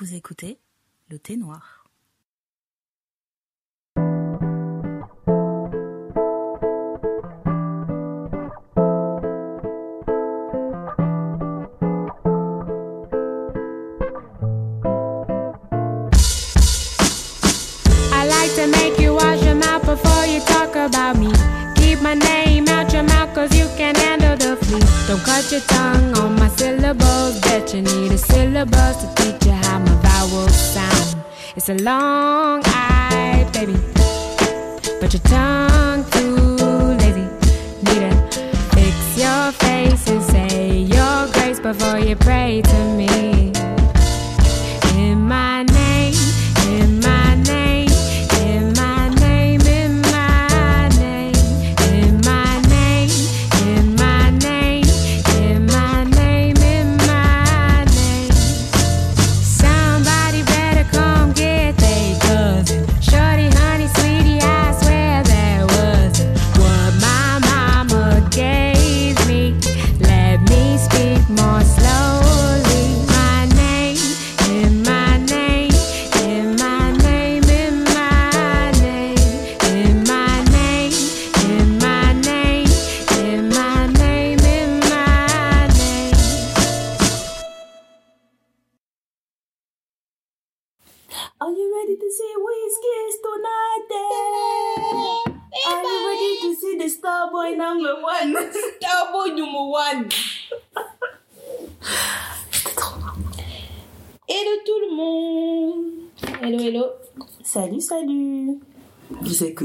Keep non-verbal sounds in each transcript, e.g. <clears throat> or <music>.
Vous écoutez le thé noir.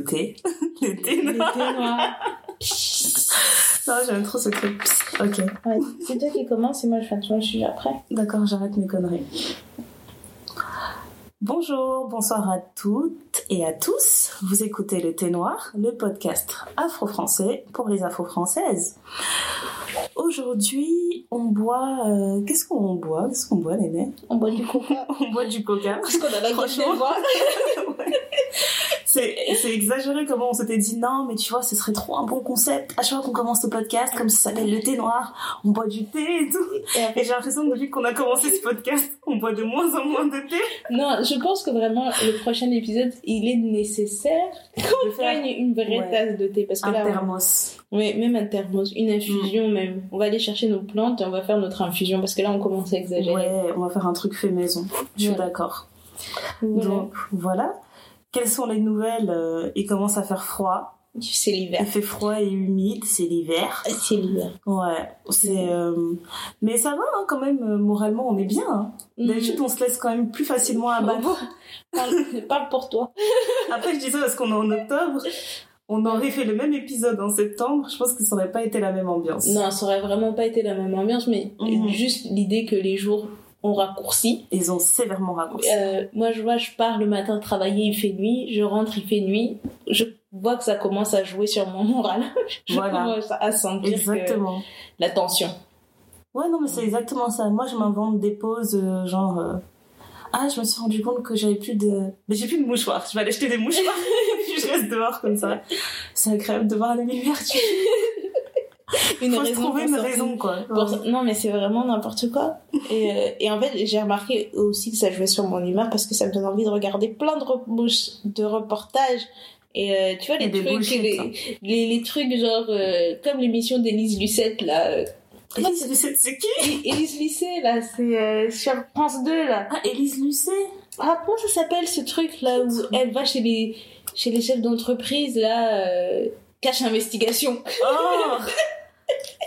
Noir. thé noir. Non, j'aime trop ce truc. Ok, Ouais, c'est toi qui commence et moi je fais attention, je suis après. d'accord, j'arrête mes conneries. Bonjour, bonsoir à toutes et à tous. Vous écoutez le thé noir, le podcast afro-français pour les afro-françaises. Aujourd'hui, on boit. euh, Qu'est-ce qu'on boit? Qu'est-ce qu'on boit, Néné? On boit du coca. <laughs> On boit du coca. Parce qu'on a la Franchement. voix. <laughs> C'est exagéré comment on s'était dit non, mais tu vois, ce serait trop un bon concept. À chaque fois qu'on commence le podcast, comme ça s'appelle le thé noir, on boit du thé et tout. Et j'ai l'impression que depuis qu'on a commencé ce podcast, on boit de moins en moins de thé. Non, je pense que vraiment le prochain épisode, il est nécessaire qu'on prenne une vraie Ouais. tasse de thé. Parce que un là, thermos. Oui, même un thermos, une infusion Mm. même. On va aller chercher nos plantes et on va faire notre infusion parce que là on commence à exagérer. Ouais, on va faire un truc fait maison. Je suis d'accord. Voilà. Donc voilà. Quelles sont les nouvelles Euh, Il commence à faire froid? C'est l'hiver. Il fait froid et humide, c'est l'hiver. C'est l'hiver. Ouais, c'est. euh, Mais ça va hein, quand même, euh, moralement, on est bien. hein. D'habitude, on se laisse quand même plus facilement abattre. <laughs> Parle, parle pour toi. <laughs> Après, je dis ça parce qu'on est en octobre. On aurait fait le même épisode en septembre. Je pense que ça aurait pas été la même ambiance. Non, ça aurait vraiment pas été la même ambiance, mais Mhm. juste l'idée que les jours ont raccourci. Ils ont sévèrement raccourci. Euh, moi, je vois, je pars le matin travailler, il fait nuit. Je rentre, il fait nuit. Je vois que ça commence à jouer sur mon moral. <laughs> je Voilà. commence à sentir que Exactement. la tension. Ouais, non, mais c'est exactement ça. Moi, je m'invente des pauses, euh, genre. euh, Ah, je me suis rendu compte que j'avais plus de. Mais j'ai plus de mouchoirs. Je vais aller acheter des mouchoirs. Puis <laughs> <laughs> je reste dehors comme ça. C'est agréable de voir la lumière. Tu Une faut raison trouver une raison, quoi. Non, mais c'est vraiment n'importe quoi. Et, euh, et en fait, j'ai remarqué aussi que ça jouait sur mon humeur parce que ça me donne envie de regarder plein de, re- de reportages. Et euh, tu vois, les trucs, bullshit, les, hein. les, les trucs genre, euh, comme l'émission d'Élise Lucette, là. euh, Élise Lucet, c'est qui? Élise Lucet, là, c'est euh, sur France 2, là. Ah, Élise Lucet Ah, comment ça s'appelle ce truc, là, où elle va chez les, chez les chefs d'entreprise, là, euh, cache investigation. Oh <laughs>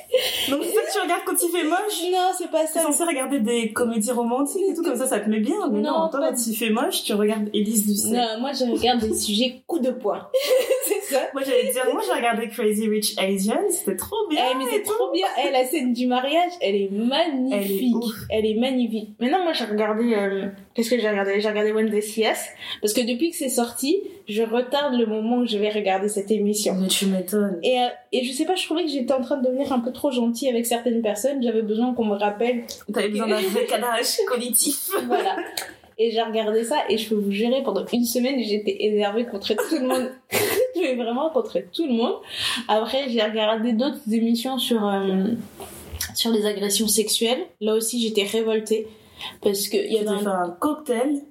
<laughs> Donc, c'est ça que tu regardes quand il fait moche? Non, c'est pas T'es ça. censé regarder des comédies romantiques et tout comme ça, ça te met bien. Mais non, Non, toi, quand il fait moche, tu regardes Élise Lucet. Non, moi, je regarde des sujets coup de poing. <laughs> ça. <laughs> Moi, j'allais dire, moi, j'ai regardé Crazy Rich Asian, c'était trop bien. Eh, mais c'est trop bien. Eh, la scène du mariage, elle est magnifique. ouf. Elle est magnifique. Maintenant, moi, j'ai regardé. euh, Qu'est-ce que j'ai regardé? J'ai regardé One Day CS. Parce que depuis que c'est sorti, je retarde le moment où je vais regarder cette émission. Mais tu m'étonnes. Et, euh, et je sais pas, je trouvais que j'étais en train de devenir un peu trop gentille avec certaines personnes. J'avais besoin qu'on me rappelle. T'avais besoin d'un décalage <laughs> cognitif. Voilà. Et j'ai regardé ça et je peux vous gérer pendant une semaine j'étais énervée contre tout le monde. <laughs> Mais vraiment contre tout le monde. Après j'ai regardé d'autres émissions sur euh, sur les agressions sexuelles. Là aussi j'étais révoltée. Parce que il y J'ai avait un... un cocktail,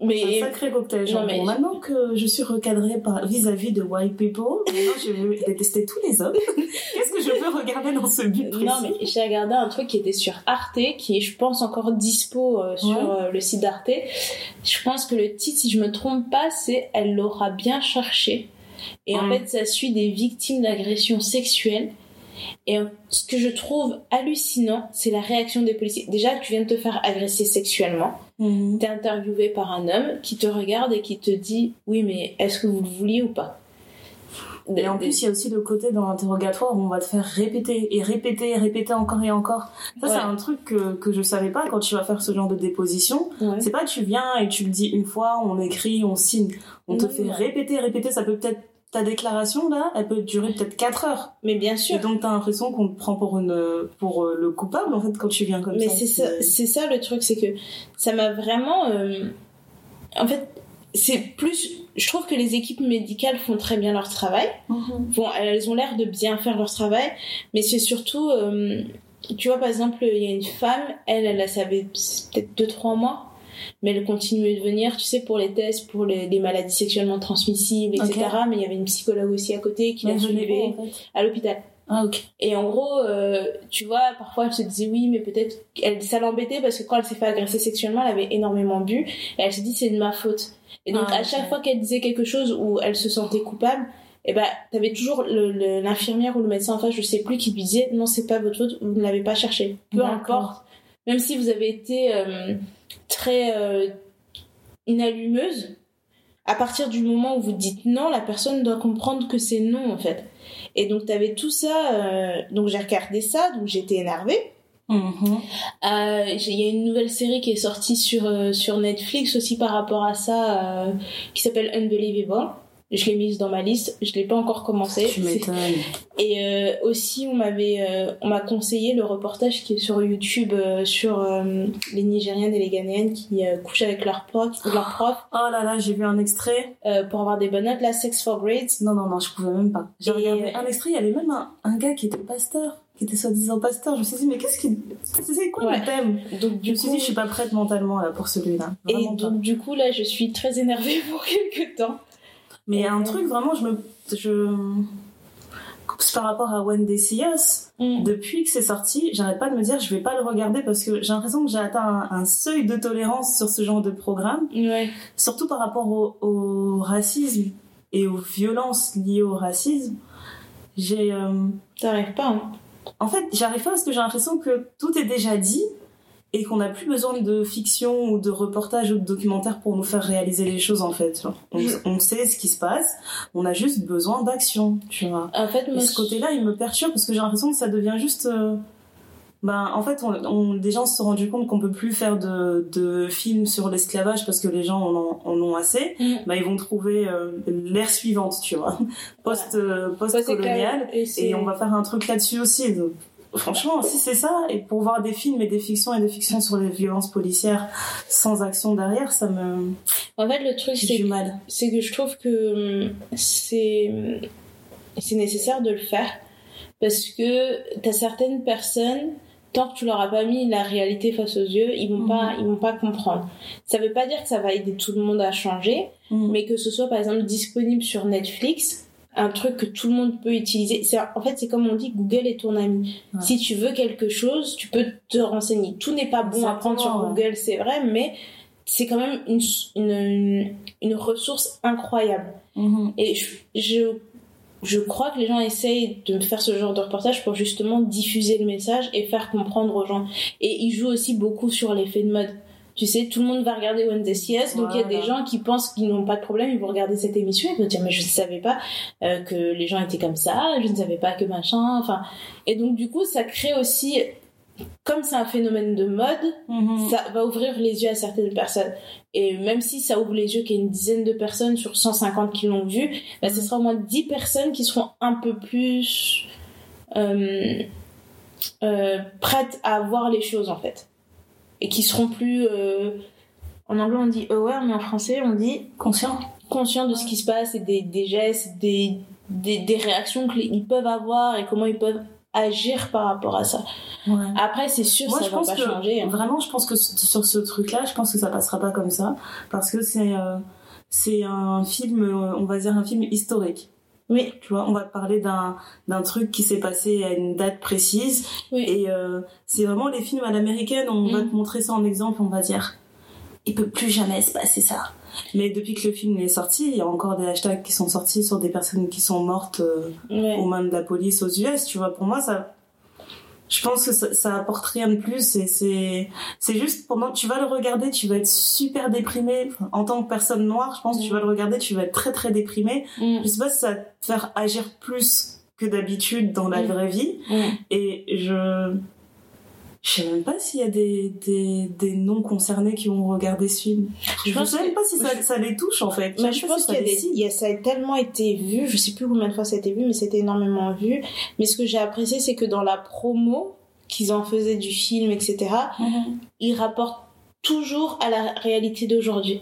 Mais un sacré cocktail. Genre, mais- bon, maintenant que je suis recadrée par vis-à-vis de white people, maintenant je vais détester tous les hommes. <laughs> Qu'est-ce que je peux regarder dans ce but précis? Non, mais j'ai regardé un truc qui était sur Arte, qui est, je pense, encore dispo euh, sur Ouais. euh, le site d'Arte. Je pense que le titre, si je me trompe pas, c'est Elle l'aura bien cherché. Et en fait, ça suit des victimes d'agressions sexuelles. Et euh, ce que je trouve hallucinant, c'est la réaction des policiers. Déjà, tu viens de te faire agresser sexuellement. Mhm. T'es interviewé par un homme qui te regarde et qui te dit Oui, mais est-ce que vous le vouliez ou pas? Et en plus, il y a aussi le côté dans l'interrogatoire où on va te faire répéter et répéter et répéter encore et encore. Ça, c'est un truc que, que je savais pas quand tu vas faire ce genre de déposition. Ouais. C'est pas tu viens et tu le dis une fois, on écrit, on signe. On te fait répéter, répéter. Ça peut peut-être, ta déclaration là, elle peut durer peut-être 4 heures. Mais bien sûr. Et donc t'as l'impression qu'on te prend pour une, pour euh, le coupable en fait quand tu viens comme Mais ça. c'est ça, c'est ça le truc, c'est que ça m'a vraiment. euh, En fait, c'est plus. Je trouve que les équipes médicales font très bien leur travail. Mhm. Bon, elles ont l'air de bien faire leur travail, mais c'est surtout. euh, Tu vois, par exemple, il y a une femme, elle, elle a savait peut-être 2-3 mois, mais elle continuait de venir, tu sais, pour les tests, pour les, les maladies sexuellement transmissibles, etc. Mais il y avait une psychologue aussi à côté qui la suivait vu, en fait. à l'hôpital. Ah ok. Et en gros, euh, tu vois, parfois elle se disait oui, mais peut-être elle ça l'embêtait parce que quand elle s'est fait agresser sexuellement, elle avait énormément bu et elle s'est dit c'est de ma faute. Et donc Ah, à chaque fois qu'elle disait quelque chose où elle se sentait coupable, et ben t'avais toujours l'infirmière ou le médecin en face, je sais plus, qui lui disait non c'est pas votre faute, vous ne l'avez pas cherché. Peu importe, même si vous avez été euh, très euh, inallumeuse, à partir du moment où vous dites non, la personne doit comprendre que c'est non en fait. Et donc t'avais tout ça, euh, donc j'ai regardé ça, donc j'étais énervée. Mhm. Euh, Il y a une nouvelle série qui est sortie sur, euh, sur Netflix aussi par rapport à ça, qui s'appelle Unbelievable. Je l'ai mise dans ma liste, je l'ai pas encore commencé. Tu m'étonnes. <laughs> Et euh, aussi, on m'avait, euh, on m'a conseillé le reportage qui est sur YouTube euh, sur les Nigériennes et les Ghanéennes qui couchent avec leur prof, leur prof Oh là là, j'ai vu un extrait. pour avoir des bonnes notes. La Sex for Grades. Non, non, non, je pouvais même pas. J'ai regardé un extrait, il y avait même un, un gars qui était pasteur, qui était soi-disant pasteur. Je me suis dit, mais qu'est-ce qui. C'est quoi Ouais. le thème? Donc Je du me suis coup, dit, je suis pas prête mentalement là pour celui-là. et pas. donc du coup là, je suis très énervée <laughs> pour quelques temps. Mais un Euh, truc, vraiment, je me. Je... Par rapport à When They See Us, Mm. depuis que c'est sorti, j'arrête pas de me dire, je vais pas le regarder parce que j'ai l'impression que j'ai atteint un, un seuil de tolérance sur ce genre de programme, Ouais. surtout par rapport au, au racisme et aux violences liées au racisme. J'ai. euh, T'arrives pas. Hein. En fait, j'arrive pas parce que j'ai l'impression que tout est déjà dit et qu'on n'a plus besoin de fiction ou de reportage ou de documentaire pour nous faire réaliser les choses en fait. On, sait ce qui se passe, on a juste besoin d'action, tu vois. En fait, Et ce côté-là, il me perturbe parce que j'ai l'impression que ça devient juste. euh, Ben, en fait, on, on- des gens se sont rendus compte qu'on peut plus faire de, de films sur l'esclavage parce que les gens en ont, en ont assez. Mm. Ben, ils vont trouver euh, l'ère suivante, tu vois, <laughs> post euh, Ouais, c'est post-colonial. clair. Et, on va faire un truc là-dessus aussi. Donc, franchement, si c'est ça, et pour voir des films et des fictions et des fictions sur les violences policières sans action derrière, ça me. En fait, le truc, c'est que je trouve que hum, c'est c'est nécessaire de le faire parce que t'as certaines personnes tant que tu leur as pas mis la réalité face aux yeux ils vont pas Mhm. ils vont pas comprendre ça veut pas dire que ça va aider tout le monde à changer Mm. mais que ce soit par exemple disponible sur Netflix un truc que tout le monde peut utiliser c'est en fait c'est comme on dit Google est ton ami Ouais. si tu veux quelque chose tu peux te renseigner tout n'est pas bon à prendre sur ouais. Google c'est vrai mais c'est quand même une, une, une, une ressource incroyable Mhm. et je, je, je crois que les gens essayent de faire ce genre de reportage pour justement diffuser le message et faire comprendre aux gens. Et ils jouent aussi beaucoup sur l'effet de mode. Tu sais, tout le monde va regarder When See Us, donc il y a des gens qui pensent qu'ils n'ont pas de problème, ils vont regarder cette émission, ils vont dire mais je ne savais pas euh, que les gens étaient comme ça, je ne savais pas que machin, enfin. Et donc du coup, ça crée aussi, comme c'est un phénomène de mode, Mhm. ça va ouvrir les yeux à certaines personnes. Et même si ça ouvre les yeux qu'il y a une dizaine de personnes sur 150 qui l'ont vu, bah, ce sera au moins 10 personnes qui seront un peu plus euh, euh, prêtes à voir les choses en fait. Et qui seront plus... euh, en anglais on dit aware, mais en français on dit Conscient. conscients de ce qui se passe et des, des gestes, des, des, des réactions qu'ils peuvent avoir et comment ils peuvent agir par rapport à ça. Ouais. Après, c'est sûr, Moi, ça je va pense pas que changer. hein. vraiment, je pense que sur ce truc-là, je pense que ça passera pas comme ça parce que c'est euh, c'est un film, euh, on va dire un film historique. Oui, Tu vois, on va te parler d'un d'un truc qui s'est passé à une date précise oui. et euh, c'est vraiment les films à l'américaine. On va Mm. te montrer ça en exemple, on va dire, il peut plus jamais se passer ça. Mais depuis que le film est sorti, il y a encore des hashtags qui sont sortis sur des personnes qui sont mortes euh, Ouais. aux mains de la police aux US, tu vois. Pour moi, ça, je pense que ça, ça apporte rien de plus et c'est, c'est juste pendant, tu vas le regarder, tu vas être super déprimé. En tant que personne noire, je pense que tu vas le regarder, tu vas être très très déprimé. Mm, Je sais pas si ça va te faire agir plus que d'habitude dans la Mm. vraie vie. mm. Et je, je sais même pas s'il y a des, des, des non concernés qui ont regardé ce film. Je, pense sais même que- pas si ça, ça les touche en fait. Moi, sais je pense si ça qu'il y y a, ça a tellement été vu, je sais plus combien de fois ça a été vu, mais c'était énormément vu. Mais ce que j'ai apprécié, c'est que dans la promo qu'ils en faisaient du film, etc., Mhm. ils rapportent toujours à la réalité d'aujourd'hui.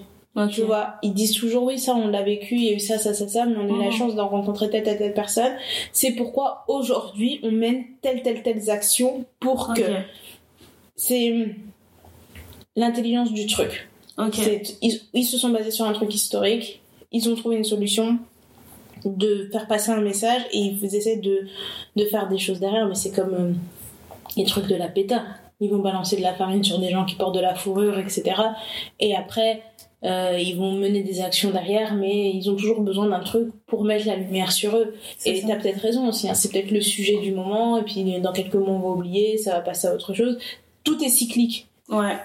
Tu vois, ils disent toujours oui, ça on l'a vécu, il y a eu ça, ça, ça, ça, mais on a eu la Mhm. chance d'en rencontrer telle, telle, telle personne. C'est pourquoi aujourd'hui on mène telle, telle, telles actions pour que c'est hum, l'intelligence du truc. Ils, ils se sont basés sur un truc historique, ils ont trouvé une solution de faire passer un message et ils essaient de, de faire des choses derrière, mais c'est comme euh, les trucs de la péta. Ils vont balancer de la farine sur des gens qui portent de la fourrure, etc. Et après, euh, ils vont mener des actions derrière, mais ils ont toujours besoin d'un truc pour mettre la lumière sur eux. Et t'as peut-être raison aussi, hein, c'est peut-être le sujet du moment, et puis dans quelques mois on va oublier, ça va passer à autre chose. Tout est cyclique. Ouais.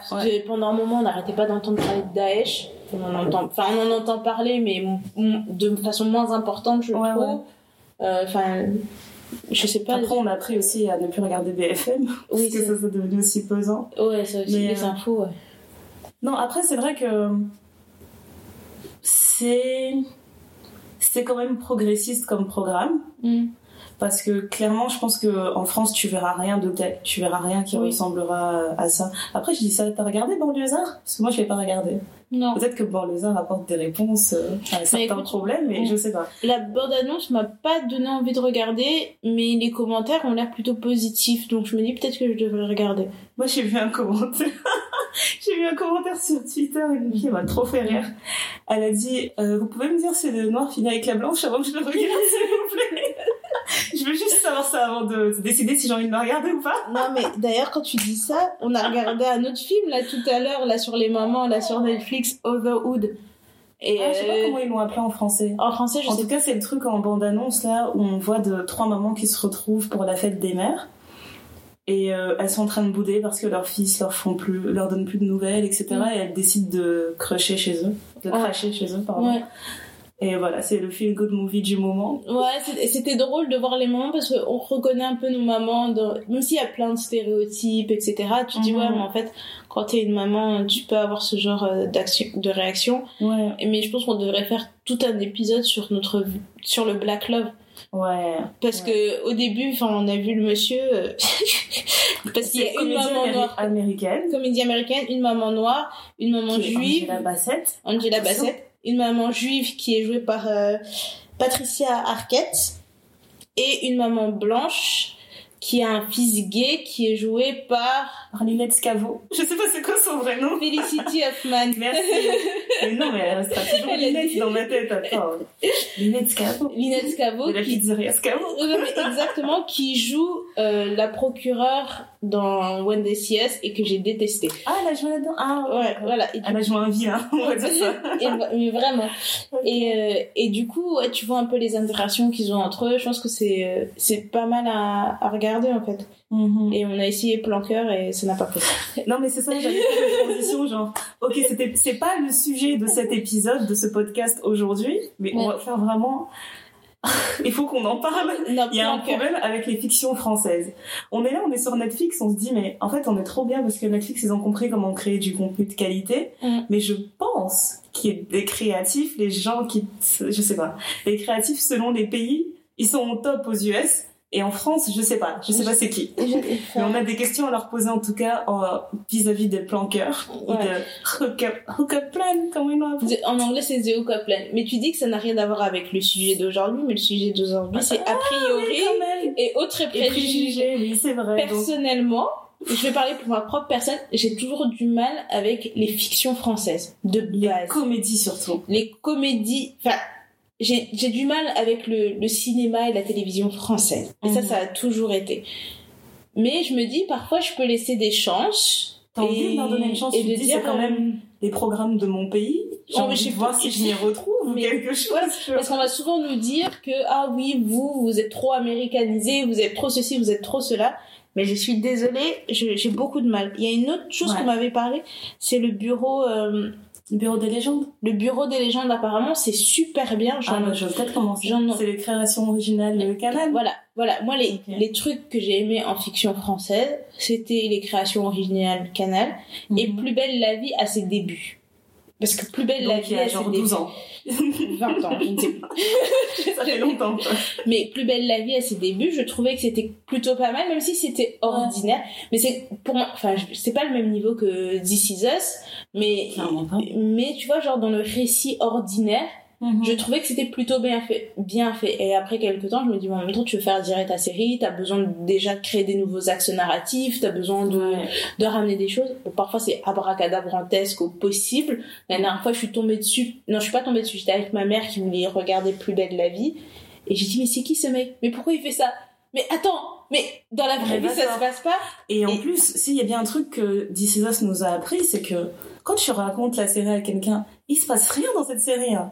pendant un moment, on n'arrêtait pas d'entendre parler de Daesh. On en entend, enfin, on en entend parler, mais de façon moins importante, je Ouais, trouve. Euh, Enfin, je sais pas. Après, on a appris aussi à ne plus regarder BFM, <laughs> parce Oui, que c'est- ça, c'est devenu aussi pesant. Ouais, ça aussi, Mais, les euh, infos, ouais. Non, après, c'est vrai que c'est c'est quand même progressiste comme programme, Mm. Parce que clairement, je pense que en France, tu verras rien de tel, tu verras rien qui Oui. ressemblera à ça. Après, je dis ça, t'as regardé Banlieusard? Parce que moi, je l'ai pas regardé. Non. Peut-être que Banlieusard apporte des réponses euh, à certains écoute, problèmes, mais on- je sais pas. La bande-annonce m'a pas donné envie de regarder, mais les commentaires ont l'air plutôt positifs, donc je me dis peut-être que je devrais regarder. Moi, j'ai vu un commentaire. <laughs> j'ai vu un commentaire sur Twitter. Une fille m'a trop fait rire. Elle a dit euh, Vous pouvez me dire si le noir finit avec la blanche avant que je le regarde, <laughs> s'il vous plaît? <laughs> Je veux juste savoir ça avant de, de décider si j'ai envie de le regarder ou pas. Non, mais d'ailleurs, quand tu dis ça, on a regardé un autre film là tout à l'heure, là sur les mamans, là sur Netflix, Otherhood. Et Ah, je sais pas euh, comment ils l'ont appelé en français. en français, je En sais tout cas, c'est le truc en bande-annonce là où on voit de trois mamans qui se retrouvent pour la fête des mères. Et euh, elles sont en train de bouder parce que leurs fils leur font plus, leur donnent plus de nouvelles, etc. Mm. Et elles décident de crusher chez eux, de Ouais. cracher chez eux, pardon. Ouais. Et voilà, c'est le feel good movie du moment. Ouais, c'était- drôle de voir les mamans parce qu'on reconnaît un peu nos mamans, dans- même s'il y a plein de stéréotypes, etc. Tu te dis, Mhm. ouais, mais en fait, quand t'es une maman, tu peux avoir ce genre euh, d'action, de réaction. Ouais, Mais je pense qu'on devrait faire tout un épisode sur notre, sur le Black Love. ouais. Parce que au début, enfin, on a vu le monsieur, euh, <laughs> parce qu'il y a une maman améri- noire, américaine. comédie américaine, une maman noire, une maman juive, Angela Bassett. Angela. Bassett, une maman juive qui est jouée par euh, Patricia Arquette, et une maman blanche qui a un fils gay qui est joué par Par Lynette Scavo. Je sais pas c'est quoi son vrai nom. Felicity Huffman. Merci. mais non, mais elle restera toujours Lynette dans ma tête. Attends. Lynette Scavo. Lynette Scavo la qui pizzeria Scavo. Exactement qui joue euh, la procureure dans When They See Us et que j'ai détesté. Ah, elle a joué là-dedans. Ah, Ouais, voilà. Et Elle a joué un vilain, on va dire ça. <laughs> Et- mais vraiment. Et, euh, et du coup, ouais, tu vois un peu les interactions qu'ils ont entre eux. Je pense que c'est euh, c'est pas mal à, à regarder en fait. Mhm. Et on a essayé plan cœur et ça n'a pas pris. <laughs> Non, mais c'est ça, j'avais fait une transition, genre, ok, c'était, c'est pas le sujet de cet épisode, de ce podcast aujourd'hui, mais on va faire vraiment, <laughs> il faut qu'on en parle. Non, Il y a un problème avec les fictions françaises. On est là, on est sur Netflix, on se dit, mais en fait, on est trop bien parce que Netflix, ils ont compris comment créer du contenu de qualité. Mm. Mais je pense qu'il y a des créatifs, les gens qui, je sais pas, les créatifs selon les pays, ils sont au top aux US, Et en France, je sais pas. Je sais pas c'est qui. <laughs> Mais on a des questions à leur poser en tout cas vis-à-vis des planqueurs Ouais. et de hookup, hookup plan, comment ils l'ont appelé. En anglais, c'est The Hookup Plan. Mais tu dis que ça n'a rien à voir avec le sujet d'aujourd'hui, mais le sujet d'aujourd'hui, c'est a Ah, oui, priori même. et autres préjugés. préjugés, oui, c'est vrai. Donc, Personnellement, je vais parler pour ma propre personne, j'ai toujours du mal avec les fictions françaises, de les base. comédies surtout. les comédies, enfin, j'ai du mal avec le, le cinéma et la télévision française. Et ça, Mhm. ça a toujours été. Mais je me dis, parfois, je peux laisser des chances. T'as envie de leur donner une chance, et tu de dis, dire c'est quand euh, même des programmes de mon pays. J'ai Oh, envie je de voir si je m'y retrouve ou <laughs> quelque chose. Parce qu'on va souvent nous dire que, ah oui, vous, vous êtes trop américanisé, vous êtes trop ceci, vous êtes trop cela. Mais je suis désolée, j'ai beaucoup de mal. Il y a une autre chose Ouais. qu'on m'avait parlé, c'est le bureau, euh, Le bureau des légendes. le bureau des légendes. Apparemment, c'est super bien. Ah, bah, je vais peut-être commencer. C'est les créations originales de Canal. Voilà, voilà. Moi, les, les trucs que j'ai aimés en fiction française, c'était les créations originales Canal et Mhm. Plus belle la vie à ses débuts. Parce que Plus belle la Donc, il vie y a à ses genre débuts. 12 ans. 20 <laughs> ans, je ne sais plus. <laughs> Ça fait longtemps. Mais Plus belle la vie à ses débuts, je trouvais que c'était plutôt pas mal, même si c'était ordinaire. Mais c'est pour moi, enfin, c'est pas le même niveau que This Is Us, mais, pas. mais tu vois, genre dans le récit ordinaire, Mhm. je trouvais que c'était plutôt bien fait, bien fait. Et après quelques temps, je me dis, bon, en même temps, tu veux faire direct ta série, t'as besoin de- déjà de créer des nouveaux axes narratifs, t'as besoin de, Ouais. de ramener des choses. Bon, parfois, c'est abracadabrantesque au possible. La dernière fois, je suis tombée dessus. Non, je suis pas tombée dessus. J'étais avec ma mère qui voulait regarder Plus belle la vie. Et j'ai dit, mais c'est qui ce mec? Mais pourquoi il fait ça? Mais attends, mais dans la vraie Mais vie, ça se passe pas? Et en plus, s'il y a bien un truc que This Is Us nous a appris, c'est que quand tu racontes la série à quelqu'un, il se passe rien dans cette série. hein.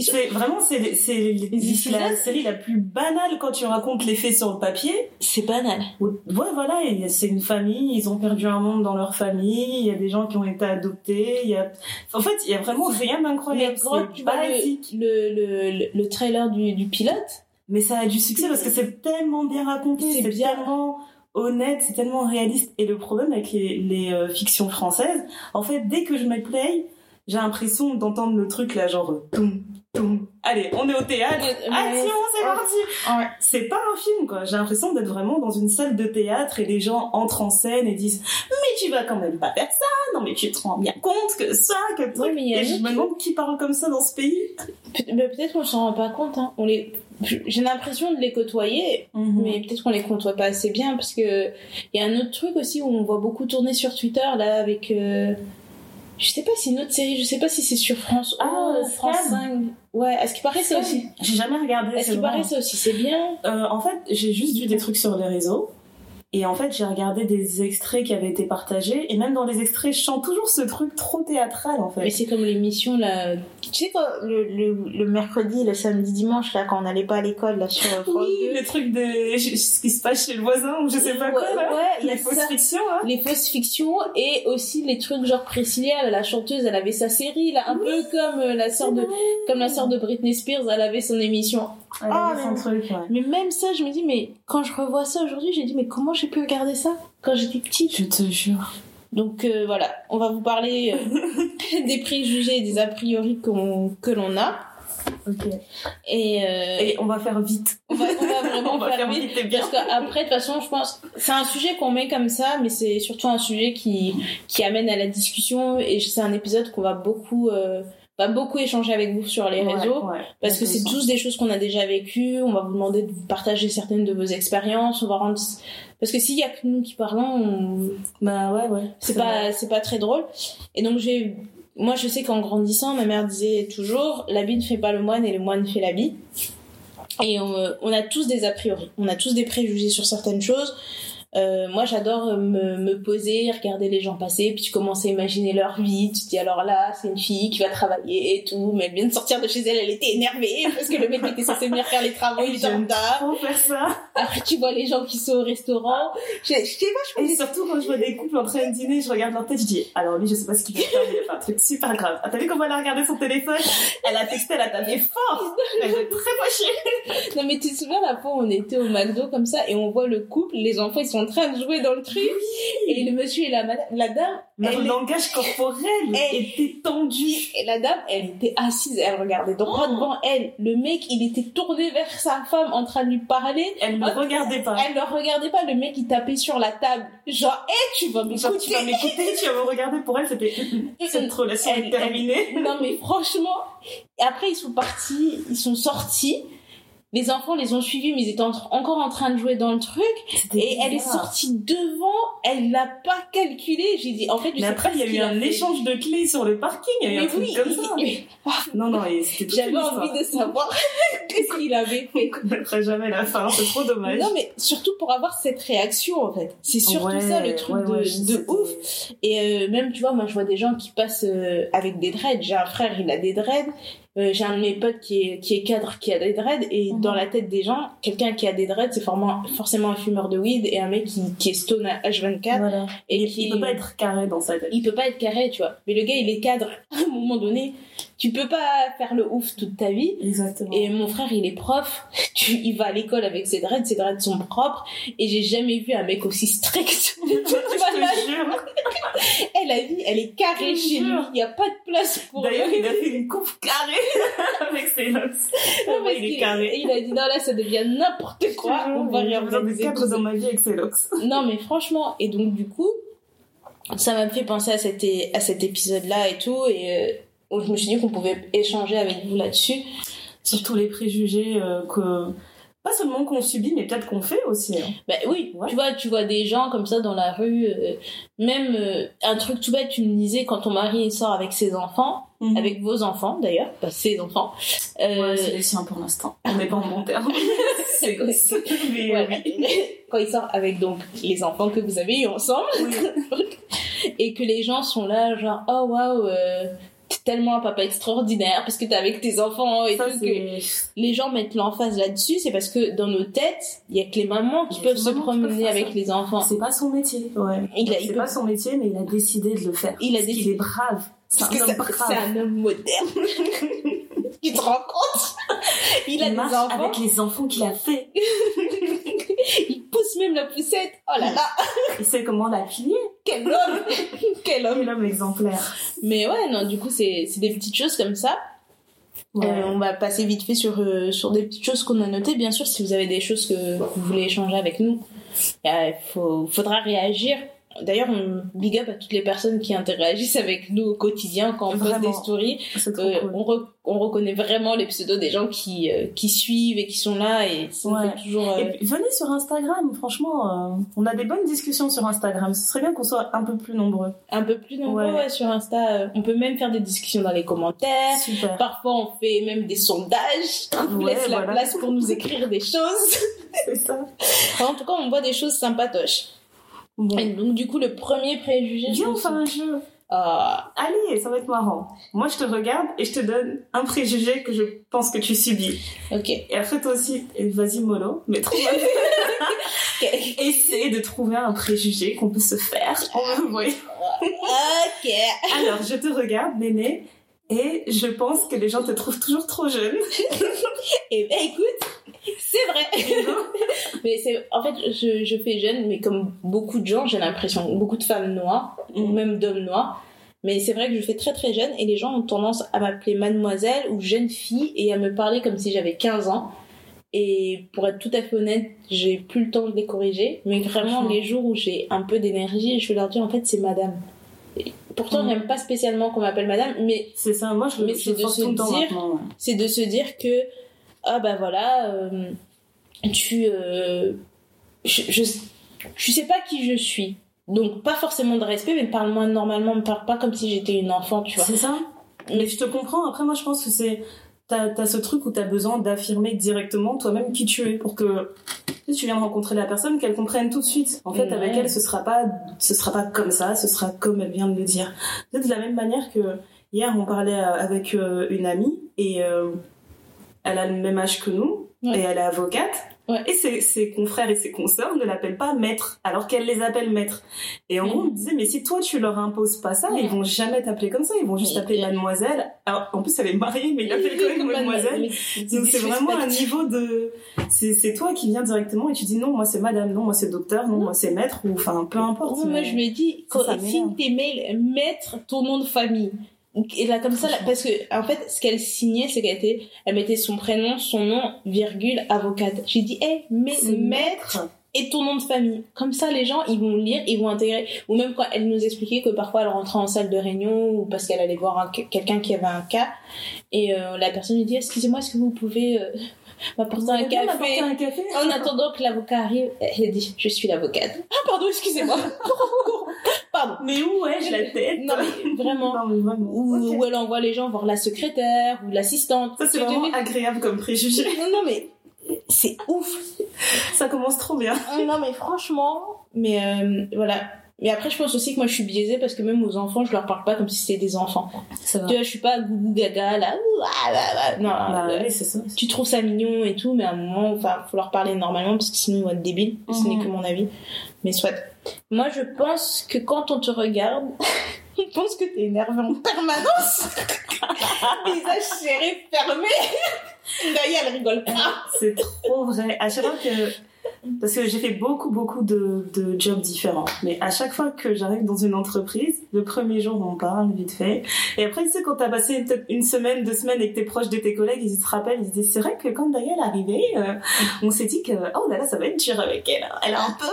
C'est vraiment c'est la série la plus banale quand tu racontes les faits sur le papier. C'est banal. Ouais, voilà, c'est une famille, ils ont perdu un membre dans leur famille, il y a des gens qui ont été adoptés, il y a... En fait, il y a vraiment rien d'incroyable, c'est basique. le, le, le, le trailer du, du pilote, Mais ça a du succès parce que c'est tellement bien raconté, C'est tellement honnête, c'est tellement réaliste. Et le problème avec les, les euh, fictions françaises, en fait, dès que je mets play, j'ai l'impression d'entendre le truc là, genre... euh, Allez, on est au théâtre, action, c'est parti Ouais. C'est pas un film, quoi. J'ai l'impression d'être vraiment dans une salle de théâtre et les gens entrent en scène et disent Mais tu vas quand même pas faire ça Non, mais tu te rends bien compte que ça, que truc. Ouais, mais il y a et je me demande qui parle comme ça dans ce pays. Pe- peut-être qu'on s'en rend pas compte. Hein. On les... J'ai l'impression de les côtoyer, mais peut-être qu'on les côtoie pas assez bien parce que il y a un autre truc aussi où on voit beaucoup tourner sur Twitter là avec. euh, Je sais pas si une autre série, je sais pas si c'est sur France Ah, ou France Scam. 5. Ouais, à ce qui paraît ça aussi? J'ai jamais regardé. À ce c'est qui vrai. paraît ça aussi, c'est bien. Euh, en fait, j'ai juste vu des trucs sur les réseaux. Et en fait, j'ai regardé des extraits qui avaient été partagés. Et même dans les extraits, je chante toujours ce truc trop théâtral, en fait. Mais c'est comme l'émission là. Tu sais quand le, le, le mercredi, le samedi, dimanche là, quand on n'allait pas à l'école là sur France oui, 2. le truc de ce qui se passe chez le voisin ou je sais pas quoi, Ouais, là. ouais, il y a les fausses ça. fictions, hein. les fausses fictions et aussi les trucs genre Priscilla la chanteuse elle avait sa série là un peu comme euh, la sœur de comme la sœur de Britney Spears elle avait son émission Elle Ah, avait son mais- truc, ouais. mais même ça je me dis mais quand je revois ça aujourd'hui j'ai dit mais comment j'ai pu regarder ça quand j'étais petite Je te jure. donc euh, voilà on va vous parler euh, <laughs> des préjugés et des a priori qu'on que l'on a Ok. et, euh, Et on va faire vite. on va, on va <laughs> vraiment on va faire faire vite vite bien. Parce qu'après, de toute façon, je pense, c'est un sujet qu'on met comme ça, mais c'est surtout un sujet qui, qui amène à la discussion et c'est un épisode qu'on va beaucoup, va beaucoup échanger avec vous sur les réseaux. ouais. Parce que c'est tous des choses qu'on a déjà vécues, on va vous demander de vous partager certaines de vos expériences, on va rendre, parce que s'il y a que nous qui parlons, on- Bah ouais, ouais. c'est pas, c'est pas très drôle. Et donc j'ai, moi je sais qu'en grandissant, ma mère disait toujours, l'habit ne fait pas le moine et le moine fait l'habit. Et on, on a tous des a priori, on a tous des préjugés sur certaines choses. Euh, moi, j'adore me, me poser, regarder les gens passer, puis tu commences à imaginer leur vie. Tu te dis alors là, c'est une fille qui va travailler et tout, mais elle vient de sortir de chez elle, elle était énervée parce que le mec était censé venir faire les travaux, il était en retard. faire ça. Après, tu vois les gens qui sont au restaurant. Je, je Et surtout quand je vois des couples en train de dîner, je regarde leur tête, je dis alors lui je sais pas ce qu'il va faire, mais il a fait un truc super grave. Ah, t'as vu comment elle a regardé son téléphone? Elle a texté, elle a tapé fort. Elle est très fâchée. Non mais tu te souviens la fois où on était au McDo comme ça et on voit le couple, les enfants ils sont en train de jouer dans le truc. Et le monsieur et la, madame, la dame, Leur elle, langage corporel Elle- était tendu. et la dame, elle était assise, elle regardait droit Oh. devant elle. Le mec, il était tourné vers sa femme en train de lui parler. Elle ne regardait pas. Elle le regardait pas, le mec, il tapait sur la table. Genre, hé, tu vas m'écouter. tu vas m'écouter, tu vas me regarder. Pour elle, c'était cette relation Elle- est terminée. Non, mais franchement. Et après, ils sont partis, ils sont sortis. Les enfants les ont suivis, mais ils étaient en- encore en train de jouer dans le truc. Et elle est sortie devant, elle l'a pas calculé. J'ai dit, en fait, je Mais sais après, pas il y a eu un fait. échange de clés sur le parking. Il y a eu Mais un truc comme ça. il- <laughs> Non, non, j'avais envie de savoir <laughs> qu'est-ce qu'il avait fait. On connaîtra jamais la fin, c'est trop dommage. Non, mais surtout pour avoir cette réaction, en fait. C'est surtout Ouais, ça le truc ouais, de, ouais, de ouf. Et euh, même, tu vois, moi, je vois des gens qui passent euh, avec des dreads. J'ai un frère, il a des dreads. Euh, j'ai un de mes potes qui est, qui est cadre, qui a des dreads. Et Mhm. dans la tête des gens, quelqu'un qui a des dreads, c'est forcément, forcément un fumeur de weed et un mec qui, qui est stone à H24. Voilà. Et Et qui il peut pas être carré dans sa tête. il peut pas être carré, tu vois. Mais le gars, il est cadre. <laughs> À un moment donné, tu peux pas faire le ouf toute ta vie. Exactement. Et mon frère, il est prof. <laughs> Tu, il va à l'école avec ses dreads. Ses dreads sont propres. Et j'ai jamais vu un mec aussi strict. <laughs> tu vois, je là, te jure. <laughs> elle a vie, elle est carrée chez lui. Il n'y a pas de place pour D'ailleurs, il a fait une coupe carrée avec ses. Non, parce il est carré. Il a dit non, là, ça devient n'importe quoi. On va réorganiser cadre dans ma vie avec ses locks. Non, mais franchement, et donc du coup, ça m'a fait penser à cet, à cet épisode-là et tout, et euh, je me suis dit qu'on pouvait échanger avec vous là-dessus. Sur tous les préjugés euh, que. Pas seulement qu'on subit, mais peut-être qu'on fait aussi. hein. Bah oui, Ouais. tu vois, tu vois des gens comme ça dans la rue, euh, même euh, un truc tout bête, tu me disais quand ton mari sort avec ses enfants, Mhm. avec vos enfants d'ailleurs, pas ses enfants. Euh, Ouais, c'est les siens pour l'instant. On n'est pas en bon terme. <laughs> c'est <laughs> c'est- mais, ouais, oui. <laughs> quand il sort avec donc les enfants que vous avez eu ensemble, et que les gens sont là genre oh waouh tellement un papa extraordinaire parce que t'es avec tes enfants et Ça, tout que les gens mettent l'emphase là-dessus c'est parce que dans nos têtes il y a que les mamans qui Il peuvent se promener avec ça. les enfants C'est pas son métier. Ouais. Il a- il c'est peut- pas son métier, mais il a décidé de le faire. Il a Parce qu'il décidé. est brave. C'est parce un homme brave. c'est un homme moderne <laughs> <laughs> tu te rends compte il a Il des marche enfants avec les enfants qu'il a fait. <laughs> il pousse même la poussette oh là là <laughs> Il sait comment la plier. quel homme quel homme Quel homme exemplaire. mais ouais non du coup c'est c'est des petites choses comme ça Ouais. Euh, on va passer vite fait sur, euh, sur des petites choses qu'on a notées. Bien sûr, si vous avez des choses que vous voulez échanger avec nous, il faudra réagir. D'ailleurs, on big up à toutes les personnes qui interagissent avec nous au quotidien quand on poste Vraiment. des stories. Euh, cool. on, re- on reconnaît vraiment les pseudos des gens qui, euh, qui suivent et qui sont là et Ouais. toujours... euh, Et puis, venez sur Instagram, franchement, euh, on a des bonnes discussions sur Instagram. Ce serait bien qu'on soit un peu plus nombreux. un peu plus nombreux Ouais. ouais, sur Insta. Euh, On peut même faire des discussions dans les commentaires. Super. Parfois, on fait même des sondages. On laisse la voilà. place pour nous écrire des choses. <laughs> C'est ça. en tout cas, on voit des choses sympatoches. Bon. Et donc, du coup, le premier préjugé... Viens, on fait un jeu. Ah, Allez, ça va être marrant. Moi, je te regarde et je te donne un préjugé que je pense que tu subis. ok. Et après, toi aussi, et vas-y, mollo, mais trouve <laughs> Ok. Essaye de trouver un préjugé qu'on peut se faire. Oui. Ok. Alors, je te regarde, Néné, et je pense que les gens te trouvent toujours trop jeune. <laughs> Et ben, écoute, c'est vrai. <laughs> mais c'est, en fait, je, je fais jeune, mais comme beaucoup de gens, j'ai l'impression, beaucoup de femmes noires, ou Mm. même d'hommes noirs. Mais c'est vrai que je fais très très jeune et les gens ont tendance à m'appeler mademoiselle ou jeune fille et à me parler comme si j'avais 15 ans. Et pour être tout à fait honnête, j'ai plus le temps de les corriger. Mais vraiment, les jours où j'ai un peu d'énergie, je vais leur dire en fait c'est madame. Pourtant, Mm. j'aime pas spécialement qu'on m'appelle madame, mais C'est ça, moi, je Mais c'est je de se dire- ouais. c'est de se dire que ah bah voilà euh, tu euh, je, je tu sais pas qui je suis donc pas forcément de respect mais parle-moi normalement me parle pas comme si j'étais une enfant tu vois C'est ça Mais je te comprends. Après, moi, je pense que c'est. T'as as ce truc où t'as besoin d'affirmer directement toi-même qui tu es pour que tu viens de rencontrer la personne, qu'elle comprenne tout de suite. En fait, avec elle, ce sera pas, ce sera pas comme ça, ce sera comme elle vient de le dire. De la même manière que hier, on parlait euh, avec euh, une amie et euh, elle a le même âge que nous et elle est avocate Ouais. Et ses, ses confrères et ses consoeurs ne l'appellent pas maître, alors qu'elle les appelle maître. Et en gros, on me disait, mais si toi tu leur imposes pas ça, Ouais. ils vont jamais t'appeler comme ça, ils vont juste t'appeler mademoiselle. Alors, en plus, elle est mariée, mais il l'appelle quand même mademoiselle. Donc c'est vraiment un niveau de... C'est toi qui viens directement et tu dis non, moi c'est madame, non, moi c'est docteur, non, moi c'est maître, ou enfin peu importe. Ouais, moi, je me dis, quand signe tes mails, mettre ton nom de famille. Et là, comme ça, là, parce que, en fait, ce qu'elle signait, c'est qu'elle était, elle mettait son prénom, son nom, virgule, avocate. J'ai dit, hé, mais C'est maître et ton nom de famille. Comme ça, les gens, ils vont lire, ils vont intégrer. Ou même quand elle nous expliquait que parfois elle rentrait en salle de réunion ou parce qu'elle allait voir un- quelqu'un qui avait un cas et euh, la personne lui dit, excusez-moi, est-ce que vous pouvez euh, m'apporter un un café en attendant que l'avocat arrive, elle dit Je suis l'avocate. Ah, pardon, excusez-moi. <laughs> pardon. Mais où ai-je la tête Non, mais vraiment. Non, mais vraiment. Elle envoie les gens voir la secrétaire ou l'assistante. Ça, c'est vraiment agréable comme préjugé. Non, non, mais c'est ouf. <laughs> Ça commence trop bien. <laughs> Non, mais franchement. Mais euh, voilà. Mais après, je pense aussi que moi, je suis biaisée parce que même aux enfants, je leur parle pas comme si c'était des enfants. Tu vois, je suis pas gougou gaga là. Non, Bah euh, oui, c'est ça. tu trouves ça mignon et tout, mais à un moment, enfin, faut leur parler normalement parce que sinon ils vont être débiles. Ce Mhm. n'est que mon avis. Mais soit. Moi, je pense que quand on te regarde, on pense que t'es énervé en permanence. <laughs> Visage serré, fermé. D'ailleurs, elle rigole pas. C'est trop vrai. À chaque fois que. Parce que j'ai fait beaucoup, beaucoup de, de jobs différents. Mais à chaque fois que j'arrive dans une entreprise, le premier jour, on parle vite fait. Et après, tu sais, quand t'as passé peut-être une semaine, deux semaines et que t'es proche de tes collègues, ils se rappellent, ils se disent, c'est vrai que quand Daniel est arrivée, euh, on s'est dit que, oh là là, ça va être dur avec elle. Elle a un peu,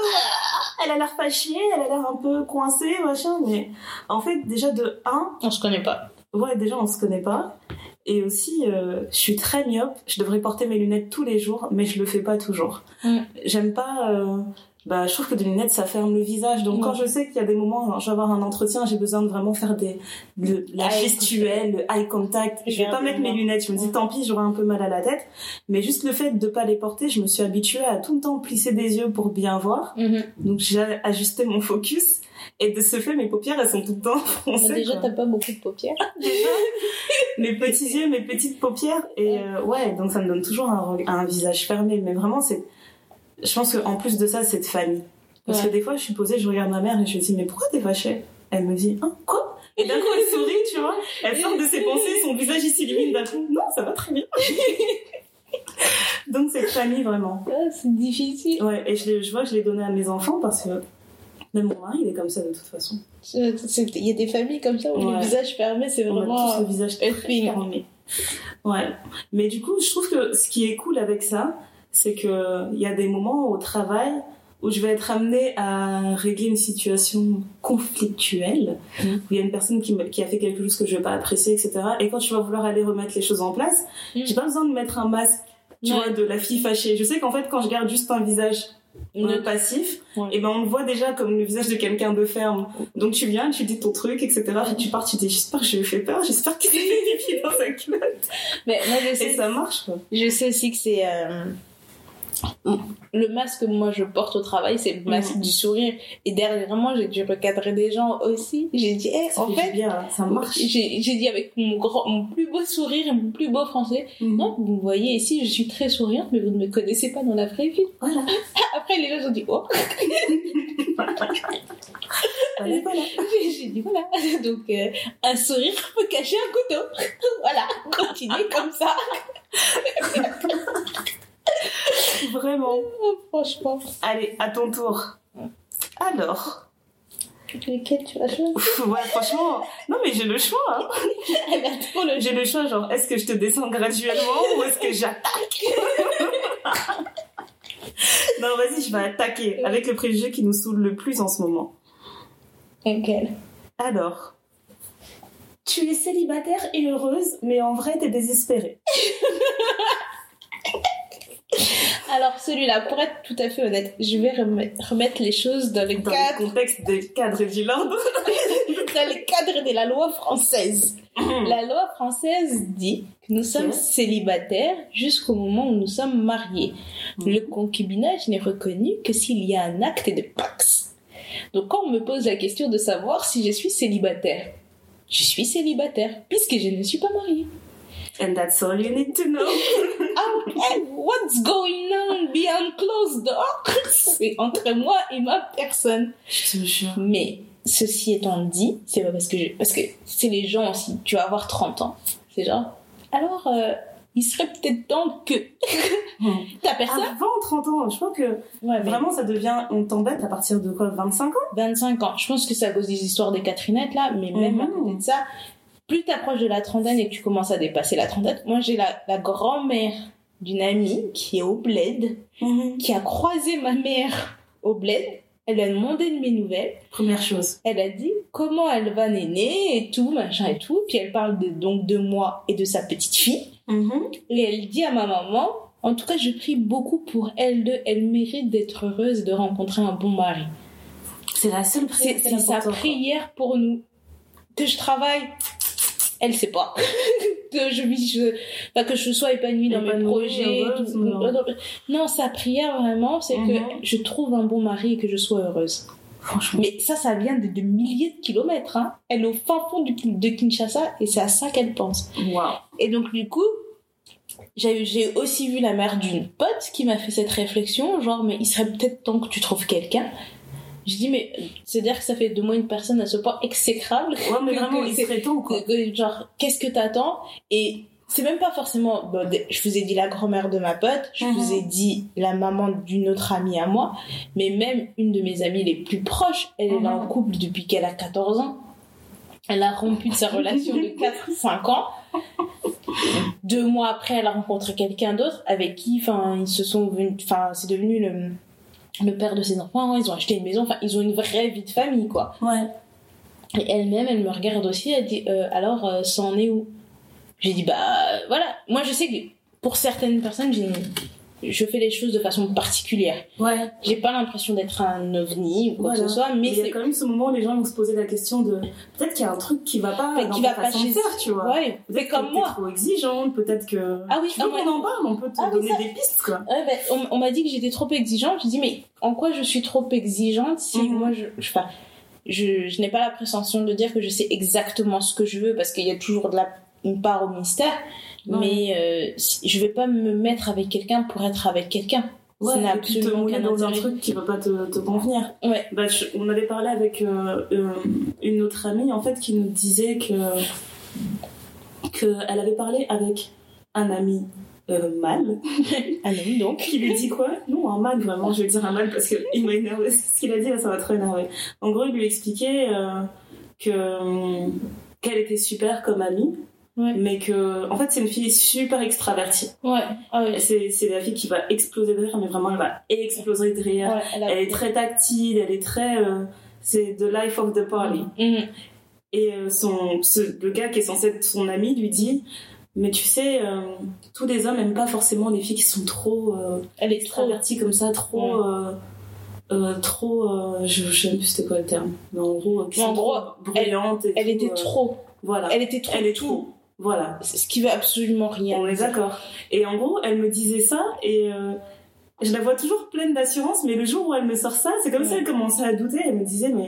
elle a l'air fâchée, elle a l'air un peu coincée, machin. Mais en fait, déjà de un, On se connaît pas. Ouais, déjà, on se connaît pas. Et aussi, euh, je suis très myope. Je devrais porter mes lunettes tous les jours, mais je le fais pas toujours. Mm. J'aime pas. euh, bah, je trouve que des lunettes, ça ferme le visage. Donc, quand je sais qu'il y a des moments, genre, je vais avoir un entretien, j'ai besoin de vraiment faire des, de la Eye gestuelle, le eye contact. Je vais pas mettre mes lunettes. Je me dis, tant pis, j'aurai un peu mal à la tête. Mais juste le fait de pas les porter, je me suis habituée à tout le temps plisser des yeux pour bien voir. Donc, j'ai ajusté mon focus. Et de ce fait, mes paupières, elles sont tout le temps foncées. Déjà, quoi t'as pas beaucoup de paupières. <laughs> déjà mes petits yeux, mes petites paupières et euh, ouais donc ça me donne toujours un, un visage fermé mais vraiment c'est je pense que en plus de ça c'est de famille parce Ouais. que des fois je suis posée je regarde ma mère et je lui dis mais pourquoi t'es fâchée? Elle me dit hein quoi? Et d'un coup elle <laughs> sourit tu vois elle sort de ses pensées son visage il s'illumine d'un coup non ça va très bien <laughs> donc c'est de famille vraiment Ah, c'est difficile. ouais et je, je vois que je l'ai donné à mes enfants parce que même mon mari il est comme ça de toute façon Il y a des familles comme ça où Ouais. le visage fermé, c'est vraiment. le visage effing. fermé. Ouais. Mais du coup, je trouve que ce qui est cool avec ça, c'est que il y a des moments au travail où je vais être amenée à régler une situation conflictuelle, Mm. où il y a une personne qui, qui a fait quelque chose que je vais pas apprécier, etc. Et quand tu vas vouloir aller remettre les choses en place, Mm. j'ai pas besoin de mettre un masque, tu Ouais. vois, de la fille fâchée. Je sais qu'en fait, quand je garde juste un visage passif, Ouais. et ben on le voit déjà comme le visage de quelqu'un de ferme. Donc tu viens, tu dis ton truc, etc. Puis tu pars, tu dis j'espère que je lui ai fait peur, j'espère qu'il s'est fait pipi dans sa culotte. Mais moi, je Et sais, ça marche quoi. je sais aussi que c'est. euh, Le masque que moi je porte au travail, c'est le masque Mhm. du sourire. Et dernièrement, j'ai dû recadrer des gens aussi. J'ai dit, eh, Ça en fait bien, hein. ça marche. j'ai dit avec mon, grand, mon plus beau sourire et mon plus beau français, Mhm. non, vous me voyez ici, je suis très souriante, mais vous ne me connaissez pas dans la vraie vie. Voilà. <laughs> Après, les gens ont dit, oh, <laughs> voilà. <laughs> j'ai dit, voilà. Donc, euh, un sourire peut cacher un couteau. voilà, continuez comme ça. <laughs> Vraiment. Franchement. Allez, à ton tour. Alors. Lequel tu vas choisir ouais, franchement. Non, mais j'ai le choix. hein. <laughs> J'ai le choix, genre, est-ce que je te descends graduellement ou est-ce que j'attaque <laughs> Non, vas-y, je vais attaquer avec le préjugé qui nous saoule le plus en ce moment. Lequel? Alors, tu es célibataire et heureuse, mais en vrai, t'es désespérée. Alors, celui-là, pour être tout à fait honnête, je vais remettre, les choses dans le Dans cadre le contexte des cadres l'ordre. <laughs> dans le cadre de la loi française. La loi française dit que nous sommes célibataires jusqu'au moment où nous sommes mariés. Mhm. Le concubinage n'est reconnu que s'il y a un acte de pax. Donc quand on me pose la question de savoir si je suis célibataire, je suis célibataire puisque je ne suis pas mariée. And that's all you need to know. <laughs> What what's going on behind closed doors? C'est entre moi et ma personne. Je te jure. Mais ceci étant dit, c'est pas parce que je- parce que c'est les gens aussi. Tu vas avoir 30 ans, c'est genre. Alors, euh, il serait peut-être temps que <laughs> <laughs> ta personne. Avant 30 ans, je crois que Ouais, mais vraiment ça devient, on t'embête à partir de quoi? 25 ans? 25 ans. Je pense que c'est à cause des histoires des Catherinettes là, mais même à Mhm. côté de ça, plus t'approches de la trentaine et que tu commences à dépasser la trentaine. Moi, j'ai la, la grand-mère d'une amie qui est au bled, qui a croisé ma mère au bled. Elle a demandé de mes nouvelles. Première chose. Elle a dit comment elle va néner et tout, machin et tout. Puis elle parle de, donc de moi et de sa petite fille. Et elle dit à ma maman, en tout cas, je prie beaucoup pour elle deux. Elle mérite d'être heureuse de rencontrer un bon mari. C'est la seule prière. c'est sa prière pour nous. Que je travaille, elle sait pas. <laughs> que je vis, je, pas que je sois épanouie dans mes projets. heureuse, tout. non. Non, sa prière vraiment, c'est Mhm. que je trouve un bon mari et que je sois heureuse. Franchement. Mais ça, ça vient de, de milliers de kilomètres. Hein. Elle est au fin fond du- de Kinshasa et c'est à ça qu'elle pense. Et donc, du coup, j'ai aussi vu la mère d'une pote qui m'a fait cette réflexion, genre, mais il serait peut-être temps que tu trouves quelqu'un. Je dis, mais c'est-à-dire que ça fait de moi une personne à ce point exécrable. Ouais, mais vraiment, temps, quoi. genre, qu'est-ce que t'attends? Et c'est même pas forcément. bon, je vous ai dit la grand-mère de ma pote, je Mhm. vous ai dit la maman d'une autre amie à moi, mais même une de mes amies les plus proches, elle est Mhm. en couple depuis qu'elle a 14 ans. Elle a rompu de sa <laughs> relation de 4-5 ans. Deux mois après, elle a rencontré quelqu'un d'autre avec qui, enfin, ils se sont enfin, c'est devenu le, le père de ses enfants, ils ont acheté une maison, enfin, ils ont une vraie vie de famille, quoi. Ouais. Et elle-même, elle me regarde aussi, elle dit euh, alors euh, ça en est où? J'ai dit bah voilà, moi je sais que pour certaines personnes, j'ai une- je fais les choses de façon particulière. Ouais. J'ai pas l'impression d'être un ovni ou quoi Voilà. que ce soit, mais il y a c'est quand même ce moment où les gens vont se poser la question de peut-être qu'il y a un truc qui va pas qui va pas chez faire, tu vois. ouais, Peut-être c'est comme que moi. Trop exigeante, peut-être que. Ah oui, tu veux ah ouais. qu'on en parle, on peut te Ah donner ça- des pistes, quoi. Ouais, ben, on, on m'a dit que j'étais trop exigeante. Je dis mais en quoi je suis trop exigeante si Mhm. moi je, je, enfin, je, je n'ai pas la prétention de dire que je sais exactement ce que je veux parce qu'il y a toujours de la, une part au. Ouais. Mais euh, je vais pas me mettre avec quelqu'un pour être avec quelqu'un. Ouais, ça n'a absolument aucun dans un truc qui va pas te, te convenir. Ouais. Bah, je- on avait parlé avec euh, euh, une autre amie en fait qui nous disait que que elle avait parlé avec un ami euh, mâle <laughs> Ah non, donc. qui lui dit quoi? Non, un mâle vraiment. Je vais dire un mâle parce que il m'a énervé. <laughs> Ce qu'il a dit là, ça m'a trop énervé. En gros, il lui expliquait euh, que qu'elle était super comme amie, Ouais. mais que en fait c'est une fille super extravertie. Ouais. Ah. C'est c'est la fille qui va exploser de rire, mais vraiment elle va exploser de rire. Ouais, elle a- Elle est très tactile, elle est très. euh, c'est the life of the party. Mhm. Et euh, son, ce, le gars qui est censé être son ami lui dit Mais tu sais, euh, tous les hommes n'aiment pas forcément les filles qui sont trop euh, Elle est trop. extraverties comme ça, trop. euh, trop. je je sais plus c'était quoi le terme. Mais en gros, qui Mais en sont gros, trop bruyantes. et Elle tout, était trop. Voilà. Elle était trop. Elle est tout. Voilà. Ce qui veut absolument rien. On est d'accord. Et en gros, elle me disait ça et euh, je la vois toujours pleine d'assurance, mais le jour où elle me sort ça, c'est comme si Ouais. elle commençait à douter. Elle me disait, mais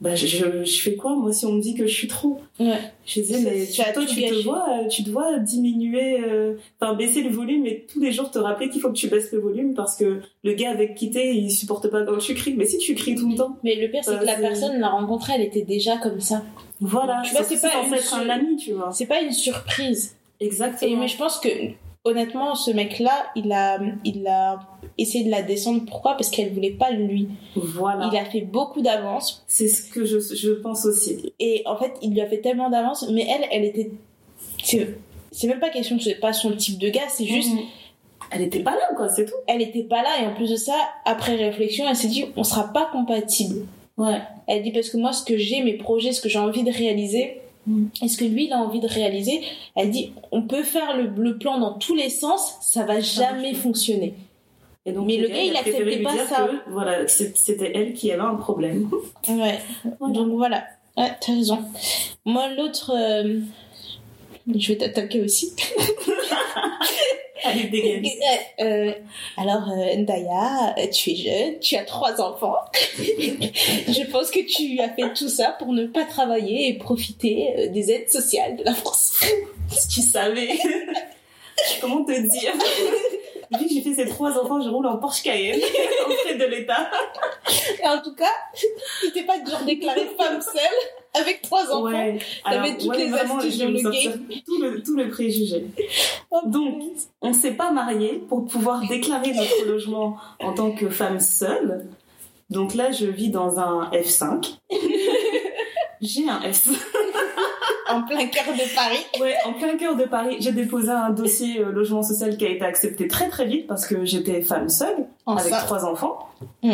bah, je, je, je fais quoi moi si on me dit que je suis trop? Ouais. Je disais, mais Tu toi, tu gâché. te vois, tu dois diminuer, euh, enfin baisser le volume et tous les jours te rappeler qu'il faut que tu baisses le volume parce que le gars avec qui t'es, il supporte pas quand tu cries. Mais si tu cries tout le temps, Mais le pire, c'est Euh, que la personne l'a rencontrée, elle était déjà comme ça. Voilà. Tu vois, c'est pas censé une être un seule- ami, tu vois. C'est pas une surprise. Exactement. Et, mais je pense que, honnêtement, ce mec-là, il a, il a essayé de la descendre. Pourquoi? Parce qu'elle voulait pas lui. Voilà. Il a fait beaucoup d'avance. C'est ce que je, je pense aussi. Et en fait, il lui a fait tellement d'avance. Mais elle, elle était. C'est c'est même pas question de c'est pas son type de gars, c'est juste. Mhm. Elle était pas là, quoi, c'est tout. Elle était pas là. Et en plus de ça, après réflexion, elle s'est dit on sera pas compatibles. Ouais. Elle dit parce que moi, ce que j'ai, mes projets, ce que j'ai envie de réaliser, Mm. et ce que lui, il a envie de réaliser, elle dit on peut faire le, le plan dans tous les sens, ça va jamais fonctionner. Et donc, Mais le gars, il acceptait pas ça. que, voilà, c'était elle qui avait un problème. <laughs> Ouais. Voilà. Donc voilà. Ouais, t'as raison. Moi, l'autre. euh, Je vais t'attaquer aussi. <laughs> Allez, dégage. Euh, alors, euh, Ndaya, euh, tu es jeune, tu as trois enfants. <laughs> Je pense que tu as fait tout ça pour ne pas travailler et profiter euh, des aides sociales de la France. Si <laughs> tu savais. <laughs> Comment te dire? J'ai fait ces trois enfants, je roule en Porsche Cayenne <laughs> auprès de l'État. Et en tout cas, tu t'es pas genre déclarée <laughs> femme seule avec trois enfants. Ouais. T'avais toutes les astuces me le game. Tout le, tout le préjugé. Oh, Donc, on s'est pas marié pour pouvoir déclarer notre logement en tant que femme seule. Donc là, je vis dans un F5. <laughs> J'ai un F. en plein cœur de Paris. Ouais, en plein cœur de Paris, j'ai déposé un dossier euh, logement social qui a été accepté très très vite parce que j'étais femme seule avec trois enfants. Mm.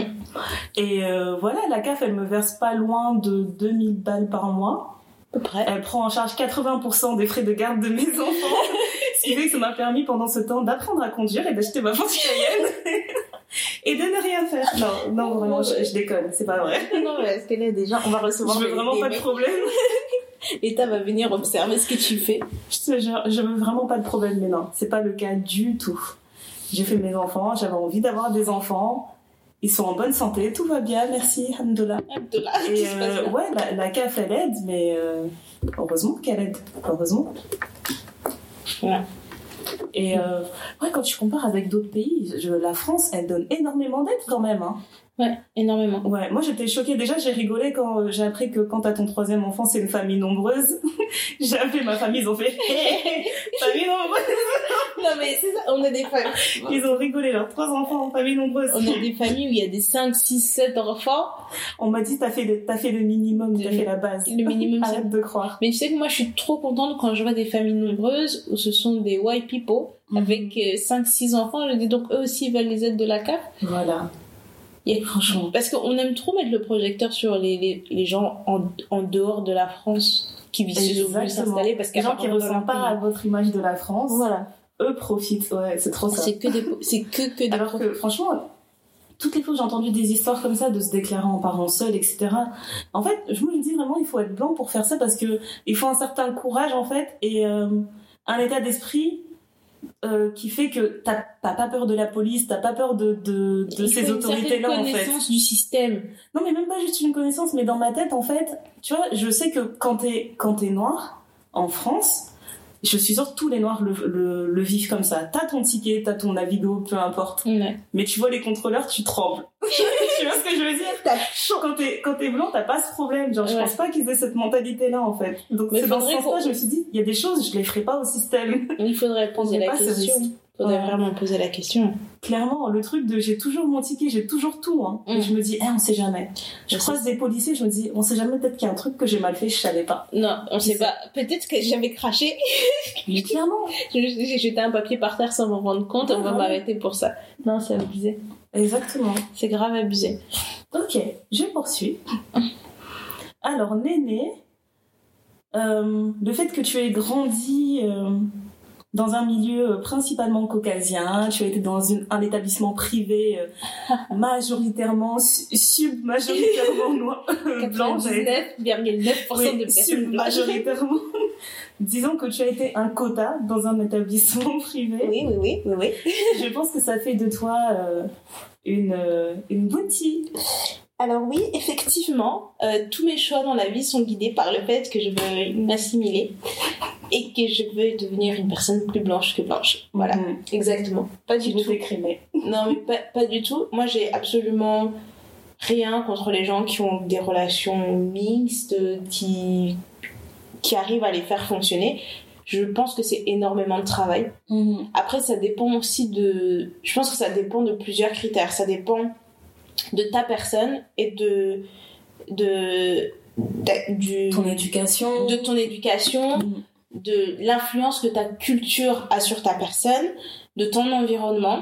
Et euh, voilà, la CAF, elle me verse pas loin de 2000 balles par mois. À peu près. Elle prend en charge 80% des frais de garde de mes enfants. <laughs> ce qui fait que ça m'a permis pendant ce temps d'apprendre à conduire et d'acheter ma Porsche Cayenne. <laughs> <laughs> et de ne rien faire. Non, non, vraiment, je, je déconne, c'est pas vrai. <laughs> Non, mais est-ce que là, déjà, on va recevoir Je veux des- vraiment des pas de problème. <laughs> L'État va venir observer ce que tu fais. Je te jure, je veux vraiment pas de problème, mais non, c'est pas le cas du tout. J'ai fait mes enfants, j'avais envie d'avoir des enfants. Ils sont en bonne santé, tout va bien, merci, Hamdullah. De là, Et euh, ouais, la, la CAF, elle aide, mais euh, heureusement qu'elle aide. Heureusement. Ouais. Et euh, ouais, quand tu compares avec d'autres pays, je- la France, elle donne énormément d'aide quand même. Hein. Ouais, énormément. Ouais, moi j'étais choquée. Déjà, j'ai rigolé quand euh, j'ai appris que quand t'as ton troisième enfant, c'est une famille nombreuse. <laughs> j'ai appelé ma famille, ils ont fait famille nombreuse. <laughs> Non, mais c'est ça, on a des familles. <laughs> Ils ont rigolé leurs trois enfants en famille nombreuse. On a des familles où il y a des 5, 6, 7 enfants. On m'a dit t'as fait le, t'as fait le minimum, t'as fait la base. Le minimum, c'est Arrête de croire. Mais tu sais que moi, je suis trop contente quand je vois des familles nombreuses où ce sont des white people Mhm. avec 5-6 enfants. Je dis donc eux aussi ils veulent les aides de la CAF. Voilà. A- Franchement. Parce qu'on aime trop mettre le projecteur sur les, les, les gens en, en dehors de la France qui vivent s'installer parce Les gens qui dans leur ressemblent pas à votre image de la France, Voilà. eux profitent. Ouais, c'est trop ça. C'est que des, c'est que, que des Alors que franchement, toutes les fois que j'ai entendu des histoires comme ça de se déclarer en parent seul, etc. En fait, je me dis vraiment, il faut être blanc pour faire ça parce que il faut un certain courage en fait et euh, un état d'esprit. Euh, qui fait que t'as pas peur de la police, t'as pas peur de, de, ces une autorités-là en fait. connaissance du système. Non, mais même pas juste une connaissance, mais dans ma tête, en fait, tu vois, je sais que quand t'es, quand t'es noir, en France, je suis sûre que tous les noirs le, le, le vivent comme ça. T'as ton ticket, t'as ton Navigo, peu importe. Ouais. Mais tu vois les contrôleurs, tu trembles. <laughs> tu vois ce que je veux dire? T'as Quand t'es, quand t'es blanc, t'as pas ce problème. Genre, je Ouais. pense pas qu'ils aient cette mentalité-là, en fait. Donc, c'est dans ce sens-là, je me suis dit, il y a des choses, je les ferai pas au système. Il faudrait poser la question. Faudrait Ouais. vraiment poser la question. Clairement, le truc de j'ai toujours mon ticket, j'ai toujours tout, hein. Mm. Et je me dis, eh, on sait jamais. Je Je croise des policiers, je me dis, on sait jamais, peut-être qu'il y a un truc que j'ai mal fait, je savais pas. Non, on sait sais. pas. Peut-être que j'avais craché. <laughs> Mais clairement. J'ai jeté un papier par terre sans m'en rendre compte. On va ouais. m'arrêter pour ça. Non, c'est abusé. Exactement. C'est grave abusé. Ok, je poursuis. Alors, Néné, euh, le fait que tu aies grandi euh, dans un milieu euh, principalement caucasien, tu as été dans une- un établissement privé euh, <laughs> majoritairement, su- sub-majoritairement <laughs> noir, euh, blanc, j'allais dire. 99,9% Oui, de personnes blanches. sub-majoritairement. <laughs> Disons que tu as été un quota dans un établissement privé. Oui, oui, oui, oui, oui. Je pense que ça fait de toi euh, une, une boutique. Alors oui, <laughs> effectivement, euh, tous mes choix dans la vie sont guidés par le fait que je veux m'assimiler et que je veux devenir une personne plus blanche que blanche. Voilà, Mhm. exactement. Pas du veux tout. t'écrimer. <laughs> Non, mais pas, pas du tout. Moi, j'ai absolument rien contre les gens qui ont des relations mixtes, qui, qui arrivent à les faire fonctionner. Je pense que c'est énormément de travail. Après, ça dépend aussi de. Je pense que ça dépend de plusieurs critères. Ça dépend de ta personne et de. de, de- du, Ton éducation. de ton éducation, Mhm. de l'influence que ta culture a sur ta personne, de ton environnement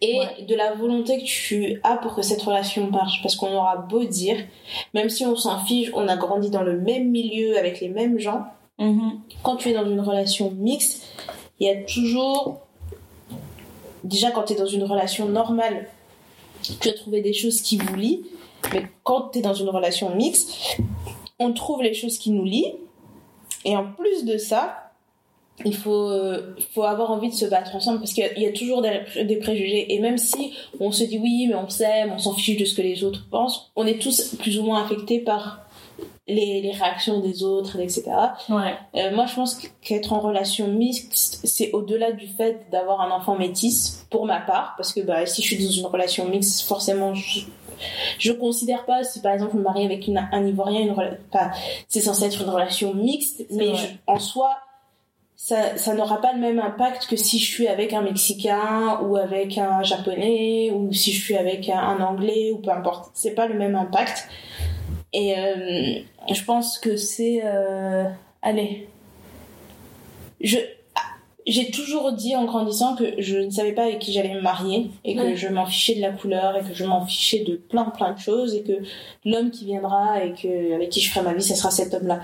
et Ouais. de la volonté que tu as pour que cette relation marche. Parce qu'on aura beau dire, même si on s'en fiche, on a grandi dans le même milieu avec les mêmes gens, Mhm. quand tu es dans une relation mixte, il y a toujours. Déjà, quand tu es dans une relation normale, tu as trouvé des choses qui vous lient. Mais quand tu es dans une relation mixte, on trouve les choses qui nous lient. Et en plus de ça, il faut, euh, faut avoir envie de se battre ensemble parce qu'il y a- il y, a toujours des, des préjugés. Et même si on se dit oui, mais on s'aime, on s'en fiche de ce que les autres pensent, on est tous plus ou moins affectés par les, les réactions des autres, etc. Ouais. Euh, moi, je pense qu'être en relation mixte, c'est au-delà du fait d'avoir un enfant métis, pour ma part, parce que bah, si je suis dans une relation mixte, forcément, je, je considère pas si par exemple je me marie avec une, un Ivoirien, une enfin, c'est censé être une relation mixte, mais je- en soi, ça, ça n'aura pas le même impact que si je suis avec un Mexicain ou avec un Japonais ou si je suis avec un, un Anglais ou peu importe. C'est pas le même impact. Et euh, je pense que c'est... euh, allez. Je... J'ai toujours dit en grandissant que je ne savais pas avec qui j'allais me marier et que Ouais. je m'en fichais de la couleur et que je m'en fichais de plein plein de choses et que l'homme qui viendra et que avec qui je ferai ma vie, ce sera cet homme-là.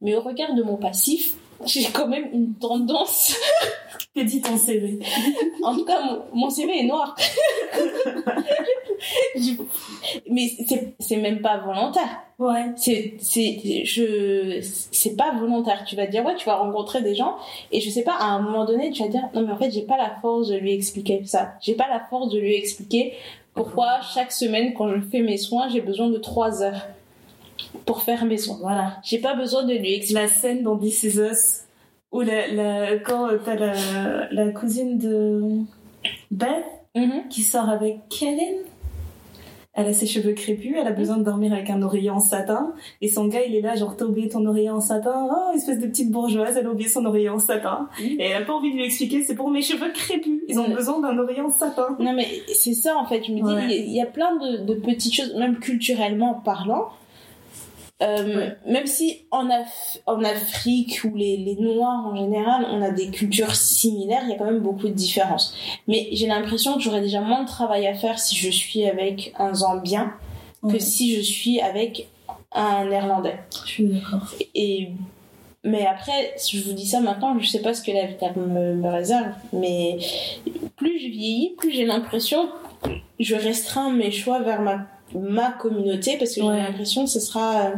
Mais au regard de mon passif, <laughs> j'ai quand même une tendance. Que dit ton CV <laughs> En tout cas, mon, mon CV est noir. <laughs> Mais c'est même pas volontaire. Ouais. C'est je c'est pas volontaire. Tu vas te dire ouais, tu vas rencontrer des gens et je sais pas à un moment donné, tu vas te dire non mais en fait j'ai pas la force de lui expliquer ça. J'ai pas la force de lui expliquer pourquoi chaque semaine quand je fais mes soins j'ai besoin de trois heures pour faire mes soins. Voilà. J'ai pas besoin de lui expliquer. La scène dans This Is Us où la, la, quand euh, t'as la, la cousine de Beth Mhm. qui sort avec Kevin. Elle a ses cheveux crépus, elle a besoin de dormir avec un oreiller en satin. Et son gars, il est là, genre, t'as oublié ton oreiller en satin? Oh, espèce de petite bourgeoise, elle a oublié son oreiller en satin. Mhm. Et elle a pas envie de lui expliquer, c'est pour mes cheveux crépus. Ils ont Ouais. besoin d'un oreiller en satin. Non mais c'est ça en fait, je me dis, il Ouais. y y, a plein de, de petites choses, même culturellement parlant. Euh. Même si en, Af- en Afrique ou les, les Noirs en général, on a des cultures similaires, il y a quand même beaucoup de différences. Mais j'ai l'impression que j'aurais déjà moins de travail à faire si je suis avec un Zambien que si je suis avec un Néerlandais. Je suis d'accord. Et mais après, si je vous dis ça maintenant, je sais pas ce que la vie me, me réserve. Mais plus je vieillis, plus j'ai l'impression que je restreins mes choix vers ma, ma communauté parce que Ouais. j'ai l'impression que ce sera, euh,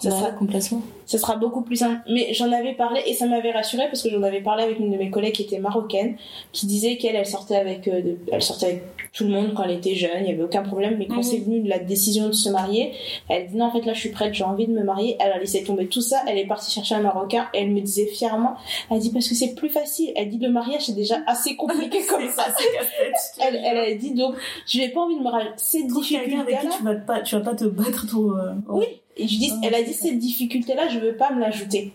ça Bah, sera, complètement. ça sera beaucoup plus simple. Mais j'en avais parlé et ça m'avait rassurée parce que j'en avais parlé avec une de mes collègues qui était marocaine, qui disait qu'elle, elle sortait avec, euh, de- elle sortait avec tout le monde quand elle était jeune, il y avait aucun problème. Mais quand Mhm. c'est venu de la décision de se marier, elle dit non, en fait là je suis prête, j'ai envie de me marier. Elle a laissé tomber tout ça, elle est partie chercher un marocain et elle me disait fièrement, elle dit parce que c'est plus facile. Elle dit le mariage c'est déjà assez compliqué <laughs> comme ça. c'est. Elle, elle a dit donc je n'ai pas envie de me avec qui là. tu vas pas, tu vas pas te battre trop. euh, Oui. Et je dis, elle a dit cette difficulté-là, je veux pas me l'ajouter.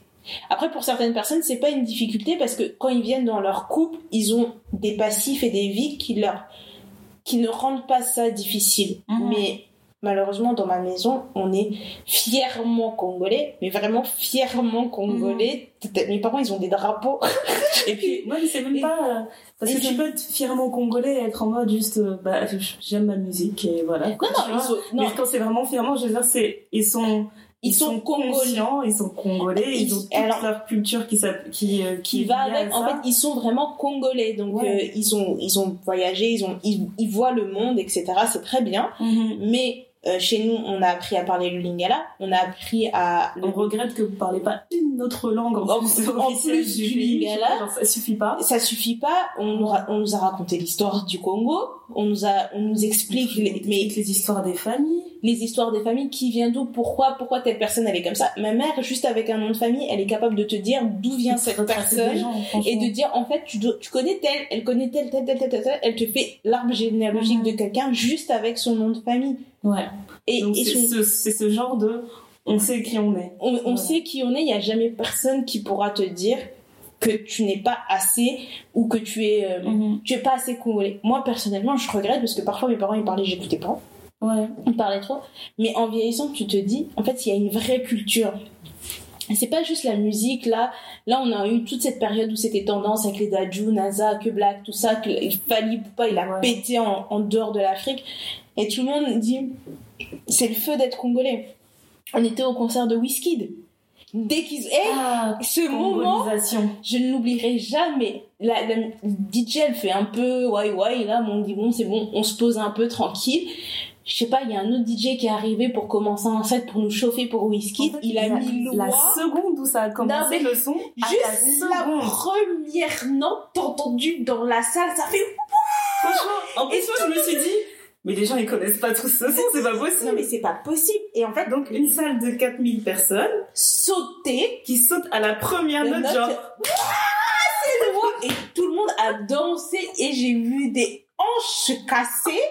Après, pour certaines personnes, c'est pas une difficulté parce que quand ils viennent dans leur couple, ils ont des passifs et des vies qui leur, qui ne rendent pas ça difficile. Mhm. Mais malheureusement, dans ma maison, on est fièrement congolais, mais vraiment fièrement congolais. Mhm. Mes parents, ils ont des drapeaux. <laughs> Et puis, moi, mais c'est même Et- pas. euh, parce que tu peux être fièrement congolais et être en mode juste. euh, bah, j'aime ma musique et voilà. Non, non, sont, Mais quand c'est vraiment fièrement, je veux dire, c'est. Ils sont. ils sont congolais. ils sont congolais, ils, Ils- ont toute alors- leur culture qui, qui, euh, qui, qui est va avec. En fait, ils sont vraiment congolais, donc Ouais. euh, ils ont ils ont voyagé, ils ont ils, ils voient le monde, etc. C'est très bien. Mhm. Mais euh, chez nous, on a appris à parler le lingala, on a appris à On regrette que vous parlez pas une autre langue en, plus, en officielle plus du lingala. Genre, ça suffit pas. ça suffit pas. On nous, ra- on nous a raconté l'histoire du Congo, on nous a on nous explique les, mais les histoires des familles. Les histoires des familles, qui vient d'où, pourquoi, pourquoi telle personne elle est comme ça. Ma mère, juste avec un nom de famille, elle est capable de te dire d'où vient cette personne. gens, et de dire en fait tu, dois- tu connais telle, elle connaît telle, telle, telle, telle, telle, telle, elle te fait l'arbre généalogique de quelqu'un juste avec son nom de famille. Ouais. Et, c'est son- ce, ce genre de. On sait qui on est. on, on Voilà. sait qui on est, il n'y a jamais personne qui pourra te dire que tu n'es pas assez ou que tu es, euh, Mhm. tu es pas assez congolais. Moi personnellement, je regrette parce que parfois mes parents ils parlaient, j'écoutais pas, Ouais. ils parlaient trop. Mais en vieillissant, tu te dis, en fait, il y a une vraie culture. C'est pas juste la musique là. Là, on a eu toute cette période où c'était tendance avec les Daju, NASA, que Black, tout ça, que Fali Poupa, il a Ouais. pété en, en dehors de l'Afrique. Et tout le monde dit, c'est le feu d'être congolais. On était au concert de Wizkid. Dès qu'ils, Eh, Ah, ce moment, je ne l'oublierai jamais. La, la DJ, elle fait un peu ouais ouais là, on dit bon c'est bon, on se pose un peu tranquille. Je sais pas, il y a un autre DJ qui est arrivé pour commencer un set pour nous chauffer pour Whisky. En fait, il a la, mis la seconde où ça a commencé Non, le son. à Juste la première note t'as entendu dans la salle, ça fait Franchement, en plus, moi, je me suis dit, mais les gens ils connaissent pas tous ce son, c'est pas possible. Non mais c'est pas possible. Et en fait, Donc une salle de 4000 personnes sauter, qui sautent à la première note, note- genre c'est. Et tout le monde a dansé et j'ai vu des hanches cassées,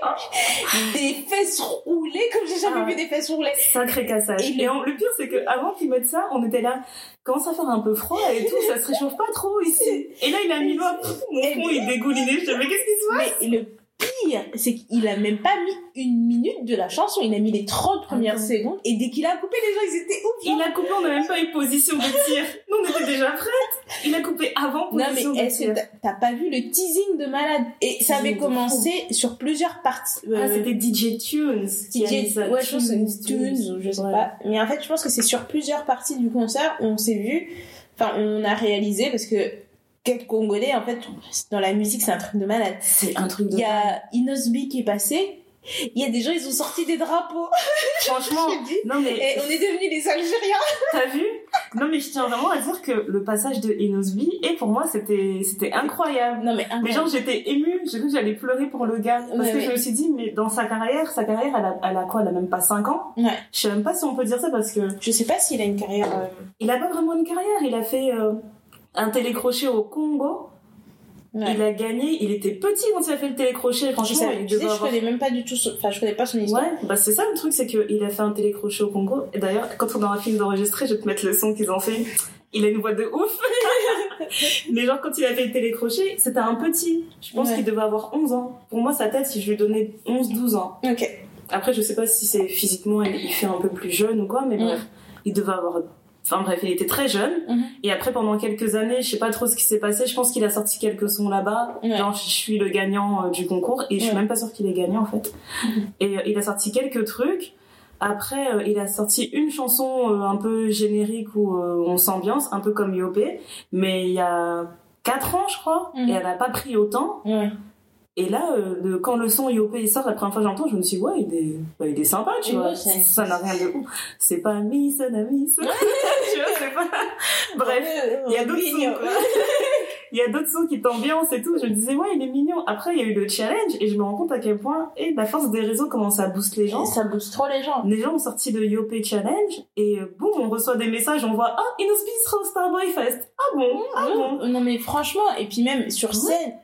des fesses roulées comme j'ai jamais Ah vu des fesses roulées. sacré cassage. Et Et, le- pire c'est que avant qu'ils mettent ça, on était là, commence à faire un peu froid et tout, ça se réchauffe pas trop ici. Et là il a mis l'eau, mon front il dégoulinait, je dis mais qu'est-ce qui se passe? Mais le pire, c'est qu'il a même pas mis une minute de la chanson, il a mis les 30 premières Attends. secondes et dès qu'il a coupé, les gens ils étaient ouf. Il a coupé, on n'a même pas eu position de tir. Nous, on était déjà prêtes. Il a coupé avant Non position mais de est-ce que t'as- pas vu le teasing de malade? Et ça avait commencé sur plusieurs parties. Ah, euh, c'était DJ Tunes. DJ, ouais, je pense tunes ou je sais Ouais. pas. Mais en fait, je pense que c'est sur plusieurs parties du concert où on s'est vu, enfin, on a réalisé parce que quel Congolais, en fait, dans la musique, c'est un truc de malade. C'est un truc de. Il y a Inosby qui est passé. Il y a des gens, ils ont sorti des drapeaux. <laughs> Franchement, non mais Et on est devenus les Algériens. <laughs> t'as vu? Non mais je tiens vraiment à dire que le passage de Inosby et pour moi c'était c'était incroyable. Non, mais Mais genre j'étais émue, j'ai cru que j'allais pleurer pour le gars parce que je me suis dit mais dans sa carrière, sa carrière elle a, elle a quoi? Elle a même pas 5 ans? Ouais. Je sais même pas si on peut dire ça parce que Je sais pas s'il a une carrière. euh, il a pas vraiment une carrière. Il a fait euh, un télécrochet au Congo. Ouais. Il a gagné. Il était petit quand il a fait le télécrochet. Je, Franchement, sais, il tu sais, je connais même pas du tout. son- Enfin, je connais pas son histoire. Ouais, bah c'est ça le truc, c'est qu'il a fait un télécrochet au Congo. Et d'ailleurs, quand on aura fini d'enregistrer, je vais te mettre le son qu'ils ont fait. Il a une voix de ouf. <laughs> Mais genre, quand il a fait le télécrochet, c'était un petit. Je pense Ouais. qu'il devait avoir 11 ans. Pour moi, sa tête, si je lui donnais 11-12 ans. Ok. Après, je sais pas si c'est physiquement, il fait un peu plus jeune ou quoi, mais Ouais. bref. Il devait avoir. Enfin bref, il était très jeune. Mhm. Et après, pendant quelques années, je sais pas trop ce qui s'est passé. Je pense qu'il a sorti quelques sons là-bas. Ouais. Genre, je suis le gagnant euh, du concours. Et je suis Ouais. même pas sûre qu'il est gagnant, en fait. <laughs> Et euh, il a sorti quelques trucs. Après, euh, il a sorti une chanson un peu générique où on s'ambiance, un peu comme Yopé. Mais il y a 4 ans, je crois. Mhm. Et elle a pas pris autant. Ouais. Et là, euh, le- quand le son il sort, la première fois que j'entends, je me suis dit, ouais, il est, bah, il est sympa, tu vois. Ça n'a rien de ouf. C'est pas Miss, Miss. <laughs> tu vois, c'est pas. Bref. Il y a d'autres sons, quoi. Il y a d'autres sons qui t'ambiancent et tout. Je me disais, ouais, il est mignon. Après, il y a eu le challenge et je me rends compte à quel point, et la force des réseaux commence à booster les gens. Ça booste trop les gens. Les gens ont sorti le Yopé Challenge et euh, boum, on reçoit des messages, on voit, ah, Inospi sera au Starboy Fest. Ah bon, ah bon. Non, non, mais franchement, et puis même sur scène,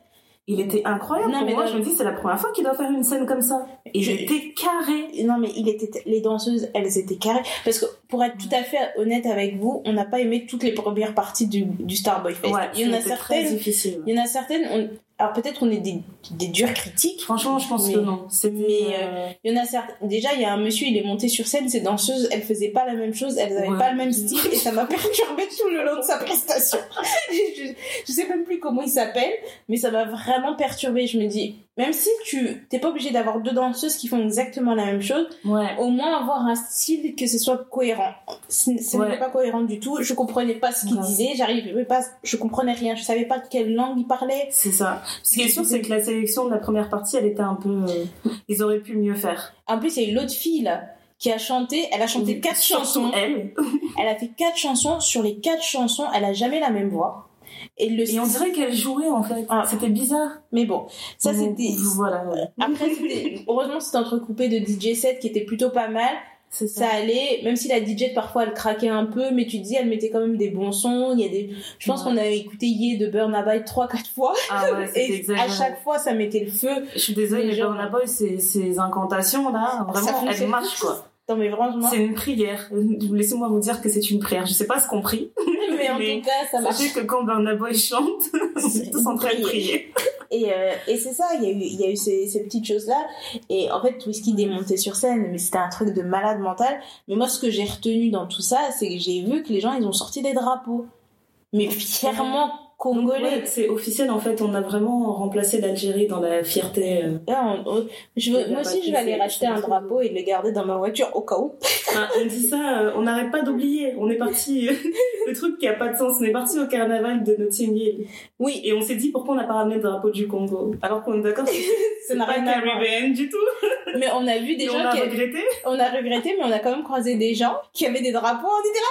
Il était incroyable. Non, Pour mais moi, non. je me dis, c'est la première fois qu'il doit faire une scène comme ça. Et était carré. non mais il était, les danseuses, elles étaient carrées. Parce que pour être tout à fait honnête avec vous, on n'a pas aimé toutes les premières parties du, du Starboy Fest. Ouais, il y en a certaines, difficile. il y en a certaines, alors peut-être on est des, des durs critiques. Franchement, je pense Mais- que non. Mais, euh, Il y en a certaines, déjà il y a un monsieur, il est monté sur scène, ces danseuses, elles faisaient pas la même chose, elles avaient Ouais. pas le même style et ça m'a <laughs> perturbé tout le long de sa prestation. <laughs> je, je sais même plus comment il s'appelle, mais ça m'a vraiment perturbé. Je me dis, même si tu t'es pas obligé d'avoir deux danseuses qui font exactement la même chose, ouais. au moins avoir un style que ce soit cohérent. Ce Ouais. n'était pas cohérent du tout. Je comprenais pas ce qu'il Ouais. disait. J'arrivais pas, je comprenais rien. Je savais pas de quelle langue il parlait. C'est ça. Ce qui est sûr, c'est que la sélection de la première partie, elle était un peu. euh, Ils auraient pu mieux faire. En plus, il y a eu l'autre fille là qui a chanté. Elle a chanté quatre chansons. Elle. Elle a fait quatre chansons. Sur les quatre chansons, elle a jamais la même voix. Et le Et on dirait qu'elle jouait en fait. Ah. C'était bizarre. Mais bon, ça c'était. Voilà. ouais. Après, <laughs> heureusement, c'était entrecoupé de DJ set qui était plutôt pas mal. Ça. ça allait, même si la DJ parfois elle craquait un peu, mais tu te dis elle mettait quand même des bons sons. Il y a des, je pense Ouais. qu'on avait écouté Ye de Burna Boy trois quatre fois Ah ouais, <laughs> et à chaque fois ça mettait le feu. Je suis désolée, Les Burna Boy, ces, ces incantations là, vraiment, elles marchent quoi. Non mais franchement, C'est une prière. Laissez-moi vous dire que c'est une prière. Je sais pas ce qu'on prie. <laughs> mais en mais tout cas ça marche. Sachez que quand Burna Boy chante, <laughs> on est tous en train de prier. Et, euh, et c'est ça, il y a eu, il y a eu ces, ces petites choses-là. Et en fait, Whisky démonté sur scène, mais c'était un truc de malade mental. Mais moi, ce que j'ai retenu dans tout ça, c'est que j'ai vu que les gens, ils ont sorti des drapeaux. Mais fièrement congolais. c'est officiel en fait. On a vraiment remplacé l'Algérie dans la fierté. euh. Là, on- on- je Il y veux, a moi aussi, je vais aller c'est- racheter un c'est- drapeau et le garder dans ma voiture au cas où. Ah, on dit ça, euh, on n'arrête pas d'oublier. On est parti, <laughs> le truc qui a pas de sens, on est parti au carnaval de Notting Hill. Oui, Et on s'est dit pourquoi on n'a pas ramené le drapeau du Congo? Alors qu'on est d'accord, <laughs> c'est ça n'a pas rien à voir. caribéen du tout. Mais on a vu <laughs> des gens on a qui, regretté. on a regretté, mais on a quand même croisé des gens qui avaient des drapeaux. Était là,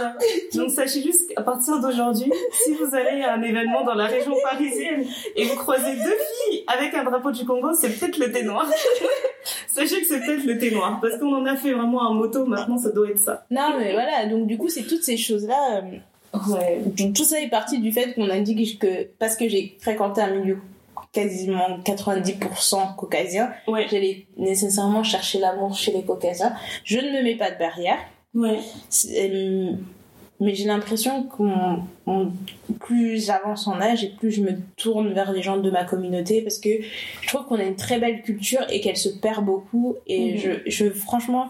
Voilà. <laughs> Donc sachez juste qu'à partir d'aujourd'hui, si vous allez à un événement dans la région parisienne et vous croisez deux filles avec un drapeau du Congo, c'est peut-être le thé noir. <laughs> Sachez que c'est peut-être le thé noir parce qu'on en a fait vraiment un moto. Maintenant, ça doit être ça. Non, mais voilà, donc du coup, c'est toutes ces choses-là. euh, Ouais. donc tout ça est parti du fait qu'on a dit que parce que j'ai fréquenté un milieu quasiment 90% caucasien, Ouais. j'allais nécessairement chercher l'amour chez les caucasiens. Je ne me mets pas de barrière. Ouais. Euh, mais j'ai l'impression on- plus j'avance en âge et plus je me tourne vers les gens de ma communauté parce que je trouve qu'on a une très belle culture et qu'elle se perd beaucoup et Mhm. je, je franchement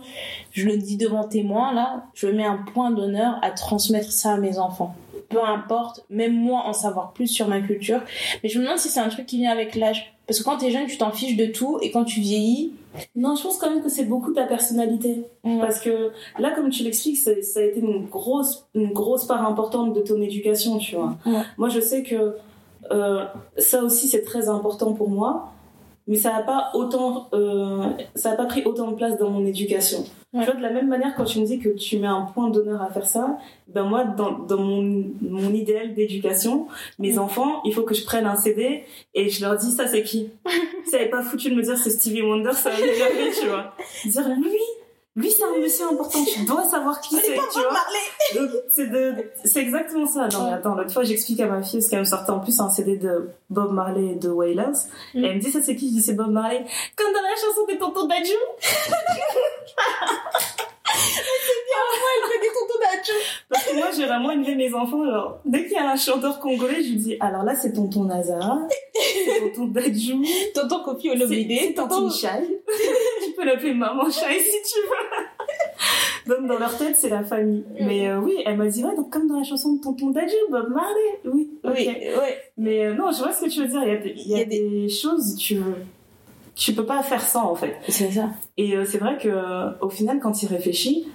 je le dis devant témoin là je mets un point d'honneur à transmettre ça à mes enfants peu importe même moi en savoir plus sur ma culture mais je me demande si c'est un truc qui vient avec l'âge parce que quand t'es jeune tu t'en fiches de tout et quand tu vieillis Non, je pense quand même que c'est beaucoup ta personnalité. Parce que là, comme tu l'expliques, ça, a été une grosse, une grosse part importante de ton éducation, tu vois. Moi, je sais que euh, ça aussi, c'est très important pour moi, mais ça n'a pas autant, euh, ça a pas pris autant de place dans mon éducation. Ouais. Tu vois, de la même manière, quand tu me dis que tu mets un point d'honneur à faire ça, ben moi, dans, dans mon, mon idéal d'éducation, mes Mm. enfants, il faut que je prenne un CD et je leur dis, ça c'est qui? <laughs> Ça n'est pas foutu de me dire c'est Stevie Wonder, ça va m'énerver, tu vois. Dire, lui, lui c'est un monsieur important, tu dois savoir qui c'est, tu vois. C'est de, c'est exactement ça. Non, mais attends, l'autre fois, j'explique à ma fille, parce qu'elle me sortait en plus un CD de Bob Marley et de Wailers. Mm. Et elle me dit, ça c'est qui? Je dis, c'est Bob Marley. Comme dans la chanson de Tonton Dadju. <laughs> Parce que moi, j'ai vraiment élevé mes enfants. Alors, dès qu'il y a un chanteur congolais, je lui dis, alors là, c'est Tonton Nazara, c'est Tonton Dadju, tonton Kofi Olomide c'est tonton Chai. tu peux l'appeler Maman Chai si tu veux. Donc, dans leur tête, c'est la famille. Mais euh, oui, elle m'a dit, ouais, donc comme dans la chanson de Tonton Dadju, Bob Marley. Oui, ok. oui ouais Mais euh, non, je vois ce que tu veux dire. Il y a, des- il y a des choses, tu tu peux pas faire sans, en fait. c'est ça Et euh, c'est vrai que euh, au final, quand tu y réfléchis,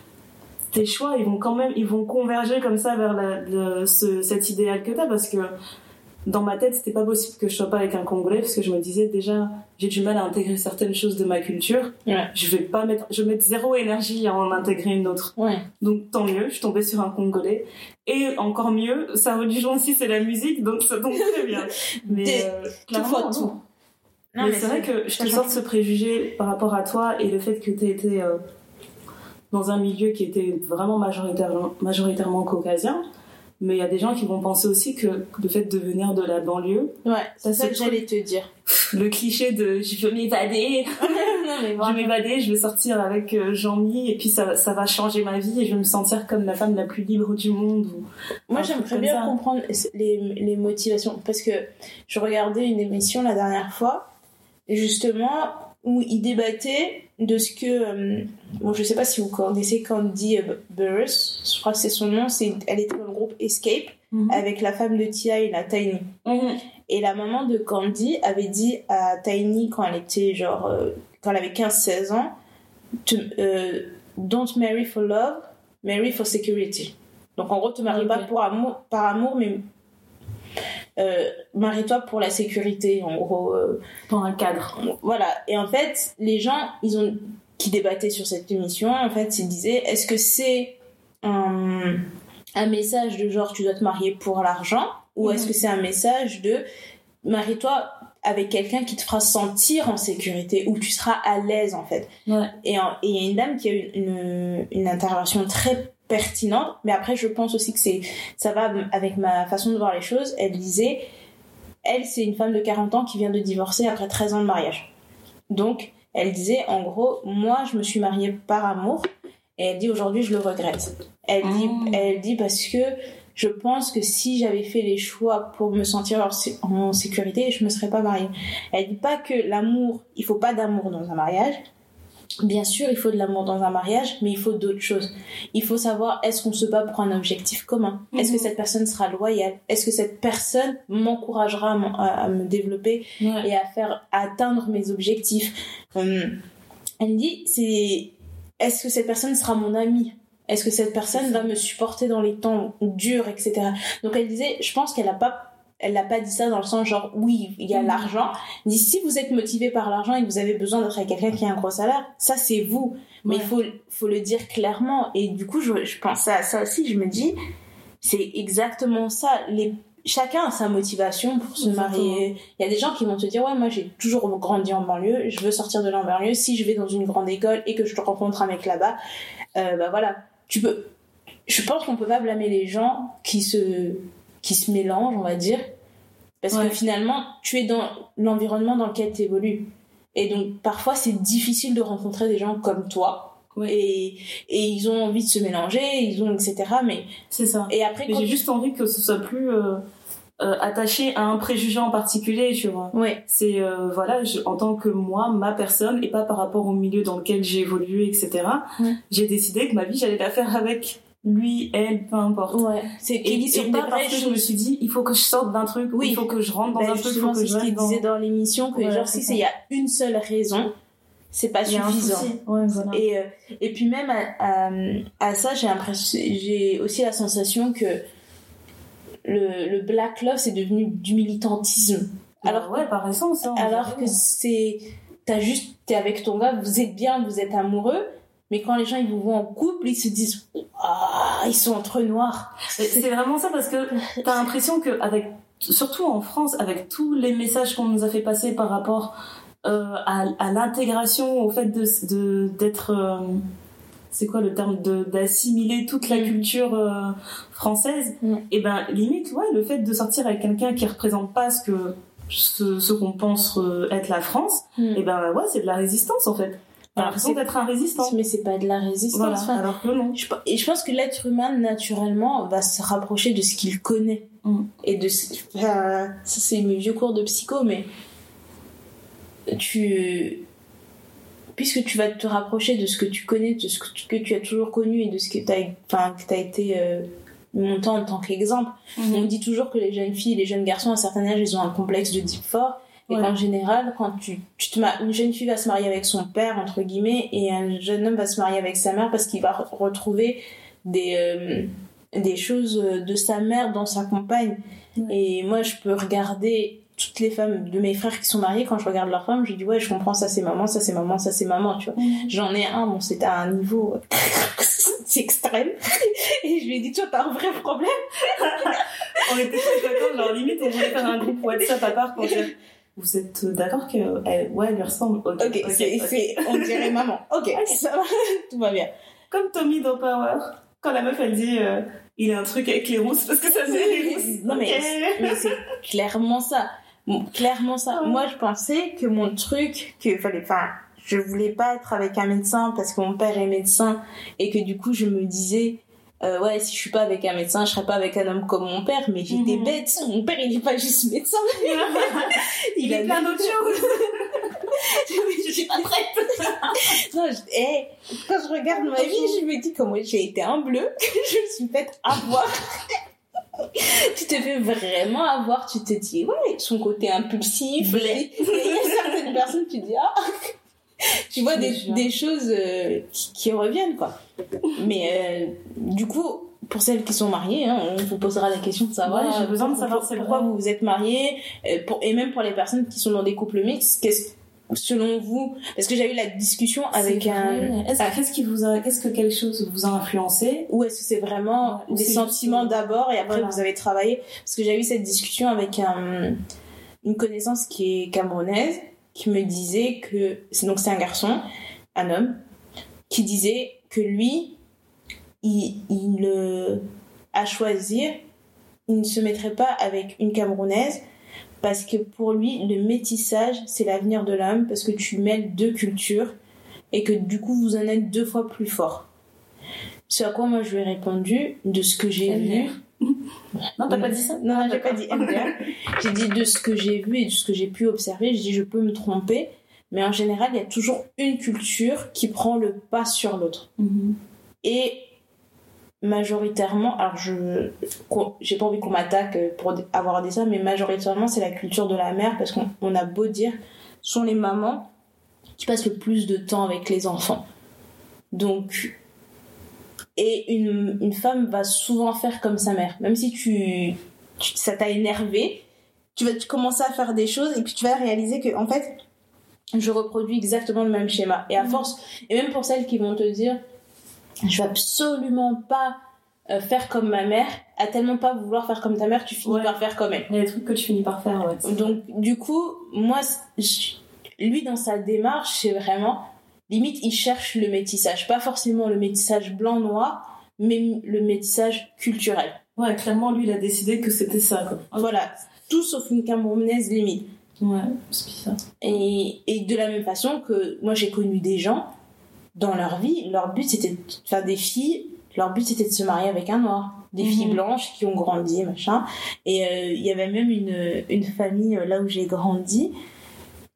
tes choix, ils vont quand même, ils vont converger comme ça vers la, le- ce, cet idéal que t'as, parce que dans ma tête, c'était pas possible que je sois pas avec un Congolais, parce que je me disais déjà, j'ai du mal à intégrer certaines choses de ma culture. Ouais. Je vais pas mettre, je vais mettre zéro énergie à en intégrer une autre. ouais Donc tant mieux, je suis tombée sur un Congolais. Et encore mieux, sa religion aussi, c'est la musique, donc ça tombe très bien. <laughs> Mais euh, tout clairement, fois non. mais, c'est vrai que je te sorte ce préjugé par rapport à toi et le fait que tu été euh, dans un milieu qui était vraiment majoritairement, majoritairement caucasien. Mais il y a des gens qui vont penser aussi que le fait de venir de la banlieue, ouais c'est ça que j'allais te dire <laughs> le cliché de je veux m'évader, <laughs> <laughs> je vais m'évader, je vais sortir avec euh, Jean-Mi et puis ça, ça va changer ma vie et je vais me sentir comme la femme la plus libre du monde. ou- Moi, j'aimerais bien ça. comprendre les, les motivations parce que je regardais une émission la dernière fois, justement, où ils débattaient de ce que. euh, bon, je sais pas si vous connaissez Candy Burris, je crois que c'est son nom, c'est, elle était dans le groupe Escape Mhm. avec la femme de T.I., la Tiny. Mhm. Et la maman de Candy avait dit à Tiny quand elle était genre. euh, quand elle avait 15-16 ans, to- euh, Don't marry for love, marry for security. Donc en gros, te marie pas pour amour, par amour, mais euh, marie-toi pour la sécurité. En gros, euh, Pour un cadre. voilà. Et en fait, les gens, ils ont qui débattaient sur cette émission, en fait, ils disaient est-ce que c'est un, un message de genre tu dois te marier pour l'argent ou est-ce Mhm. que c'est un message de marie-toi avec quelqu'un qui te fera sentir en sécurité où tu seras à l'aise en fait. Ouais. Et en- et il y a une dame qui a eu une, une intervention très pertinente, mais après je pense aussi que c'est ça va avec ma façon de voir les choses. Elle disait, elle c'est une femme de 40 ans qui vient de divorcer après 13 ans de mariage. Donc elle disait en gros, moi je me suis mariée par amour et elle dit aujourd'hui je le regrette. Elle dit, Mm. elle dit parce que je pense que si j'avais fait les choix pour me sentir en sécurité, je me serais pas mariée. Elle dit pas que l'amour, il faut pas d'amour dans un mariage. Bien sûr, il faut de l'amour dans un mariage, mais il faut d'autres choses. Il faut savoir est-ce qu'on se bat pour un objectif commun? Est-ce que Mhm. cette personne sera loyale? Est-ce que cette personne m'encouragera à, me développer Ouais. et à faire atteindre mes objectifs? Hum, Elle me dit c'est est-ce que cette personne sera mon amie? Est-ce que cette personne va me supporter dans les temps durs, etc. Donc elle disait, je pense qu'elle a pas elle n'a pas dit ça dans le sens genre oui il y a Mhm. l'argent dit si vous êtes motivé par l'argent et que vous avez besoin d'être avec quelqu'un qui a un gros salaire ça c'est vous. Mais il Ouais. faut faut le dire clairement. Et du coup je, je pensais à ça aussi. Je me dis c'est exactement ça. Les chacun a sa motivation pour se marier. Il y a des gens qui vont te dire ouais moi j'ai toujours grandi en banlieue. Je veux sortir de là en banlieue si je vais dans une grande école et que je te rencontre un mec là-bas euh, bah voilà. Tu peux je pense qu'on peut pas blâmer les gens qui se qui se mélangent on va dire parce Ouais. que finalement tu es dans l'environnement dans lequel tu évolues et donc parfois c'est difficile de rencontrer des gens comme toi Ouais. et, et ils ont envie de se mélanger ils ont etc mais C'est ça. et après j'ai juste envie que ce soit plus euh, euh, attaché à un préjugé en particulier, tu vois. ouais C'est euh, voilà, je- en tant que moi, ma personne, et pas par rapport au milieu dans lequel j'ai évolué, etc. Ouais. J'ai décidé que ma vie, j'allais la faire avec lui, elle, peu importe. ouais c'est Et, sur pas vraies parce que je me suis dit, il faut que je sorte d'un truc, Oui. il faut que je rentre dans Ben, un truc, il faut que je ce qu'il dans... disait dans l'émission que Ouais, genre si il y a une seule raison c'est pas suffisant. Ouais, voilà. Et, euh, et puis même à, à, à ça, j'ai l'impression, j'ai aussi la sensation que le, le black love c'est devenu du militantisme. Alors Alors, ouais, par essence. Hein, alors que c'est, t'as juste, t'es avec ton gars, vous êtes bien, vous êtes amoureux, mais quand les gens ils vous voient en couple, ils se disent ah ils sont entre noirs. C'est vraiment ça parce que t'as l'impression que avec surtout en France avec tous les messages qu'on nous a fait passer par rapport euh, à, à l'intégration au fait de d'être euh, c'est quoi le terme d'assimiler toute la Mm. culture euh, française Mm. et ben limite ouais le fait de sortir avec quelqu'un qui représente pas ce que ce, ce qu'on pense être la France et ben ouais c'est de la résistance en fait l'impression d'être un résistant Mais c'est pas de la résistance. voilà enfin, alors que non Je Et je pense que l'être humain, naturellement, va se rapprocher de ce qu'il connaît. Mm. Et de ça, c'est mes vieux cours de psycho, mais tu. Puisque tu vas te rapprocher de ce que tu connais, de ce que tu, que tu as toujours connu et de ce que tu as, que as été euh, montant en tant qu'exemple. On dit toujours que les jeunes filles et les jeunes garçons, à un certain âge, ils ont un complexe de deep fort. Et Ouais. qu'en général, quand tu, tu te ma- une jeune fille va se marier avec son père, entre guillemets, et un jeune homme va se marier avec sa mère parce qu'il va re- retrouver des, euh, des choses de sa mère dans sa compagne. Ouais. Et moi, je peux regarder toutes les femmes de mes frères qui sont mariés, quand je regarde leurs femmes, je dis ouais, je comprends, ça c'est maman, ça c'est maman, ça c'est maman, tu vois. J'en ai un, bon, c'était à un niveau <laughs> c'est extrême. Et je lui ai dit, toi, t'as un vrai problème. <laughs> on était tous d'accord, genre limite on voulait faire un groupe WhatsApp à part pour dire vous êtes d'accord que elle, ouais, elle lui ressemble Ok, Ok, ok, c'est, ok. c'est, on dirait maman. <laughs> Ok, ça va, <laughs> tout va bien. Comme Tommy dans Power, quand la meuf elle dit euh, il a un truc avec les rousses parce que ça faisait les rousses. <laughs> Non, mais, mais c'est clairement ça. Bon, Clairement ça. Moi, je pensais que mon truc, que fallait, enfin, je voulais pas être avec un médecin parce que mon père est médecin et que du coup, je me disais, euh, ouais, si je suis pas avec un médecin, je serais pas avec un homme comme mon père, mais j'étais Mhm. bête. Mon père, il est pas juste médecin. <laughs> il <laughs> a est plein d'autres choses. <laughs> je suis pas prête. Non, je- eh, quand je regarde ma vie, je me dis comment j'ai été un bleu, que je me suis faite avoir. tu te fais vraiment avoir, tu te dis, ouais, son côté impulsif. Il y a certaines personnes, tu dis, ah. <laughs> Tu vois des, des choses euh, qui, qui reviennent, quoi. Mais euh, du coup, pour celles qui sont mariées, hein, on vous posera la question de savoir. Ouais, j'ai besoin de savoir, pour- pourquoi vous vous êtes mariés, euh, pour, et même pour les personnes qui sont dans des couples mixtes, qu'est-ce selon vous Parce que j'ai eu la discussion avec un. Est-ce que- Qu'est-ce qui vous a, qu'est-ce que quelque chose vous a influencé? Ou est-ce que c'est vraiment Ouais, ou des sentiments juste, d'abord et après voilà. vous avez travaillé? Parce que j'ai eu cette discussion avec un, une connaissance qui est camerounaise qui me disait que donc c'est un garçon, un homme, qui disait que lui, il, il euh, à choisir, il ne se mettrait pas avec une camerounaise parce que pour lui, le métissage, c'est l'avenir de l'homme parce que tu mêles deux cultures et que du coup, vous en êtes deux fois plus fort. Ce à quoi moi je lui ai répondu, de ce que j'ai vu. <laughs> Non, t'as pas dit ça Non, j'ai pas dit MDR. <laughs> J'ai dit de ce que j'ai vu et de ce que j'ai pu observer. Je dis je peux me tromper, mais en général, il y a toujours une culture qui prend le pas sur l'autre. Mhm. Et majoritairement, alors je j'ai pas envie qu'on m'attaque pour avoir dit ça, mais majoritairement c'est la culture de la mère parce qu'on on a beau dire, sont les mamans qui passent le plus de temps avec les enfants. Donc, et une, une femme va souvent faire comme sa mère, même si tu, tu- ça t'a énervé, tu vas commencer à faire des choses et puis tu vas réaliser que en fait je reproduis exactement le même schéma et à force et même pour celles qui vont te dire je vais absolument pas euh, faire comme ma mère à tellement pas vouloir faire comme ta mère tu finis Ouais. par faire comme elle Il y a des trucs que tu finis par faire, ouais. donc du coup moi je- lui dans sa démarche c'est vraiment limite il cherche le métissage pas forcément le métissage blanc noir mais le métissage culturel Ouais, clairement, lui, il a décidé que c'était ça, quoi. voilà tout sauf une camerounaise limite Ouais, c'est bizarre. Et, et de la même façon que moi j'ai connu des gens dans leur vie, leur but c'était de faire des filles, leur but c'était de se marier avec un noir. Des Mhm. filles blanches qui ont grandi, machin. Et euh, il y avait même une, une famille euh, là où j'ai grandi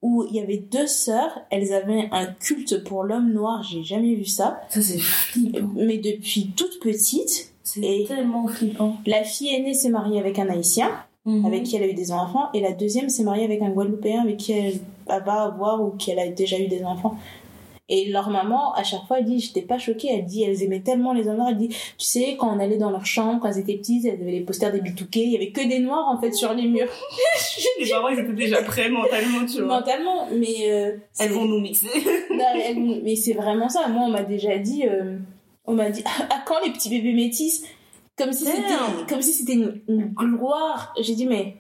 où il y avait deux sœurs, elles avaient un culte pour l'homme noir, j'ai jamais vu ça. Ça, c'est flippant. Mais depuis toute petite, C'est tellement flippant. la fille aînée s'est mariée avec un haïtien, Mhm. avec qui elle a eu des enfants, et la deuxième s'est mariée avec un Guadeloupéen avec qui elle va avoir ou qui elle a déjà eu des enfants. Et leur maman, à chaque fois, elle dit, j'étais pas choquée, elle dit, elles aimaient tellement les hommes noirs, elle dit, tu sais, quand on allait dans leur chambre, quand elles étaient petites, elles avaient les posters des bitouquets, il y avait que des noirs, en fait, sur les murs. <laughs> Les parents, ils étaient déjà prêts mentalement, tu vois. Mentalement, mais... euh, Elles vont nous mixer. <laughs> Non, mais c'est vraiment ça. Moi, on m'a déjà dit, euh, on m'a dit, à <laughs> quand les petits bébés métis Comme si c'était, comme si c'était une, une gloire. J'ai dit, mais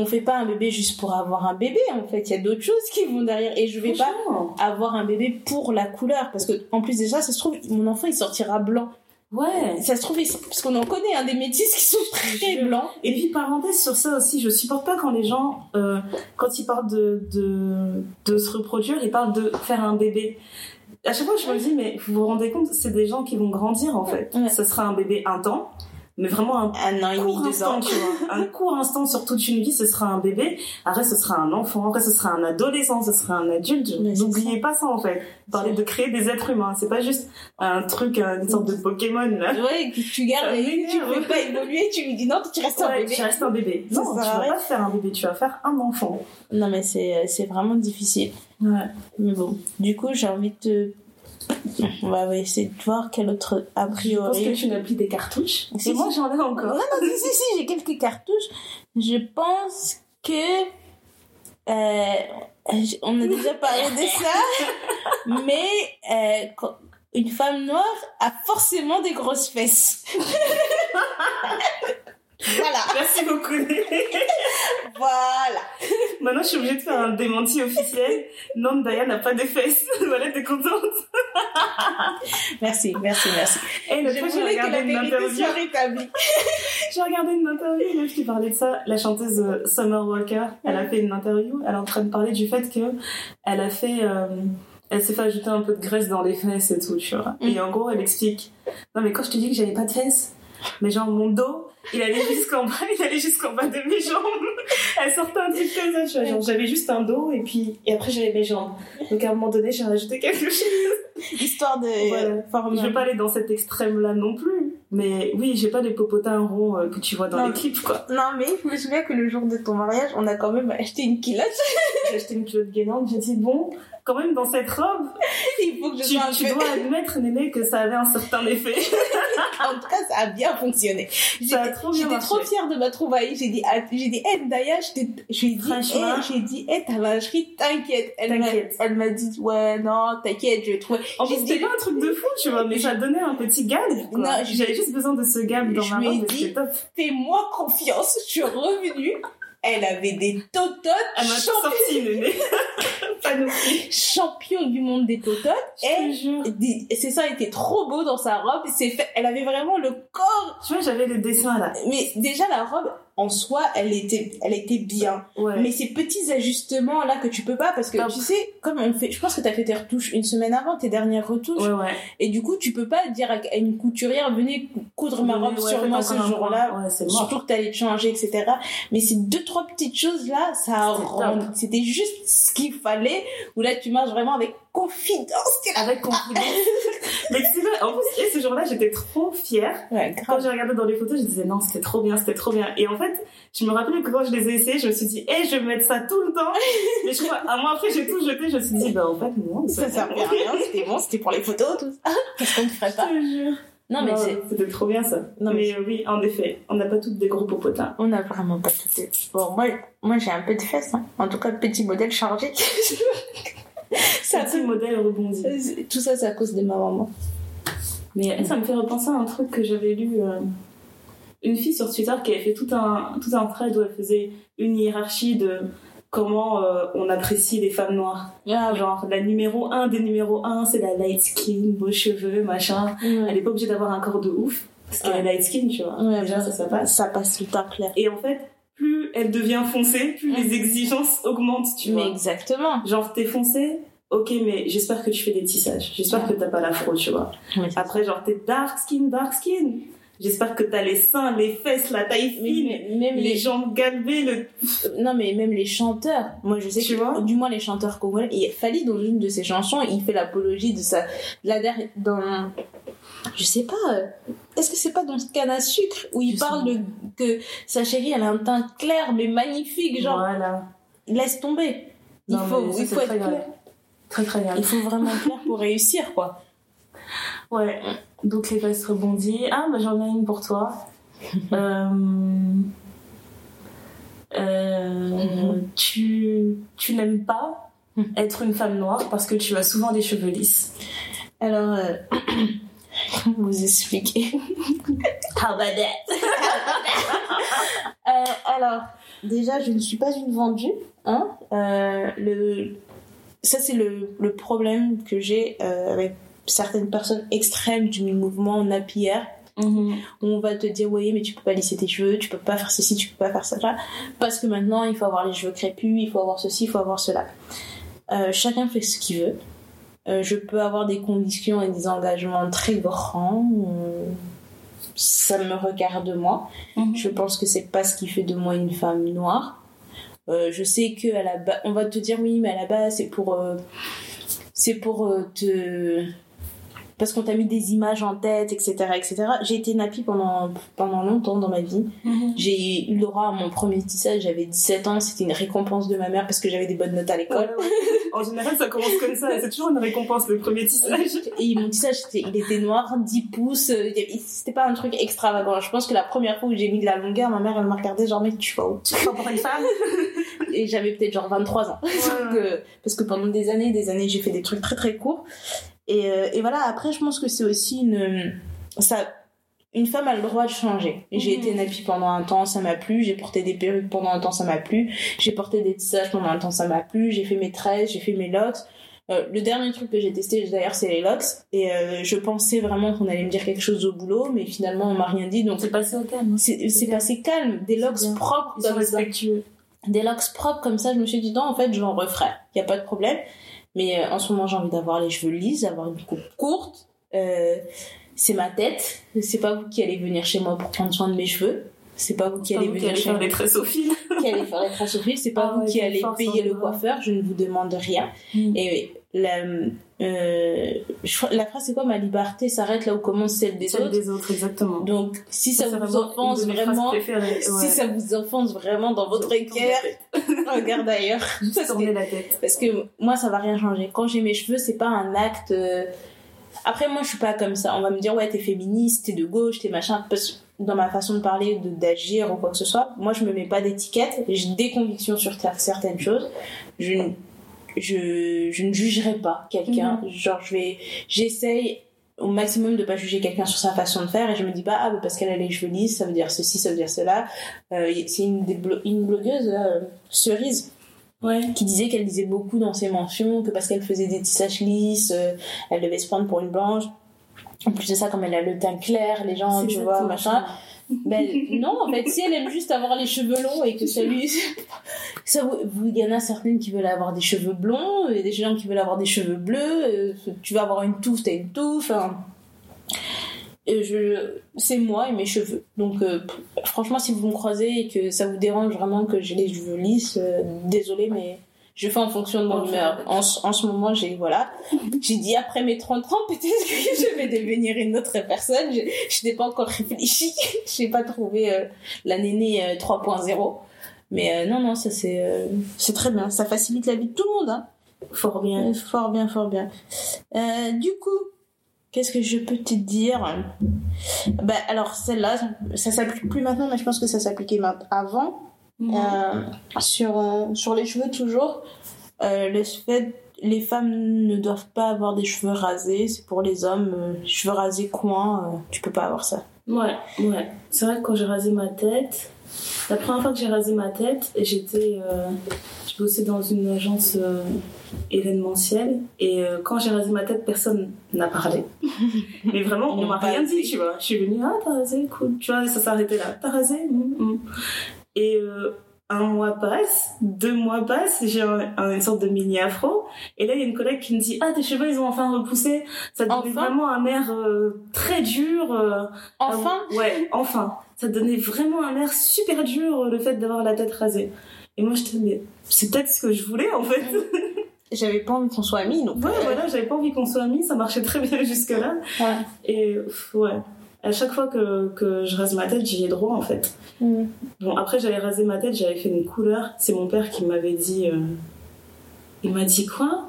on fait pas un bébé juste pour avoir un bébé. En fait, il y a d'autres choses qui vont derrière. Et je vais pas avoir un bébé pour la couleur, parce que en plus déjà, ça se trouve, mon enfant il sortira blanc. Ouais. Ça se trouve, parce qu'on en connaît hein, des métis qui sont très blancs. Et puis parenthèse sur ça aussi, je supporte pas quand les gens, euh, quand ils parlent de, de, de se reproduire, ils parlent de faire un bébé. À chaque fois, je me dis, mais vous vous rendez compte, c'est des gens qui vont grandir en fait. Ouais. Ce sera un bébé un temps, mais vraiment un Un an et demi, court deux instant, ans. tu vois. Un court instant sur toute une vie, ce sera un bébé. Après, ce sera un enfant. Après, ce sera un adolescent. Ce sera un adulte. N'oubliez pas ça, en fait. Parler de créer des êtres humains. C'est pas juste un truc, euh, une sorte de Pokémon, là. Ouais, que tu gardes Ça et tu ne veux pas évoluer, tu lui dis non, tu restes un bébé. tu restes un bébé. Ça Non, tu sert à vas pas faire un bébé, tu vas faire un enfant. Non, mais c'est, c'est vraiment difficile. Ouais. Mais bon, du coup, j'ai envie de. On va essayer de voir quel autre a Je pense priori. que tu n'as plus des cartouches. Et moi, si. j'en ai Non, encore. non, si, si, si, j'ai quelques cartouches. Je pense que. euh, on a déjà parlé de ça, <laughs> mais euh, une femme noire a forcément des grosses fesses. <laughs> voilà, <laughs> Merci beaucoup. <laughs> voilà. Maintenant, je suis obligée de faire un démenti officiel. Non, Daya n'a pas de fesses. <laughs> voilà, t'es contente. Merci, merci, merci. Et le Je fois, j'ai voulais que la une vérité interview. soit rétablie. J'ai regardé une interview, meuf qui parlait de ça. La chanteuse euh, Summer Walker, elle a fait une interview. Elle est en train de parler du fait que elle a fait, euh, elle s'est fait ajouter un peu de graisse dans les fesses et tout, tu vois. Mm. Et en gros, elle explique. Non, mais quand je te dis que j'avais pas de fesses, mais genre mon dos, il allait jusqu'en bas, il allait jusqu'en bas de mes jambes. Elle sortait un truc comme ça, tu vois. Genre, j'avais juste un dos et puis, et après j'avais mes jambes. Donc à un moment donné, j'ai rajouté quelque chose. Histoire de Voilà. former Je vais pas aller dans cet extrême-là non plus. Mais oui, j'ai pas les popotins ronds euh, que tu vois dans Non. les clips, quoi. Non, mais je me souviens que le jour de ton mariage, on a quand même acheté une culotte. J'ai acheté une culotte gainante, j'ai dit bon, quand même dans cette robe, <laughs> Il faut que je tu, sois un tu peu... dois admettre, Néné, que ça avait un certain effet. <laughs> En tout cas, ça a bien fonctionné. J'étais trop trop fière de ma trouvaille. J'ai dit, à- j'ai dit, hey, Daya, je t'ai, je lui ai dit, hey, j'ai dit, hey, ta lingerie, t'inquiète. Elle m'a, dit, ouais, non, t'inquiète, je vais trouver. En J'ai plus, dit- c'était pas un truc de fou, tu vois, mais ça donnait un petit quoi. Non, je- J'avais juste besoin de ce gab dans je ma lui ai robe, et dit- c'était top. Fais-moi confiance. Je suis revenue. Elle avait des tototes. Elle m'a sorti, <laughs> plus. champion du monde des tototes. Et c'est ça, était trop beau dans sa robe. Fait, elle avait vraiment le corps. Tu vois, j'avais le dessin là. Mais déjà, la robe, en soi, elle était, elle était bien. Ouais. Mais ces petits ajustements là que tu peux pas parce que Top. tu sais comme on fait je pense que tu as fait tes retouches une semaine avant tes dernières retouches Ouais, ouais. et du coup tu peux pas dire à une couturière venez coudre ma robe sur moi ce jour-là surtout que t'allais te changer etc mais ces deux trois petites choses là ça C'était rend- c'était juste ce qu'il fallait où là tu marches vraiment avec confidence Avec confidence. <laughs> Mais c'est vrai, en plus, et ce jour-là, j'étais trop fière. ouais Quand j'ai regardé dans les photos, je disais non, c'était trop bien, c'était trop bien. Et en fait, je me rappelais que quand je les ai essayés, je me suis dit, eh, je vais mettre ça tout le temps. <laughs> Mais je crois, un mois après, j'ai tout jeté, je me suis dit, bah, en fait, non, ça servait à rien c'était bon c'était pour les photos tout ça <laughs> qu'est-ce qu'on ne ferait Je pas te jure. Non, mais c'est. C'était trop bien ça. Non, mais mais oui, en effet, on n'a pas toutes des gros popotins. On n'a vraiment pas tout. Bon, moi, moi j'ai un peu de fesses, hein. En tout cas, petit modèle chargé. <laughs> ça Petit modèle rebondi. Tout ça, c'est à cause de ma maman. Mais ça me fait repenser à un truc que j'avais lu. euh, une fille sur Twitter qui avait fait tout un, tout un thread où elle faisait une hiérarchie de comment euh, on apprécie les femmes noires. Ah, Genre, la numéro 1 des numéros 1, c'est la light skin, beaux cheveux, machin. Elle est pas obligée d'avoir un corps de ouf, parce qu'elle Ouais. est light skin, tu vois. Ouais, Déjà, ça, ça passe. Ça passe temps clair. Et en fait, plus elle devient foncée, plus les exigences augmentent, tu Mais vois. exactement. Genre, t'es foncée, ok, mais j'espère que tu fais des tissages. J'espère que t'as pas l'afro, tu vois. Après, genre, t'es dark skin, dark skin. J'espère que t'as les seins, les fesses, la taille fine, mais- même les les jambes galbées, le... Non, mais même les chanteurs. Moi, je sais Tu que, vois du moins les chanteurs congolais. Et Fali, dans une de ses chansons, il fait l'apologie de sa. La dernière. Dans. Je sais pas. euh, Est-ce que c'est pas dans ce canne à sucre où il Je parle de que sa chérie, elle a un teint clair mais magnifique, genre Voilà. laisse tomber. Il Non, faut, ça, il faut être grave. clair. Très, très grave. Il faut vraiment être clair pour réussir, quoi. Ouais, donc les vestes rebondies. Ah, bah j'en ai une pour toi. <laughs> euh... euh, Tu, tu n'aimes pas être une femme noire parce que tu as souvent des cheveux lisses. Alors, euh, <clears throat> vous expliquer <laughs> How about that? <laughs> Euh, alors, déjà, je ne suis pas une vendue. Hein Euh, le... Ça, c'est le, le problème que j'ai euh, avec certaines personnes extrêmes du mouvement napière. Où on va te dire, oui, mais tu peux pas lisser tes cheveux, tu peux pas faire ceci, tu peux pas faire ça. là. Parce que maintenant, il faut avoir les cheveux crépus, il faut avoir ceci, il faut avoir cela. Euh, chacun fait ce qu'il veut. Euh, je peux avoir des convictions et des engagements très grands. euh, ça me regarde moi. Mhm. Je pense que c'est pas ce qui fait de moi une femme noire. Euh, je sais que à la base, on va te dire oui, mais à la base c'est pour, euh, c'est pour euh, te, parce qu'on t'a mis des images en tête, etc., etc. J'ai été nappie pendant pendant longtemps dans ma vie. Mhm. J'ai eu le droit à mon premier tissage, j'avais 17 ans, c'était une récompense de ma mère parce que j'avais des bonnes notes à l'école. Ouais, ouais. En général, ça commence comme ça. C'est toujours une récompense, le premier tissage. Et mon tissage, il était noir, 10 pouces. euh, C'était pas un truc extravagant. Je pense que la première fois où j'ai mis de la longueur, ma mère, elle m'a regardé genre, mec, tu vas où Tu prends pour une femme? <laughs> Et j'avais peut-être genre 23 ans. <laughs> Donc, euh, parce que pendant des années et des années, j'ai fait des trucs très très courts. Et, euh, et voilà, après, je pense que c'est aussi une. Ça, une femme a le droit de changer. J'ai Mhm. été nappie pendant un temps, ça m'a plu. J'ai porté des perruques pendant un temps, ça m'a plu. J'ai porté des tissages pendant un temps, ça m'a plu. J'ai fait mes tresses, j'ai fait mes locks. Euh, le dernier truc que j'ai testé d'ailleurs, c'est les locks. Et euh, je pensais vraiment qu'on allait me dire quelque chose au boulot, mais finalement, on m'a rien dit. Donc, C'est passé au calme. c'est c'est passé calme. Des locks bien. propres Ils sont comme ça respectueux. des locks propres comme ça, je me suis dit non, en fait, j'en referai. Il y a pas de problème. Mais euh, en ce moment, j'ai envie d'avoir les cheveux lisses, d'avoir une coupe courte. Euh, c'est ma tête. C'est pas vous qui allez venir chez moi pour prendre soin de mes cheveux. C'est pas vous qui allez venir faire les tresses au fil. <laughs> qui allez faire les au fil. C'est pas Ah vous ouais, qui allez payer le ouais. coiffeur. Je ne vous demande rien. Mm. Et la, euh, la phrase c'est quoi? Ma liberté s'arrête là où commence celle des Celle autres. des autres, exactement. Donc, si ça, vous offense phrases vraiment, préférées, si ouais. ça vous offense vraiment dans votre cœur, <laughs> <laughs> regarde ailleurs. Parce que- la tête. parce que moi, ça va rien changer. Quand j'ai mes cheveux, c'est pas un acte. euh, Après, moi, je suis pas comme ça. On va me dire, ouais, t'es féministe, t'es de gauche, t'es machin. Parce que dans ma façon de parler, de- d'agir ou quoi que ce soit, moi, je me mets pas d'étiquette. J'ai des convictions sur certaines choses. Je, ne- je, je ne jugerai pas quelqu'un. Genre, je vais, j'essaye au maximum de pas juger quelqu'un sur sa façon de faire et je me dis pas ah parce qu'elle a les cheveux lisses ça veut dire ceci ça veut dire cela Euh, c'est une, des blo- une blogueuse euh, cerise Ouais. qui disait qu'elle disait beaucoup dans ses mentions que parce qu'elle faisait des tissages lisses, euh, elle devait se prendre pour une blanche. En plus de ça, comme elle a le teint clair, les gens, tu vois, machin. Ben, <laughs> non, en fait, si elle aime juste avoir les cheveux longs et que ça lui. Ça, vous, il y en a certaines qui veulent avoir des cheveux blonds, et des gens qui veulent avoir des cheveux bleus. euh, Tu veux avoir une touffe, t'as une touffe. hein. Et je, c'est moi et mes cheveux. Donc, euh, franchement, si vous me croisez et que ça vous dérange vraiment que j'ai les cheveux lisses, euh, désolé, mais je fais en fonction de mon humeur. En, ce- en ce moment, j'ai, voilà. <laughs> J'ai dit après mes 30 ans, peut-être que je vais devenir une autre personne. Je, je n'ai pas encore réfléchi. <laughs> Je n'ai pas trouvé euh, la nénée euh, 3.0. Mais euh, non, non, ça c'est, c'est très bien. Ça facilite la vie de tout le monde. Hein. Fort bien. Fort bien, fort bien. Du coup, Qu'est-ce que je peux te dire? Bah, Alors, celle-là, ça s'applique plus maintenant, mais je pense que ça s'appliquait avant. Euh, sur, euh, sur les cheveux, toujours. Euh, le fait, les femmes ne doivent pas avoir des cheveux rasés. C'est pour les hommes. euh, cheveux rasés, coin, euh, tu peux pas avoir ça. Ouais, ouais. C'est vrai que quand j'ai rasé ma tête, la première fois que j'ai rasé ma tête, j'étais. Euh, je bossais dans une agence événementielle et quand j'ai rasé ma tête, personne n'a parlé. <laughs> Mais vraiment, on m'a rien dit, tu vois. Je suis venue, ah, t'as rasé, cool. Tu vois, ça s'arrêtait là. T'as rasé? Mm, mm. Et euh, un mois passe, deux mois passent, j'ai un- un- une sorte de mini afro. Et là, il y a une collègue qui me dit Ah, tes cheveux, ils ont enfin repoussé. Ça donnait Enfin vraiment un air euh, très dur. euh, Enfin, Ouais, enfin. Ça donnait vraiment un air super dur, le fait d'avoir la tête rasée. Et moi, je te mais c'est peut-être ce que je voulais, en fait. <laughs> j'avais pas envie qu'on soit amis, donc. Ouais, voilà, j'avais pas envie qu'on soit amis, ça marchait très bien <laughs> jusque-là. Ouais. Et ouais, à chaque fois que, que je rase ma tête, j'y ai droit, en fait. Mm. Bon, après, j'avais rasé ma tête, j'avais fait une couleur. C'est mon père qui m'avait dit. euh, Il m'a dit quoi?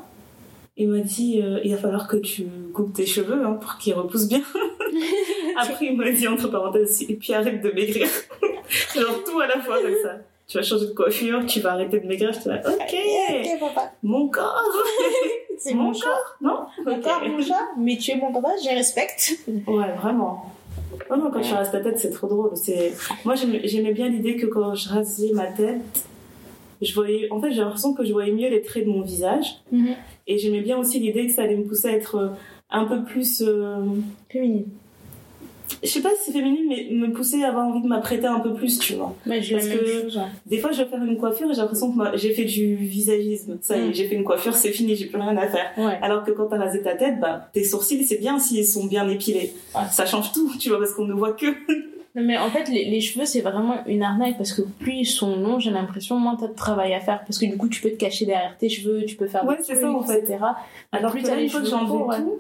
Il m'a dit euh, il va falloir que tu coupes tes cheveux hein, pour qu'ils repoussent bien. <laughs> Après, il m'a dit entre parenthèses et puis arrête de maigrir. <laughs> Genre tout à la fois comme ça. Tu vas changer de coiffure, tu vas arrêter de maigrir. Je te dis ok, Ok, papa. mon corps. <laughs> C'est mon chat. Non? Mon corps, mon chat. Mais tu es mon papa, je respecte. Ouais, vraiment. Oh non, quand je rase ta tête, c'est trop drôle. C'est... Moi, j'aimais j'aimais bien l'idée que quand je rasais ma tête, je voyais... En fait, j'ai l'impression que je voyais mieux les traits de mon visage. Mhm. Et j'aimais bien aussi l'idée que ça allait me pousser à être euh, un peu plus... euh, Féminine. Je sais pas si c'est féminine, mais me pousser à avoir envie de m'apprêter un peu plus, tu vois. Ouais, la Parce que- chose. ouais. Des fois, je vais faire une coiffure et j'ai l'impression que ma- j'ai fait du visagisme. Ça Mm. j'ai fait une coiffure, c'est fini, j'ai plus rien à faire. Ouais. Alors que quand t'as rasé ta tête, bah, tes sourcils, c'est bien s'ils sont bien épilés. Ouais. Ça change tout, tu vois, parce qu'on ne voit que <laughs> Non, mais en fait, les, les cheveux, c'est vraiment une arnaque parce que plus ils sont longs, j'ai l'impression, moins t'as de travail à faire. Parce que du coup, tu peux te cacher derrière tes cheveux, tu peux faire Ouais, des c'est trucs, ça, en fait. etc. Alors plus t'as les cheveux ouais. tout,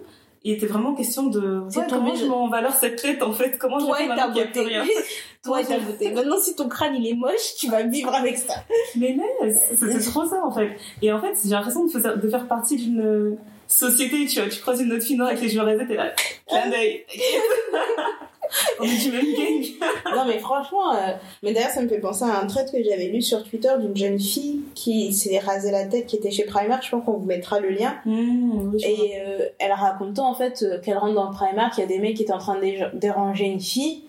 il était vraiment question de ouais, comment je mets en valeur cette tête en fait comment je Toi fais et ta maintenant qu'il y a plus beauté. rien <laughs> Toi et ta beauté. <laughs> Maintenant, si ton crâne il est moche, tu vas vivre avec ça. mais mais c'est c'est trop ça en fait et en fait j'ai l'impression de faire, de faire partie d'une société tu vois tu croises une autre fille noire avec les cheveux rasés t'es là clin d'œil <laughs> on est du même gang <laughs> non, mais franchement, euh, mais d'ailleurs, ça me fait penser à un trait que j'avais lu sur Twitter d'une jeune fille qui s'est rasé la tête, qui était chez Primark. Je pense qu'on vous mettra le lien. Mmh, oui. Et euh, elle racontait en fait euh, qu'elle rentre dans le Primark, il y a des mecs qui étaient en train de dé- déranger une fille,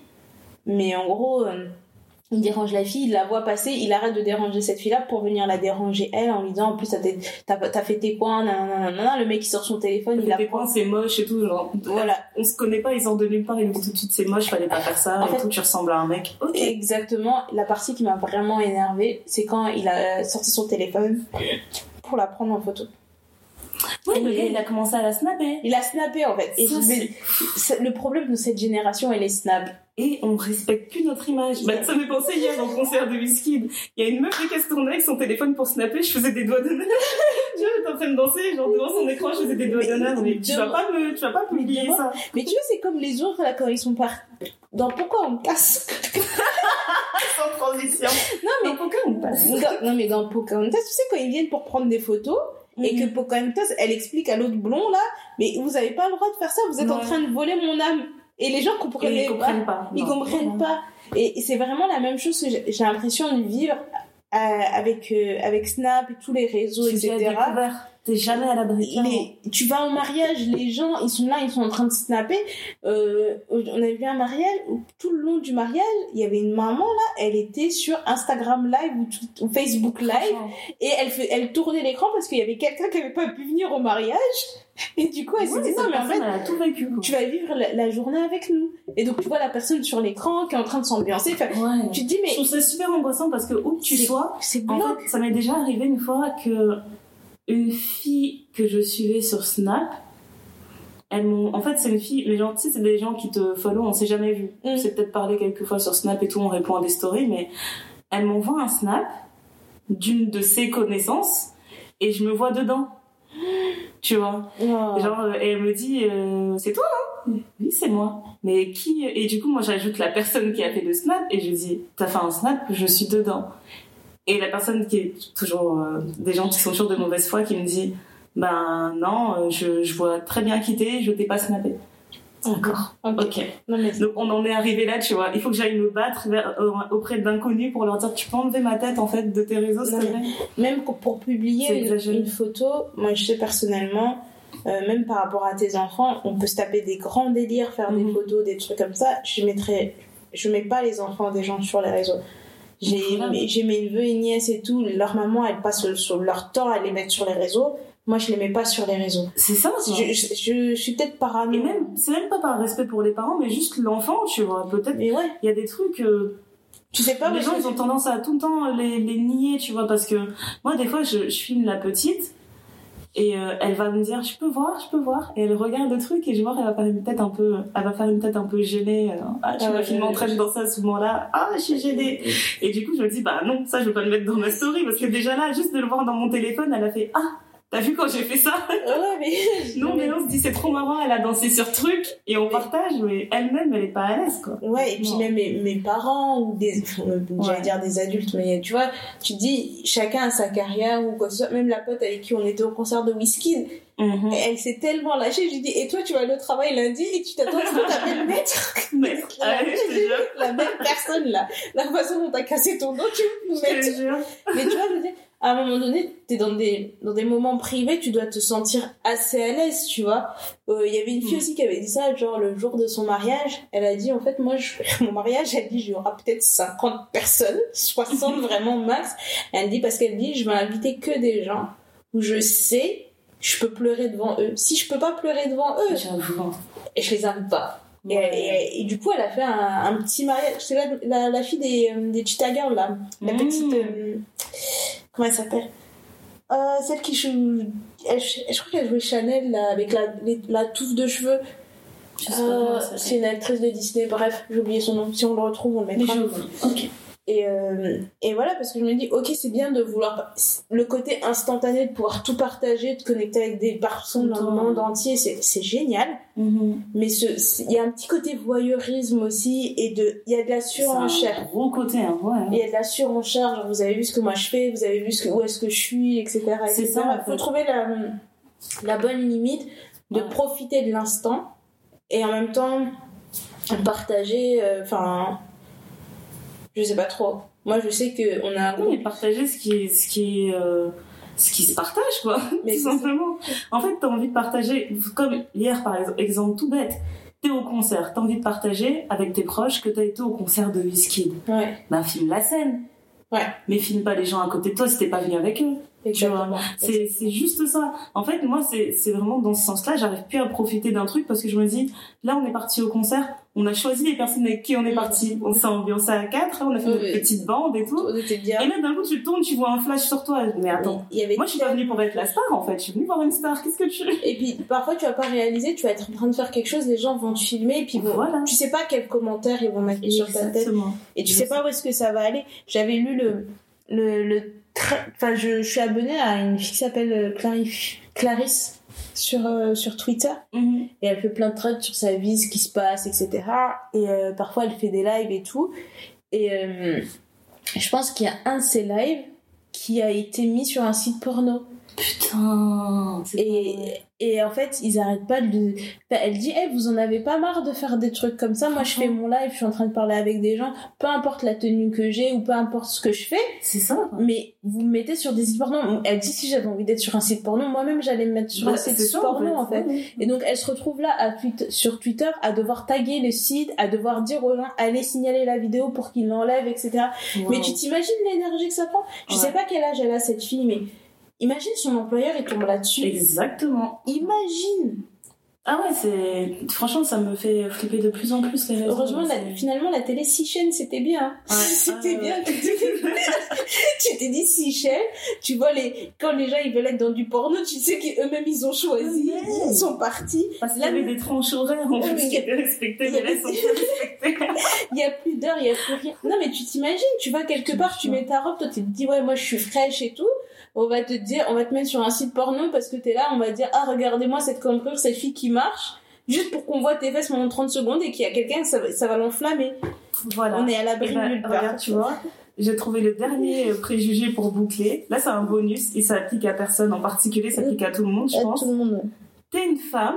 mais en gros, euh, il dérange la fille, il la voit passer, il arrête de déranger cette fille-là pour venir la déranger elle en lui disant en plus t'as t'es- fait tes coins, nanana, le mec il sort son téléphone, il la points, c'est moche et tout genre Voilà, on se connaît pas ils sortent de nulle part ils nous disent tout de suite c'est moche fallait pas faire ça En et fait- tout tu ressembles à un mec exactement. La partie qui m'a vraiment énervée, c'est quand il a sorti son téléphone pour la prendre en photo. oui le gars il a commencé à la snapper Il a snappé en fait. Et Ça, je me- c'est- le problème de cette génération, elle est snap. Et on respecte plus notre image. Bah, ça m'est pensé hier au concert de Wizkid. Il y a une meuf qui se tournait avec son téléphone pour snapper, je faisais des doigts d'honneur. <laughs> tu vois, j'étais en train de danser, genre devant son écran, je faisais des doigts d'honneur. Mais tu vas pas me, tu vas pas publier Mais ça. Mais tu vois, c'est comme les autres là quand ils sont partis. Dans pourquoi on casse <laughs> Sans transition. Non mais Mais pourquoi on passe? Dans- non mais dans Pocahontas, tu sais quand ils viennent pour prendre des photos et que Pocahontas, elle explique à l'autre blond là, mais vous avez pas le droit de faire ça, vous êtes en train de voler mon âme. Et les gens comprennent ils comprennent pas. Ils comprennent pas. Et c'est vraiment la même chose que j'ai l'impression de vivre euh, avec euh, avec Snap et tous les réseaux, Tu etc. découvert. T'es jamais à l'abri. Les- tu vas au mariage, les gens, ils sont là, ils sont en train de snapper. Euh, on a vu un mariage où tout le long du mariage, il y avait une maman là, elle était sur Instagram Live ou, tout- ou Facebook Live et elle, elle tournait l'écran parce qu'il y avait quelqu'un qui avait pas pu venir au mariage. <laughs> Et du coup, elle s'est dit non, mais en fait, elle a tout vécu. tu vas vivre la, la journée avec nous. Et donc, tu vois la personne sur l'écran qui est en train de s'ambiancer. Ouais. tu te dis, Je mais trouve ça super angoissant parce que où que tu sois, c'est En glauque. fait, ça m'est déjà arrivé une fois que une fille que je suivais sur Snap, elles m'ont. En fait, c'est une fille. Les gens, tu sais, c'est des gens qui te follow, on s'est jamais vu. Mm. On s'est peut-être parlé quelques fois sur Snap et tout, on répond à des stories, mais elles m'envoient un Snap d'une de ses connaissances et je me vois dedans. <gasps> Tu vois. Genre, euh, et elle me dit, euh, c'est toi, hein? Oui, c'est moi. Mais qui Et du coup, moi, j'ajoute la personne qui a fait le snap et je dis, t'as fait un snap, je suis dedans. Et la personne qui est toujours euh, des gens qui sont toujours de mauvaise foi qui me dit, ben non, euh, je, je vois très bien qui t'es, je t'ai pas snappé. D'accord. Ok. Non, mais Donc on en est arrivé là, tu vois. Il faut que j'aille me battre vers- euh, auprès d'inconnus pour leur dire tu peux enlever ma tête en fait de tes réseaux, même pour- publier une, photo, moi je sais personnellement, euh, même par rapport à tes enfants, on peut se taper des grands délires, faire des Mhm. photos, des trucs comme ça. Je mettrais, je mets pas les enfants des gens sur les réseaux. J'ai Voilà. mes- neveux et nièces et tout, leur maman elle passe sur leur temps à les mettre sur les réseaux. Moi je les mets pas sur les réseaux. C'est ça. Je, je, je suis peut-être parano. Et même, c'est même pas par respect pour les parents, mais juste l'enfant, tu vois. Peut-être Mais ouais, il y a des trucs. euh, tu sais pas les gens, ils ont tendance à tout le temps les, les nier, tu vois, parce que moi, des fois, je, je filme la petite et euh, elle va me dire, je peux voir, je peux voir, et elle regarde le truc et je vois, elle va faire une tête un peu, elle va faire une tête un peu gênée. euh, ah, tu Ah filmé en train de danser à ce moment-là. Ah, je suis gênée. Et du coup, je me dis, bah non, ça, je veux pas le mettre dans ma story parce que déjà là, juste de le voir dans mon téléphone, elle a fait, ah. T'as vu quand j'ai fait ça Ouais, mais. <laughs> Non, mais on se dit c'est trop marrant, elle a dansé sur truc et on partage, mais elle-même elle est pas à l'aise quoi. Ouais, et puis Non. même mes, mes parents ou des, euh, j'allais Ouais. dire des adultes, mais tu vois, tu dis chacun a sa carrière ou quoi que ce soit. Même la pote avec qui on était au concert de Whisky, Mhm. elle s'est tellement lâchée. Je lui dis, et toi, tu vas aller au travail lundi et tu t'attends à ce que ta belle maître, la, ah jure, la même personne là, la façon dont t'as cassé ton dos, tu jure. Mais tu vois, je veux dire, à un moment donné, t'es dans des, dans des moments privés, tu dois te sentir assez à l'aise, tu vois. Euh, Il y avait une fille Mm. aussi qui avait dit ça, genre le jour de son mariage, elle a dit, en fait, moi, je, mon mariage, elle dit, il y aura peut-être 50 personnes, <laughs> 60 vraiment max. Elle dit, parce qu'elle dit, je vais inviter que des gens où je sais, je peux pleurer devant eux. Si je peux pas pleurer devant eux, et je les invite pas. Et, Ouais. et- et du coup, elle a fait un, un petit mariage. C'est la, la, la fille des, euh, des Cheetah Girls, là. La Mm. petite. euh, comment elle s'appelle? Euh, Celle qui joue. Elle, je crois qu'elle jouait Chanel, là, avec la, les- la touffe de cheveux. Euh, c'est une actrice de Disney, bref, j'ai oublié son nom. Si on le retrouve, on le mettra. Ok. Et, euh, et voilà, parce que je me dis, ok, c'est bien de vouloir. Le côté instantané de pouvoir tout partager, de connecter avec des personnes dans le monde entier, c'est génial. Mhm. Mais il y a un petit côté voyeurisme aussi, et il y a de la C'est un surenchère. gros côté, hein, Il ouais. y a de la surenchère, genre vous avez vu ce que moi je fais, vous avez vu ce que, où est-ce que je suis, etc. C'est ça, Il faut trouver la, la bonne limite de Ouais. profiter de l'instant et en même temps partager, euh, enfin, je sais pas trop. Moi je sais que on a groupe, mais partager ce qui est, ce qui est, euh, ce qui se partage, quoi. <laughs> mais tout simplement. En fait, t'as envie de partager, comme hier par exemple, exemple tout bête. T'es au concert, t'as envie de partager avec tes proches que t'as été au concert de Wizkid. ouais, Ben, filme la scène. Ouais. Mais filme pas les gens à côté de toi si t'es pas venu avec eux. C'est, c'est juste ça. En fait, moi, c'est, c'est vraiment dans ce sens-là, j'arrive plus à profiter d'un truc parce que je me dis, là, on est parti au concert, on a choisi les personnes avec qui on est Mhm. parti. On s'est ambiancé à quatre, on a fait Oui, notre oui. petite bande et tout. Bien. Et là, d'un coup, tu tournes, tu vois un flash sur toi. Mais attends. Il y avait Moi, je suis pas venue pour être la star, en fait. Je suis venue voir une star. Qu'est-ce que tu Et puis parfois tu vas pas réaliser, tu vas être en train de faire quelque chose, les gens vont te filmer et puis Voilà. tu sais pas quels commentaires ils vont mettre sur ta tête Exactement. et tu sais pas où est-ce que ça va aller. J'avais lu le le, le enfin je, je suis abonnée à une fille qui s'appelle euh, Clarif- Clarisse sur euh, sur Twitter Mhm. et elle fait plein de threads sur sa vie, ce qui se passe, etc. Et euh, parfois elle fait des lives et tout. Et euh, je pense qu'il y a un de ces lives qui a été mis sur un site porno. Putain. Et, et en fait, ils arrêtent pas de. Enfin, elle dit, Eh, vous en avez pas marre de faire des trucs comme ça? Moi, je fais mon live, je suis en train de parler avec des gens, peu importe la tenue que j'ai ou peu importe ce que je fais, C'est ça. mais vous me mettez sur des sites porno. Elle dit, si j'avais envie d'être sur un site porno, moi-même, j'allais me mettre sur Bah, un site ça, porno, en fait. Et donc, elle se retrouve là à tweet- sur Twitter à devoir taguer le site, à devoir dire aux gens, allez signaler la vidéo pour qu'ils l'enlèvent, etc. Mais tu t'imagines l'énergie que ça prend? Je Ouais. sais pas quel âge elle a, cette fille, mais imagine son employeur, il tombe là-dessus. Exactement. Imagine Ah ouais, c'est. Franchement, ça me fait flipper de plus en plus les. Heureusement, la- finalement, la télé six chaînes, c'était bien. Ouais. <laughs> C'était Ah, bien. Tu t'es- dit <laughs> six chaînes. Tu vois, les... quand les gens ils veulent être dans du porno, tu sais qu'eux-mêmes ils ont choisi. Ouais. Ils sont partis. Parce qu'il y avait des tranches horaires en Ouais, plus qui étaient respectées, mais là, ils sont plus respectées. <laughs> Il y a plus d'heures, il y a plus rien. Non, mais tu t'imagines, tu vas quelque part, tu mets ta robe, toi tu te dis, ouais, moi je suis fraîche et tout. On va te dire, on va te mettre sur un site porno parce que t'es là, on va dire, ah, regardez-moi cette cambrure, cette fille qui marche. Juste pour qu'on voit tes fesses pendant 30 secondes et qu'il y a quelqu'un, ça, va- ça va l'enflammer. Voilà. On est à l'abri de ben, nulle part. tu vois, j'ai trouvé le dernier préjugé pour boucler. Là, c'est un bonus et ça applique à personne en particulier, ça applique à tout le monde, je pense. tout le monde. T'es une femme,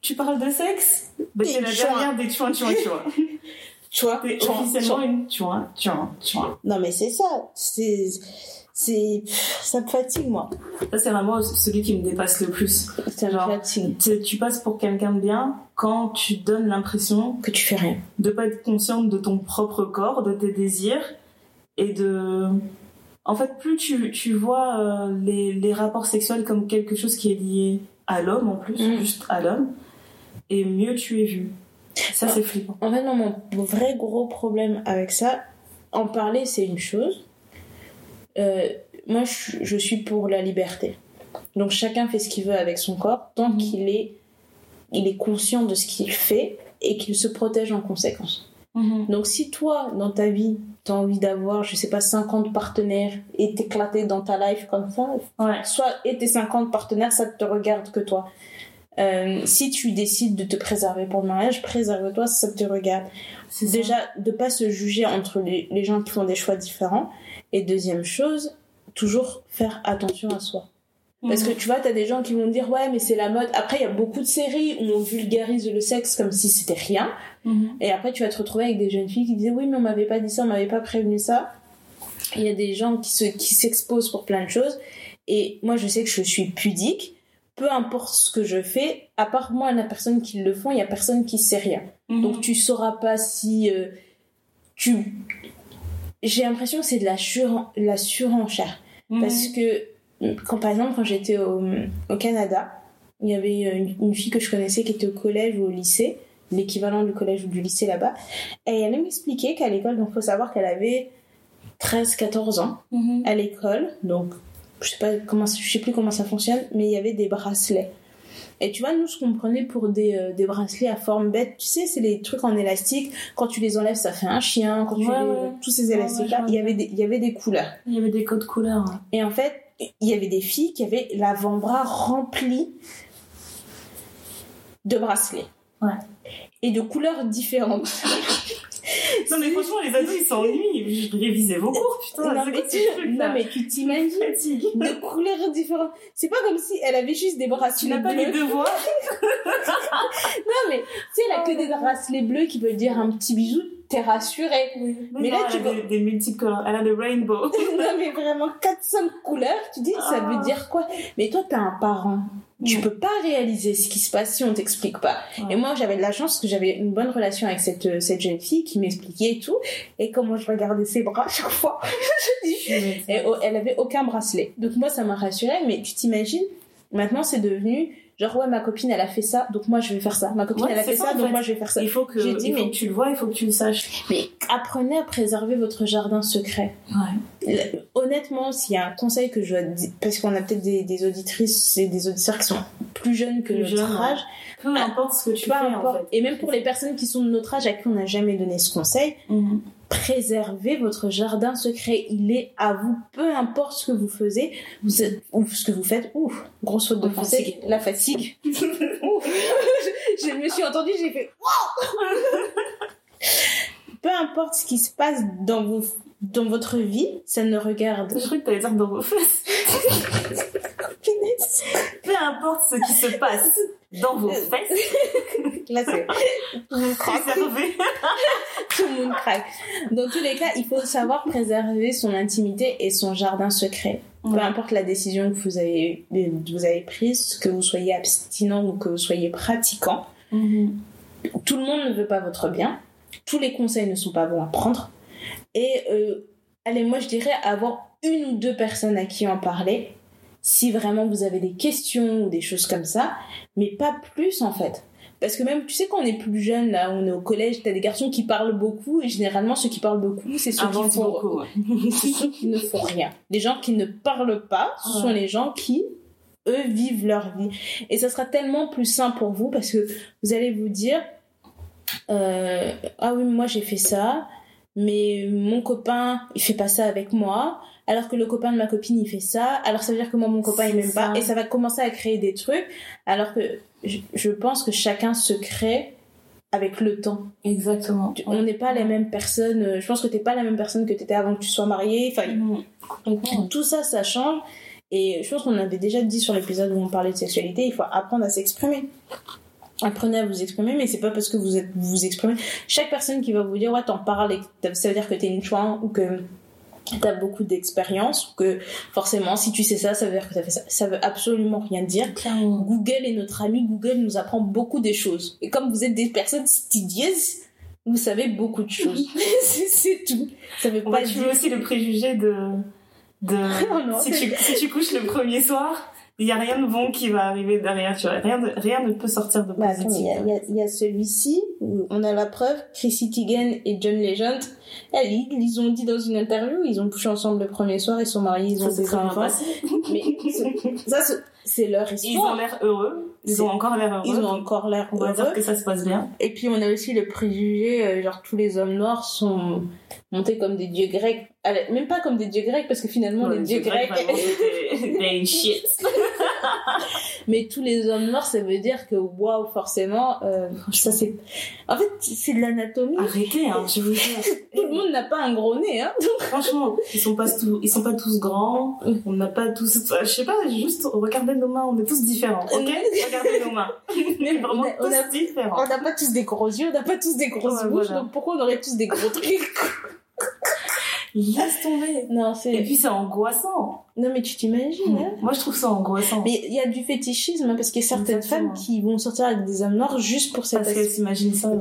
tu parles de sexe bah, t'es la dernière des chouins chouins Tu vois, <laughs> t'es tu vois, tu officiellement vois. une chouin chouin chouin Non, mais c'est ça. C'est. C'est. Ça me fatigue, moi. ça c'est vraiment celui qui me dépasse le plus Ça me fatigue. Tu- tu passes pour quelqu'un de bien quand tu donnes l'impression Que tu fais rien. de pas être consciente de ton propre corps, de tes désirs et de. En fait, plus tu, tu vois euh, les, les rapports sexuels comme quelque chose qui est lié à l'homme en plus, Mm. juste à l'homme, et mieux tu es vu. Ça, c'est flippant. En fait, non, mon vrai gros problème avec ça, en parler, c'est une chose. Euh, moi, je, je suis pour la liberté. Donc, chacun fait ce qu'il veut avec son corps, tant Mhm. qu'il est, il est conscient de ce qu'il fait et qu'il se protège en conséquence. Donc, si toi, dans ta vie, t'as envie d'avoir, je sais pas, 50 partenaires et t'éclater dans ta life comme ça, Ouais. soit et tes 50 partenaires, ça te regarde que toi. Euh, si tu décides de te préserver pour le mariage, préserve-toi, ça te regarde. Déjà, de pas se juger entre les, les gens qui font des choix différents. Et deuxième chose, toujours faire attention à soi. Parce que Mhm. tu vois, t'as des gens qui vont dire ouais, mais c'est la mode. Après, il y a beaucoup de séries où on vulgarise le sexe comme si c'était rien. Mhm. Et après, tu vas te retrouver avec des jeunes filles qui disaient oui, mais on m'avait pas dit ça, on m'avait pas prévenu ça. Il y a des gens qui se qui s'exposent pour plein de choses. Et moi, je sais que je suis pudique. Peu importe ce que je fais, à part moi, la personne qui le font, il y a personne qui sait rien. Mhm. Donc tu sauras pas si euh, tu. J'ai l'impression que c'est de la, suren- la surenchère. Mhm. Parce que, quand, par exemple, quand j'étais au, au Canada, il y avait une, une fille que je connaissais qui était au collège ou au lycée, l'équivalent du collège ou du lycée là-bas, et elle m'expliquait qu'à l'école, donc faut savoir qu'elle avait 13-14 ans Mhm. à l'école, donc je sais pas comment, je sais plus comment ça fonctionne, mais il y avait des bracelets. Et tu vois, nous, ce qu'on prenait pour des, euh, des bracelets à forme bête, tu sais, c'est les trucs en élastique. Quand tu les enlèves, ça fait un chien. Quand tu les- ouais. tous ces élastiques-là, il y avait des, il y avait des couleurs. Il y avait des codes couleurs. ouais. Et en fait, il y avait des filles qui avaient l'avant-bras rempli de bracelets. Ouais. Et de couleurs différentes. <laughs> Non, mais franchement, les ados, ils s'ennuient. Je révisais vos cours, putain. non, c'est mais quoi tu, non, mais tu t'imagines de couleurs différentes. C'est pas comme si elle avait juste des bracelets Tu n'as pas bleus. les devoirs <laughs> Non, mais tu sais, elle a que des bracelets bleus qui veulent dire un petit bisou, t'es rassurée. Mais là, non, tu elle a vois- des, des multicolores. Elle a le rainbow. <laughs> non, mais vraiment 4-5 couleurs, tu dis, ça Ah. veut dire quoi? Mais toi, t'as un parent. Tu Mm. peux pas réaliser ce qui se passe si on t'explique pas. Ouais. Et moi, j'avais de la chance que j'avais une bonne relation avec cette, euh, cette jeune fille qui m'expliquait et tout. Et comment je regardais ses bras chaque fois. <laughs> je dis, et oh, elle avait aucun bracelet. Donc moi, ça m'a rassurée, mais tu t'imagines, maintenant c'est devenu genre ouais, ma copine elle a fait ça, donc moi je vais faire ça. Ma copine Ouais, elle a fait ça, donc fait. moi je vais faire ça. Il faut que, J'ai dit, mais- tu le vois, il faut que tu le saches. Mais apprenez à préserver votre jardin secret. Ouais. Honnêtement, s'il y a un conseil que je parce qu'on a peut-être des, des auditrices et des auditeurs qui sont plus jeunes que Plus notre âge, Peu importe ce que tu fais, importe. en fait. Et même pour les personnes qui sont de notre âge à qui on n'a jamais donné ce conseil, Mhm. Préservez votre jardin secret. Il est à vous, peu importe ce que vous êtes, ou ce que vous faites. Ouf, grosse faute de français. fatigue. La fatigue. <laughs> Ouf. je, <laughs> je me suis entendue, j'ai fait wow <laughs> Peu importe ce qui se passe dans vos, dans votre vie, ça ne regarde. Je crois que t'allais dire dans vos fesses. Peu importe ce qui se passe dans vos fesses, Là, c'est <laughs> préservez. Ah, <laughs> tout le monde craque. Dans tous les cas, il faut savoir préserver son intimité et son jardin secret. Peu importe la décision que vous avez, vous avez prise, que vous soyez abstinent ou que vous soyez pratiquant, Mhm. tout le monde ne veut pas votre bien. Tous les conseils ne sont pas bons à prendre. Et euh, allez, moi je dirais avoir une ou deux personnes à qui en parler si vraiment vous avez des questions ou des choses comme ça, mais pas plus en fait. Parce que même, tu sais, quand on est plus jeune, là, on est au collège, t'as des garçons qui parlent beaucoup, et généralement, ceux qui parlent beaucoup, c'est ceux qui font, beaucoup. ouais. <laughs> c'est ceux qui ne font rien. Les gens qui ne parlent pas, ce sont Ouais. les gens qui, eux, vivent leur vie. Et ça sera tellement plus simple pour vous parce que vous allez vous dire, euh, ah oui, moi j'ai fait ça, mais mon copain, il fait pas ça avec moi. Alors que le copain de ma copine, il fait ça. Alors ça veut dire que moi, mon copain, il m'aime pas. Et ça va commencer à créer des trucs. Alors que je, je pense que chacun se crée avec le temps. Exactement. On n'est pas les mêmes personnes. euh, Je pense que t'es pas la même personne que t'étais avant que tu sois mariée. Enfin, tout ça, ça change. Et je pense qu'on avait déjà dit sur l'épisode où on parlait de sexualité, il faut apprendre à s'exprimer. apprenez à vous exprimer, mais c'est pas parce que vous êtes, vous vous exprimez. Chaque personne qui va vous dire, ouais, t'en parles, et ça veut dire que t'es une chouin ou que t'as beaucoup d'expérience, que forcément, si tu sais ça, ça veut dire que t'as fait ça. Ça veut absolument rien dire. Clairement. Google est notre ami, Google nous apprend beaucoup des choses. Et comme vous êtes des personnes studieuses, vous savez beaucoup de choses. <laughs> c'est tout. Ça veut On pas dire... aussi le préjugé de, de <laughs> Oh non, si, tu, si tu couches le premier soir, il y a rien de bon qui va arriver derrière. Tu vois, rien, de, rien ne peut sortir de Bah, positif. il y a, y celui-ci où on a la preuve. Chrissy Teigen et John Legend, elles, ils, ils ont dit dans une interview, ils ont couché ensemble le premier soir, ils sont mariés, ils ont des enfants. Mais ça, c'est- leur Ils ont histoire. l'air heureux. Ils ont encore l'air heureux. Ils ont encore l'air On va dire heureux. que ça se passe bien. Et puis on a aussi le préjugé, euh, genre tous les hommes noirs sont montés comme des dieux grecs. Allez, même pas comme des dieux grecs parce que finalement les dieux grecs, vraiment, <laughs> shit. <laughs> <laughs> mais tous les hommes noirs ça veut dire que waouh forcément euh, ça c'est en fait c'est de l'anatomie. Arrêtez, hein, je vous jure. <laughs> Tout le monde n'a pas un gros nez hein. Franchement, ils sont pas tous, ils sont pas tous grands. On n'a pas tous, je sais pas, juste regardez nos mains, on est tous différents, ok? <laughs> Regardez nos mains. On est vraiment On a- on tous a- différents. On n'a pas tous des gros yeux, on n'a pas tous des grosses Ouais, bouches, voilà. donc pourquoi on aurait tous des gros trucs Laisse tomber. Non, Et puis c'est angoissant. Non, mais tu t'imagines, hein Moi je trouve ça angoissant. Mais il y a du fétichisme, parce qu'il y a certaines Exactement. femmes qui vont sortir avec des hommes noirs juste pour cette Parce qu'elles s'imaginent ça. ouais.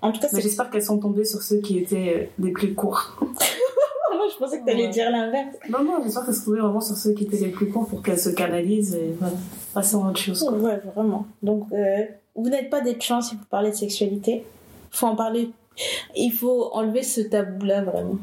En tout cas, j'espère qu'elles sont tombées sur ceux qui étaient euh, les plus courts. <laughs> Moi, je pensais que t'allais Ouais. dire l'inverse. Non, non, j'espère qu'elles sont tombées vraiment sur ceux qui étaient les plus courts pour qu'elles se canalisent et voilà, passer à autre chose. quoi. Ouais, vraiment. Donc, euh, vous n'êtes pas des chance si vous parlez de sexualité. Faut en parler. Il faut enlever ce tabou-là, vraiment.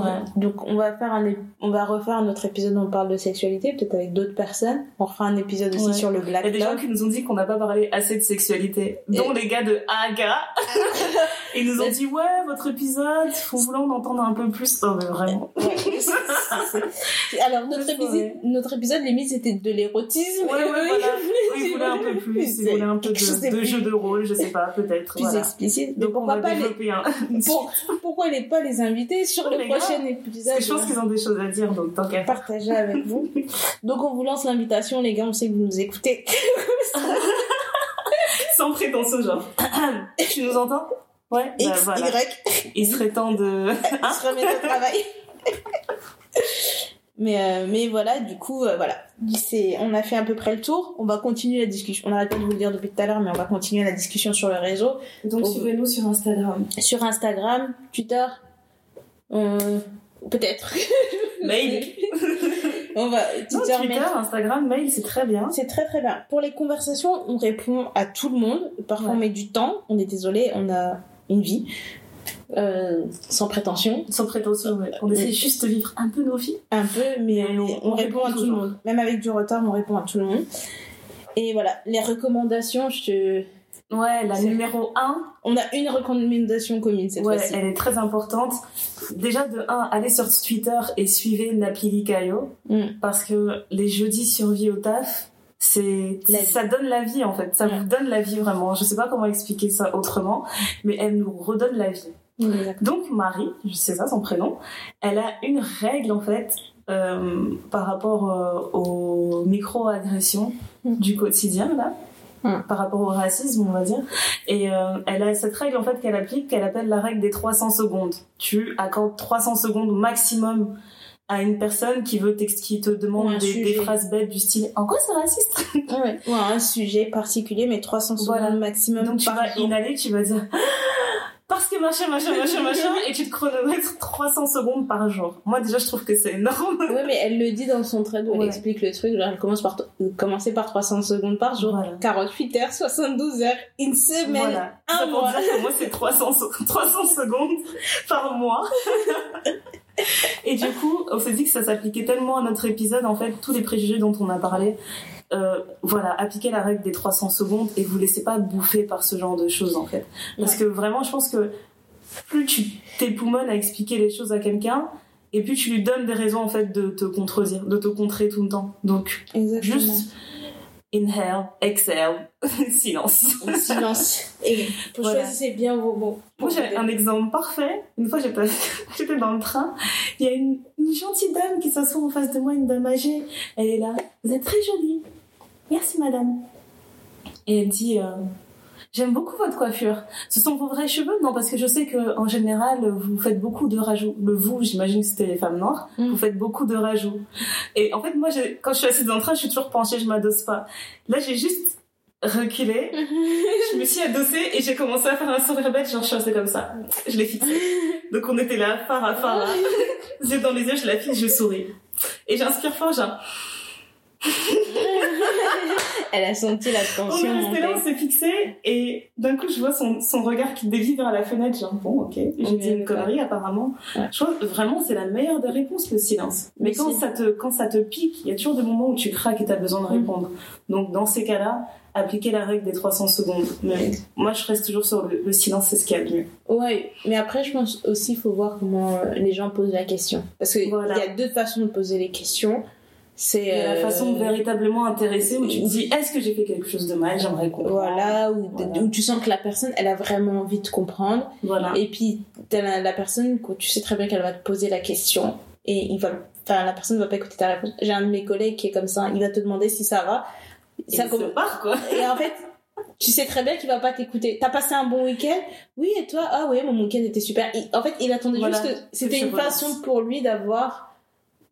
Ouais. Donc, on va faire un, on va refaire notre épisode où on parle de sexualité, peut-être avec d'autres personnes. On refera un épisode aussi Ouais. sur le Il black y a des gens qui nous ont dit qu'on n'a pas parlé assez de sexualité, dont les gars de Aga. <laughs> Ils nous ont dit ouais, votre épisode, faut vouloir en entendre un peu plus. Oh mais vraiment. Ouais. <laughs> Alors, notre épisode, notre épisode, limite, c'était de l'érotisme. Ouais, Et ouais, voilà. ils Oui, ils voulaient un peu plus, ils C'est voulaient un peu de, de jeu de rôle, je sais pas, peut-être. plus Voilà. explicite. Mais Donc on pourquoi va pas les, un. <laughs> pour- pourquoi les pas les inviter sur le Les gars, prochain épisode je pense qu'ils ont des choses à dire, donc tant qu'à partager avec vous. <laughs> Donc on vous lance l'invitation, les gars, on sait que vous nous écoutez. <laughs> Sans prétention, genre. <coughs> tu nous entends? Ouais, bah, X, voilà. Y, Il serait temps de. <laughs> ils se remettent au travail. Mais, euh, mais voilà, du coup, euh, voilà. On a fait à peu près le tour. On va continuer la discussion. On n'arrête pas de vous le dire depuis tout à l'heure, mais on va continuer la discussion sur le réseau. Donc suivez-nous sur Instagram. Sur Instagram, Twitter, peut-être. <laughs> Mail. <laughs> On va, Non, Twitter. Instagram, mail, c'est très bien. C'est très très bien. Pour les conversations, on répond à tout le monde. Parfois, Ouais. on met du temps. On est désolé, on a une vie. Euh, sans prétention. Sans prétention, ouais. On essaie juste de vivre un peu nos vies. Un peu, mais on, on- on on répond répond à tout le monde. Même avec du retard, on répond à tout le monde. Et voilà, les recommandations, je te... Ouais, la numéro 1, On a une recommandation commune cette ouais, fois-ci. elle est très importante. Déjà, de 1, allez sur Twitter et suivez Napili Kayo. Mm. Parce que les jeudis survie au taf, c'est, ça donne la vie, en fait. Ça vous donne la vie, vraiment. Je sais pas comment expliquer ça autrement, mais elle nous redonne la vie. Donc Marie, je sais ça son prénom, elle a une règle en fait euh, par rapport euh, aux micro-agressions Mm. du quotidien là, Mm. par rapport au racisme on va dire. Et euh, elle a cette règle en fait qu'elle applique qu'elle appelle la règle des 300 secondes. Tu accordes 300 secondes maximum à une personne qui veut qui te demande des, phrases bêtes du style en quoi c'est raciste? Ouais. Ou un sujet particulier, mais 300 secondes Voilà. maximum Donc tu par vas inhaler, tu vas dire parce que machin, machin, machin, <laughs> machin, et tu te chronomètres 300 secondes par jour. Moi déjà je trouve que c'est énorme. Ouais, mais elle le dit dans son trade où elle explique le truc. Genre, elle commence par commencer par 300 secondes par jour, Voilà. 48 heures, 72 heures, une semaine, Voilà. un Ça pour mois. dire que moi c'est 300, se- 300 secondes par mois. <laughs> <laughs> et du coup, on s'est dit que ça s'appliquait tellement à notre épisode, en fait, tous les préjugés dont on a parlé. euh, voilà, appliquez la règle des 300 secondes et vous laissez pas bouffer par ce genre de choses en fait. Parce Ouais. que vraiment, je pense que plus tu t'époumones à expliquer les choses à quelqu'un, et plus tu lui donnes des raisons en fait de te contredire, de te contrer tout le temps. Donc Exactement. juste inhale, exhale, <laughs> silence. silence. <laughs> Et pour Voilà. choisissez bien vos mots. Moi j'ai un exemple parfait. Une fois j'étais <laughs> j'étais dans le train, il y a une, une gentille dame qui s'assoit en face de moi, une dame âgée. Elle est là. Vous êtes très jolie. Merci madame. Et elle dit euh, J'aime beaucoup votre coiffure. Ce sont vos vrais cheveux? Non, parce que je sais que en général, vous faites beaucoup de rajouts. Le vous, j'imagine que c'était les femmes noires. Mm. Vous faites beaucoup de rajouts. Et en fait, moi, j'ai- quand je suis assise dans le train, je suis toujours penchée, je m'adosse pas. Là, j'ai juste reculé, <laughs> je me suis adossée et j'ai commencé à faire un sourire bête, genre je suis restée comme ça. Je l'ai fixé. Donc on était là, phare à phare, yeux dans les yeux, je la fixe, je souris. Et j'inspire fort, genre, <laughs> Elle a senti la on tension est resté là, on s'est fixé, et d'un coup, je vois son, son regard qui dévie vers la fenêtre, genre, bon, ok, j'ai dit une connerie, apparemment. Ouais. Je trouve que vraiment, c'est la meilleure des réponses, le silence. Mais Mais quand ça, te, quand ça te pique, il y a toujours des moments où tu craques et t'as besoin de Mm. répondre. Donc, dans ces cas-là, appliquer la règle des 300 secondes. Mais moi, je reste toujours sur le, le silence, c'est ce qu'il y a de mieux. Ouais, mais après, je pense aussi qu'il faut voir comment les gens posent la question. Parce qu'il Voilà. y a deux façons de poser les questions. C'est la euh, façon véritablement intéressée où tu te dis, est-ce que j'ai fait quelque chose de mal? J'aimerais comprendre. Voilà, où tu sens que la personne, elle a vraiment envie de comprendre. Voilà. Et puis, t'as la, la personne, que tu sais très bien qu'elle va te poser la question. Et il va, enfin, la personne ne va pas écouter ta réponse. J'ai un de mes collègues qui est comme ça. Il va te demander si ça va. Et Ça il com- se part, quoi. <laughs> Et en fait, tu sais très bien qu'il va pas t'écouter. T'as passé un bon week-end? Oui, et toi? Ah oui, mon week-end était super. En fait, il attendait Voilà. juste que c'était une façon pour lui d'avoir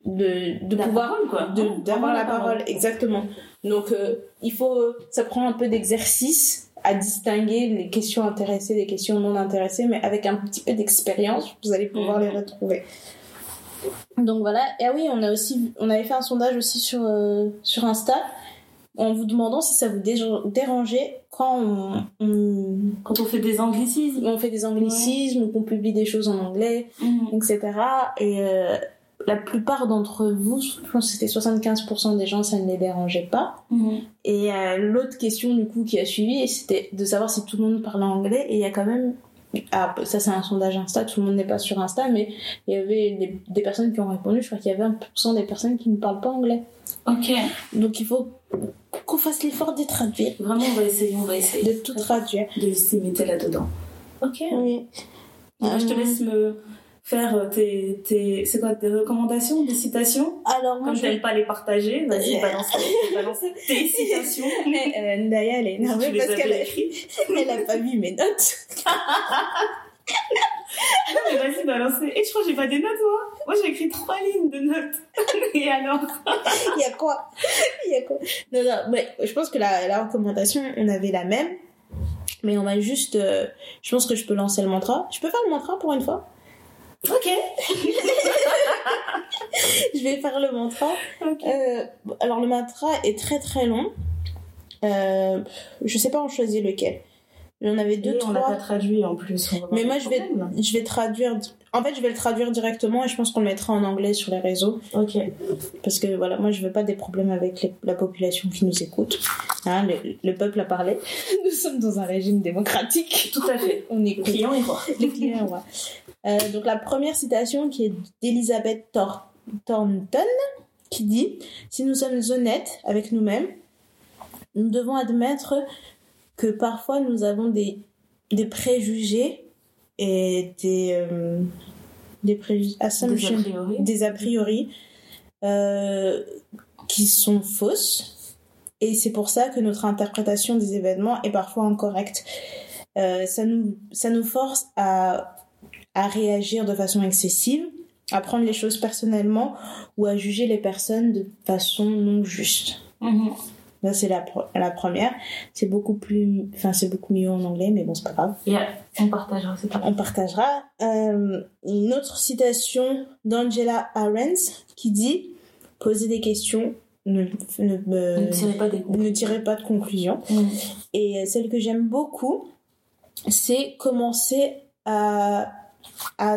de, de La pouvoir parole, quoi. de- Ouais, d'avoir la parole exactement. Donc euh, il faut ça prend un peu d'exercice à distinguer les questions intéressées des questions non intéressées mais avec un petit peu d'expérience, vous allez pouvoir Mhm. les retrouver. Donc voilà, et ah oui, on a aussi on avait fait un sondage aussi sur euh, sur Insta en vous demandant si ça vous dé- dérangeait quand on, on, Quand on fait des anglicismes. on fait des anglicismes ou qu'on publie des choses en anglais, etc. Et euh, la plupart d'entre vous, je pense que c'était 75% des gens, ça ne les dérangeait pas. Mhm. Et euh, l'autre question du coup qui a suivi, c'était de savoir si tout le monde parlait anglais. Et il y a quand même, ah, ça c'est un sondage Insta, tout le monde n'est pas sur Insta, mais il y avait des, des personnes qui ont répondu. Je crois qu'il y avait 1% des personnes qui ne parlent pas anglais. Ok. Donc il faut qu'on fasse l'effort de traduire, Vraiment, on va essayer, on va essayer. de tout traduire. De s'imiter là-dedans. Ok. Oui. Je te laisse me faire euh, tes, tes, c'est quoi, tes recommandations, des citations? Alors moi Comme je t'aimes pas les partager, vas-y, Yeah. balance, <laughs> balance tes <laughs> citations. <laughs> Eh, euh, elle est énervée parce qu'elle a, écrites. elle a pas vu mes notes. Non, mais vas-y, balance. Et je crois que j'ai pas des notes, moi. Moi, j'ai écrit trois lignes de notes. Et alors? Il y a quoi? Il y a quoi? Non, non, mais je pense que la, la recommandation, on avait la même. Mais on va juste. euh, je pense que je peux lancer le mantra. Je peux faire le mantra pour une fois? Ok. <laughs> Je vais faire le mantra. Euh, alors, le mantra est très très long. Euh, je sais pas en choisir lequel. Il y en avait deux, Et on l'a trois. pas traduit en plus. Mais moi, je vais, je vais traduire. En fait, je vais le traduire directement et je pense qu'on le mettra en anglais sur les réseaux. Ok. Parce que voilà, moi je veux pas des problèmes avec les- la population qui nous écoute. Hein, le, le peuple a parlé. <laughs> Nous sommes dans un régime démocratique. Tout à fait. <laughs> On écoute. Client et roi. <laughs> Les clients. Euh, donc la première citation qui est d'Elisabeth Thor- Thornton qui dit Si nous sommes honnêtes avec nous-mêmes, nous devons admettre que parfois nous avons des, des préjugés et des, euh, des préjugés, Des a assumptions, priori. des a priori euh, qui sont fausses. Et c'est pour ça que notre interprétation des événements est parfois incorrecte. Euh, ça, nous, ça nous force à, à réagir de façon excessive, à prendre les choses personnellement ou à juger les personnes de façon non juste. Mhm. Là, c'est la, la première. C'est beaucoup plus, enfin, c'est beaucoup mieux en anglais, mais bon, c'est pas grave. Yeah. On partagera, c'est pas On partagera. Euh, une autre citation d'Angela Arendt qui dit Posez des questions, ne, ne, me- Ne tirez pas des coups. ne tirez pas de conclusion. Mhm. Et euh, celle que j'aime beaucoup, c'est commencer à, à,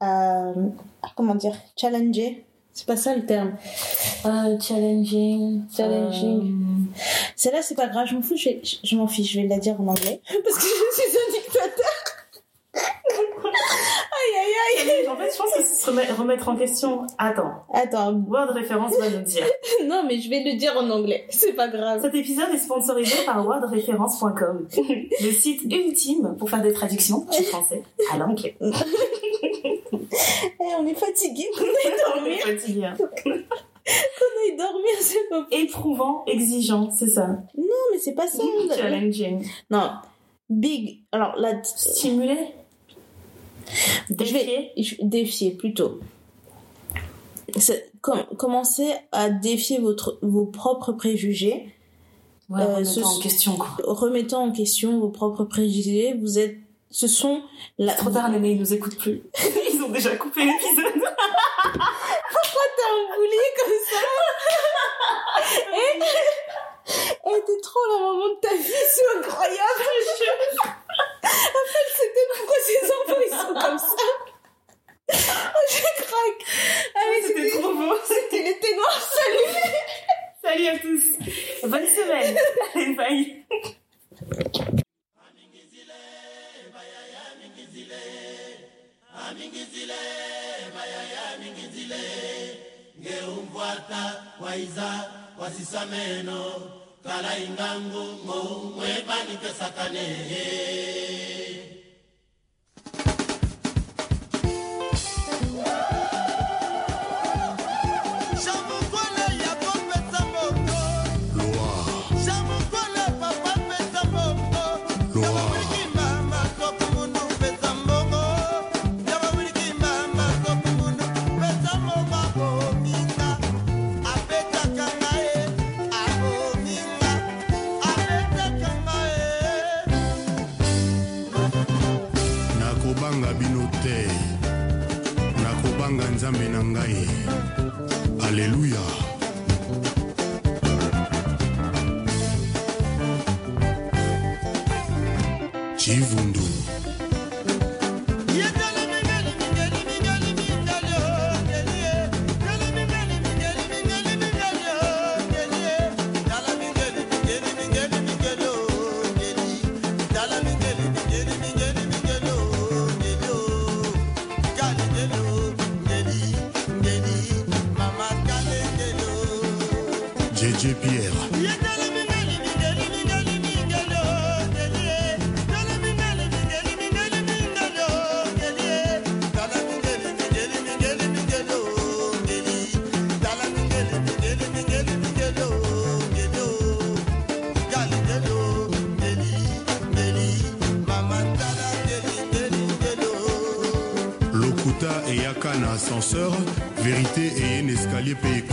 à- comment dire, challenger. C'est pas ça le terme. Euh, challenging. Challenging. Euh, Celle-là, c'est pas grave, je m'en fous, je, vais- je, je m'en fiche, je vais la dire en anglais. <laughs> Parce que je suis un dictateur. <laughs> aïe, aïe, aïe. En fait, je pense que c'est se remet- remettre en question. Attends, Attends, Word référence va nous dire. <laughs> non, mais je vais le dire en anglais. C'est pas grave. Cet épisode est sponsorisé par wordreference.com, le site ultime pour faire des traductions du français à l'anglais. Eh, on est fatigué. On est On dormi. est fatigué, hein. On dormir, <laughs> c'est pas Éprouvant, exigeant, c'est ça. Non, mais c'est pas ça. Challenging. Non. Big. Alors, là, Stimuler. je vais je- défier plutôt. Com- commencez à défier votre, vos propres préjugés, Ouais, Euh, remettant ce- en question, quoi. remettant en question vos propres préjugés. Vous êtes, ce sont la, Trop tard, Néné, ils nous écoutent plus. <laughs> Ils ont déjà coupé l'épisode. Boulet comme ça. Et, et t'es trop la maman de ta vie, c'est incroyable. En fait, c'était pourquoi ces enfants ils sont comme ça. Oh, je craque. Ah mais C'était trop beau. c'était l'été noir, salut. Salut à tous. Bonne semaine. Allez, bye. Ngeumbwata waiza wasisameno kala ingangu mo mwebanike sakanehe ativo verité eye na escalier ekomi